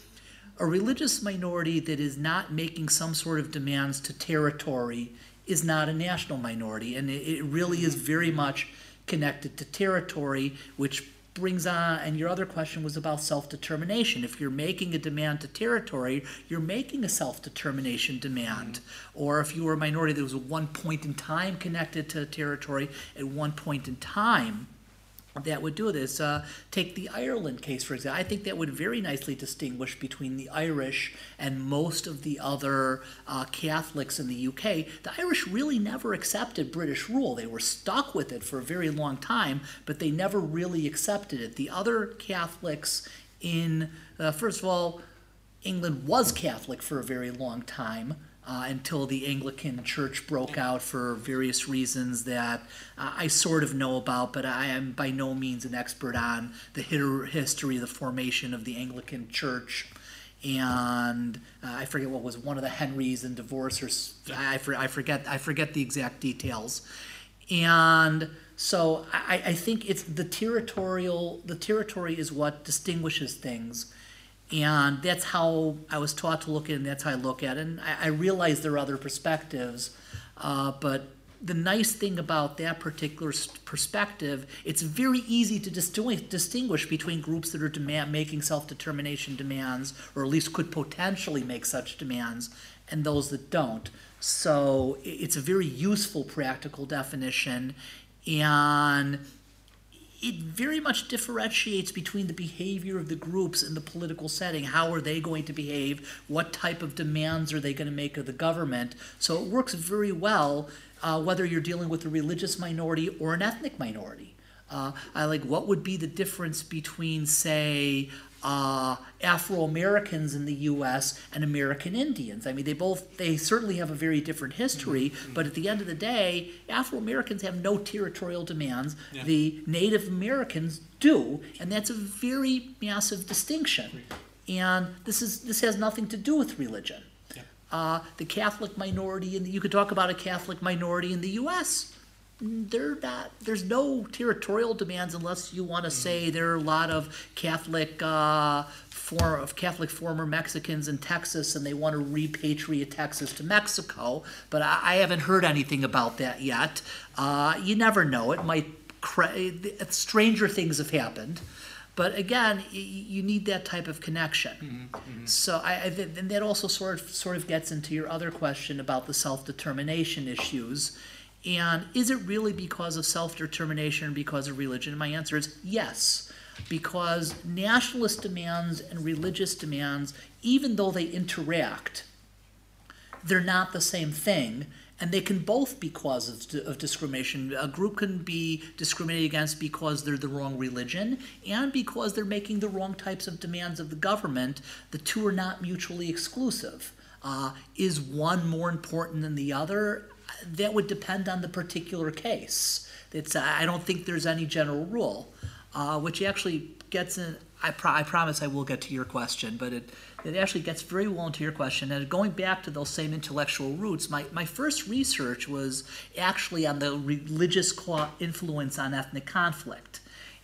a religious minority that is not making some sort of demands to territory is not a national minority. And it, it really is very much connected to territory, which brings on, and your other question was about self determination. If you're making a demand to territory, you're making a self determination demand. Mm-hmm. Or if you were a minority that was at one point in time connected to territory, at one point in time, that would do this. Uh, take the Ireland case, for example. I think that would very nicely distinguish between the Irish and most of the other uh, Catholics in the UK. The Irish really never accepted British rule. They were stuck with it for a very long time, but they never really accepted it. The other Catholics in, uh, first of all, England was Catholic for a very long time uh, until the Anglican Church broke out for various reasons that uh, I sort of know about, but I am by no means an expert on the history, the formation of the Anglican Church. And uh, I forget what was one of the Henrys and divorce, or I, for- I forget I forget the exact details. And so I, I think it's the territorial the territory is what distinguishes things and that's how I was taught to look at it, and that's how I look at it. And I, I realize there are other perspectives, uh, but the nice thing about that particular perspective, it's very easy to distinguish, between groups that are demand, making self-determination demands, or at least could potentially make such demands, and those that don't. So it's a very useful practical definition, and it very much differentiates between the behavior of the groups in the political setting. How are they going to behave? What type of demands are they going to make of the government? So it works very well uh, whether you're dealing with a religious minority or an ethnic minority. Uh, I like what would be the difference between, say, uh, Afro Americans in the U.S. and American Indians. I mean, they both they certainly have a very different history, but at the end of the day, Afro Americans have no territorial demands. The Native Americans do, and that's a very massive distinction. And this is this has nothing to do with religion. Uh, the Catholic minority, and you could talk about a Catholic minority in the U.S they're not there's no territorial demands unless you want to say there are a lot of catholic uh, for of catholic former mexicans in texas and they want to repatriate texas to mexico but i, I haven't heard anything about that yet. Uh, you never know. It might cra- stranger things have happened. But again, y- you need that type of connection. So I, I th- and that also sort of sort of gets into your other question about the self determination issues. And is it really because of self determination because of religion? And my answer is yes, because nationalist demands and religious demands, even though they interact, they're not the same thing, and they can both be causes of of discrimination. A group can be discriminated against because they're the wrong religion and because they're making the wrong types of demands of the government. The two are not mutually exclusive. Uh, is one more important than the other? That would depend on the particular case. It's, I don't think there's any general rule, uh, which actually gets in. I, pro- I promise I will get to your question, but it, it actually gets very well into your question. And going back to those same intellectual roots, my, my first research was actually on the religious influence on ethnic conflict.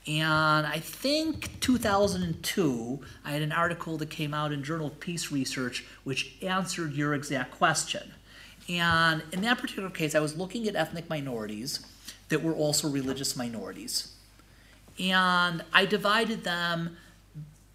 And I think 2002, I had an article that came out in Journal of Peace Research which answered your exact question. And in that particular case, I was looking at ethnic minorities that were also religious minorities. And I divided them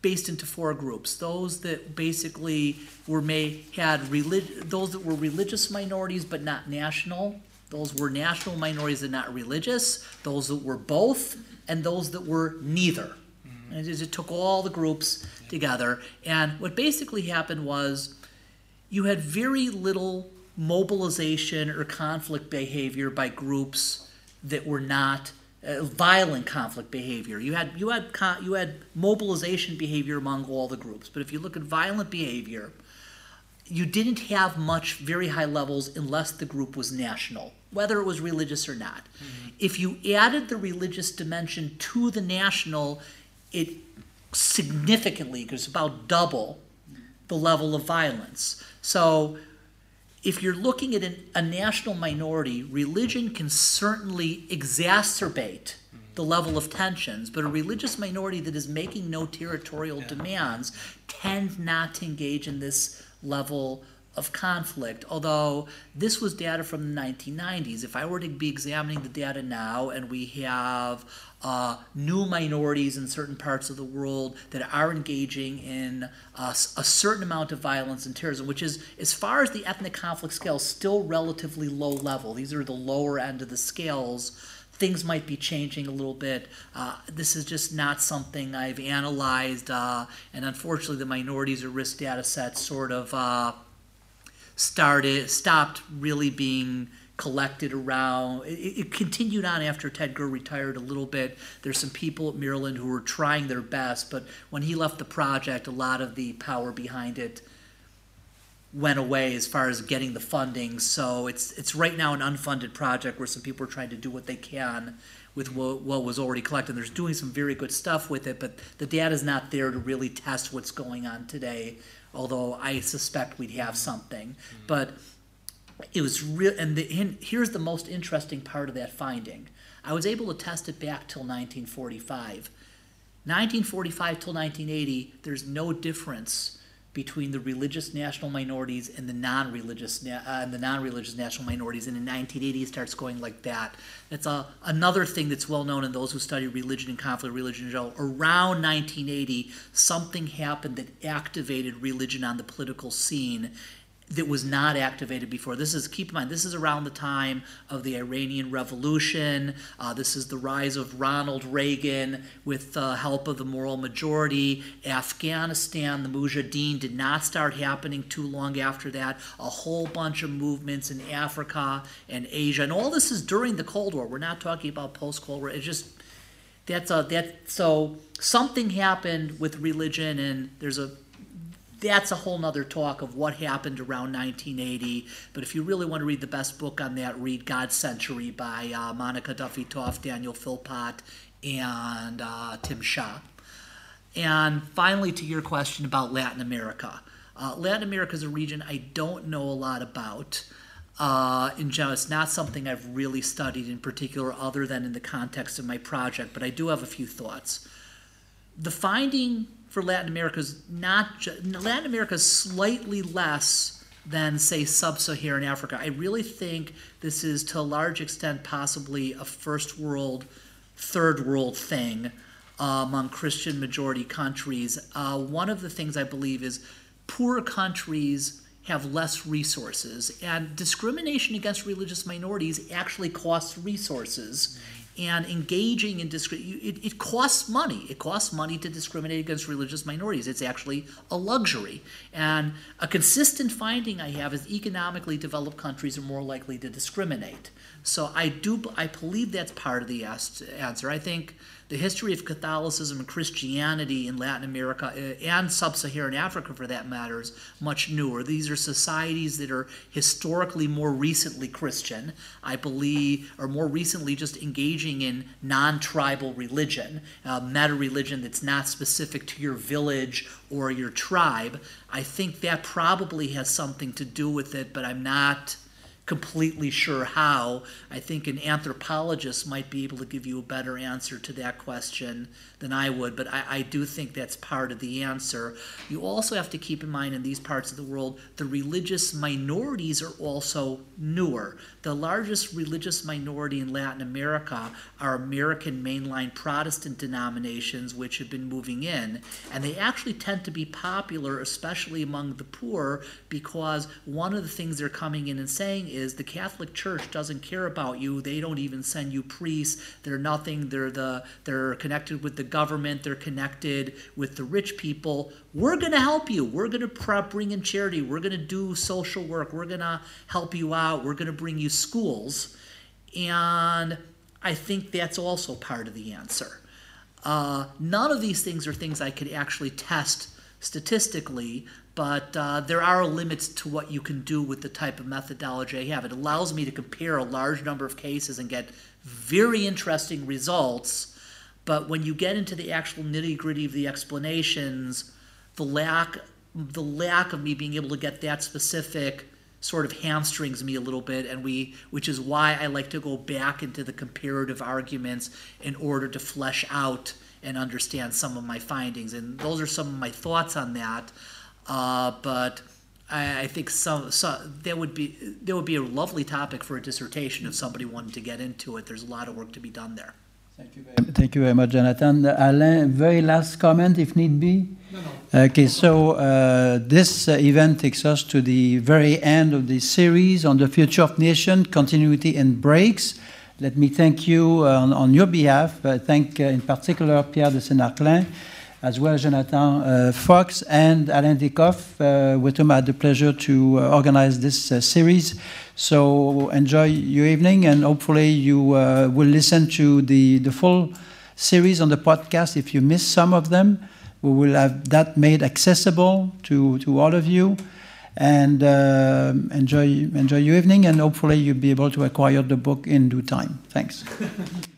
based into four groups. Those that basically were may had relig- those that were religious minorities but not national. Those were national minorities and not religious. Those that were both, and those that were neither. Mm-hmm. And it, it took all the groups together. And what basically happened was you had very little mobilization or conflict behavior by groups that were not uh, violent conflict behavior. You had you had you had mobilization behavior among all the groups. But if you look at violent behavior, you didn't have much very high levels unless the group was national, whether it was religious or not. If you added the religious dimension to the national, it significantly, because about double the level of violence. So if you're looking at an, a national minority, religion can certainly exacerbate the level of tensions, but a religious minority that is making no territorial demands tend not to engage in this level of conflict. Although this was data from the 1990s, if I were to be examining the data now and we have uh, new minorities in certain parts of the world that are engaging in uh, a certain amount of violence and terrorism, which is, as far as the ethnic conflict scale, still relatively low level. These are the lower end of the scales. Things might be changing a little bit. Uh, this is just not something I've analyzed, uh, and unfortunately, the minorities or risk data set sort of uh, started stopped really being collected around it, it continued on after ted gurr retired a little bit. There's some people at maryland who were trying their best but when he left the project a lot of the power behind it went away as far as getting the funding. So it's it's right now an unfunded project where some people are trying to do what they can with what, what was already collected. There's doing some very good stuff with it but the data is not there to really test what's going on today although I suspect we'd have something. Mm-hmm. But it was real, and, the, and here's the most interesting part of that finding. I was able to test it back till 1945. 1945 till 1980, there's no difference between the religious national minorities and the non-religious uh, and the non-religious national minorities. And in 1980, it starts going like that. That's a, another thing that's well known in those who study religion and conflict, religion. Around 1980, something happened that activated religion on the political scene that was not activated before. This is, keep in mind, this is around the time of the Iranian Revolution. Uh, this is the rise of Ronald Reagan with the help of the moral majority. Afghanistan, the Mujahideen did not start happening too long after that. A whole bunch of movements in Africa and Asia. And all this is during the Cold War. We're not talking about post Cold War. It's just that's a that so something happened with religion and there's a that's a whole nother talk of what happened around 1980. But if you really want to read the best book on that, read God's Century by uh, Monica Duffy Toft, Daniel Philpott, and uh, Tim Shah. And finally, to your question about Latin America. Uh, Latin America is a region I don't know a lot about. Uh, in general, it's not something I've really studied in particular, other than in the context of my project, but I do have a few thoughts. The finding for Latin America is not ju- Latin America is slightly less than say sub-Saharan Africa. I really think this is to a large extent possibly a first world, third world thing uh, among Christian majority countries. Uh, one of the things I believe is poor countries have less resources, and discrimination against religious minorities actually costs resources and engaging in discri- it, it costs money. It costs money to discriminate against religious minorities. It's actually a luxury. And a consistent finding I have is economically developed countries are more likely to discriminate. So I do I believe that's part of the answer. I think the history of Catholicism and Christianity in Latin America uh, and sub-Saharan Africa, for that matter, is much newer. These are societies that are historically more recently Christian, I believe, or more recently just engaging in non-tribal religion, uh, meta religion that's not specific to your village or your tribe. I think that probably has something to do with it, but I'm not completely sure how. I think an anthropologist might be able to give you a better answer to that question than I would, but I, I, do think that's part of the answer. You also have to keep in mind in these parts of the world, the religious minorities are also newer. The largest religious minority in Latin America are American mainline Protestant denominations, which have been moving in, and they actually tend to be popular, especially among the poor, because one of the things they're coming in and saying is the Catholic Church doesn't care about you. They don't even send you priests. They're nothing. They're the they're connected with the government, they're connected with the rich people. We're going to help you. We're going to bring in charity. We're going to do social work. We're going to help you out. We're going to bring you schools. And I think that's also part of the answer. Uh, none of these things are things I could actually test statistically, but uh, there are limits to what you can do with the type of methodology I have. It allows me to compare a large number of cases and get very interesting results, but when you get into the actual nitty gritty of the explanations, the lack the lack of me being able to get that specific sort of hamstrings me a little bit and we which is why I like to go back into the comparative arguments in order to flesh out and understand some of my findings and those are some of my thoughts on that uh, but I, I think some, some that would be that would be a lovely topic for a dissertation if somebody wanted to get into it there's a lot of work to be done there Thank you very, thank you very much, Jonathan. Alain, very last comment, if need be. No, no. Okay, so uh, this uh, event takes us to the very end of the series on the future of nation, continuity and breaks. Let me thank you uh, on, on, your behalf. I thank uh, in particular Pierre de Senarclens, as well as Jonathan uh, Fox and Alain Dieckhoff, uh, with whom I had the pleasure to organize this series. So enjoy your evening, and hopefully you uh, will listen to the, the full series on the podcast. If you miss some of them, we will have that made accessible to, to all of you. And uh, enjoy, enjoy your evening, and hopefully you'll be able to acquire the book in due time. Thanks.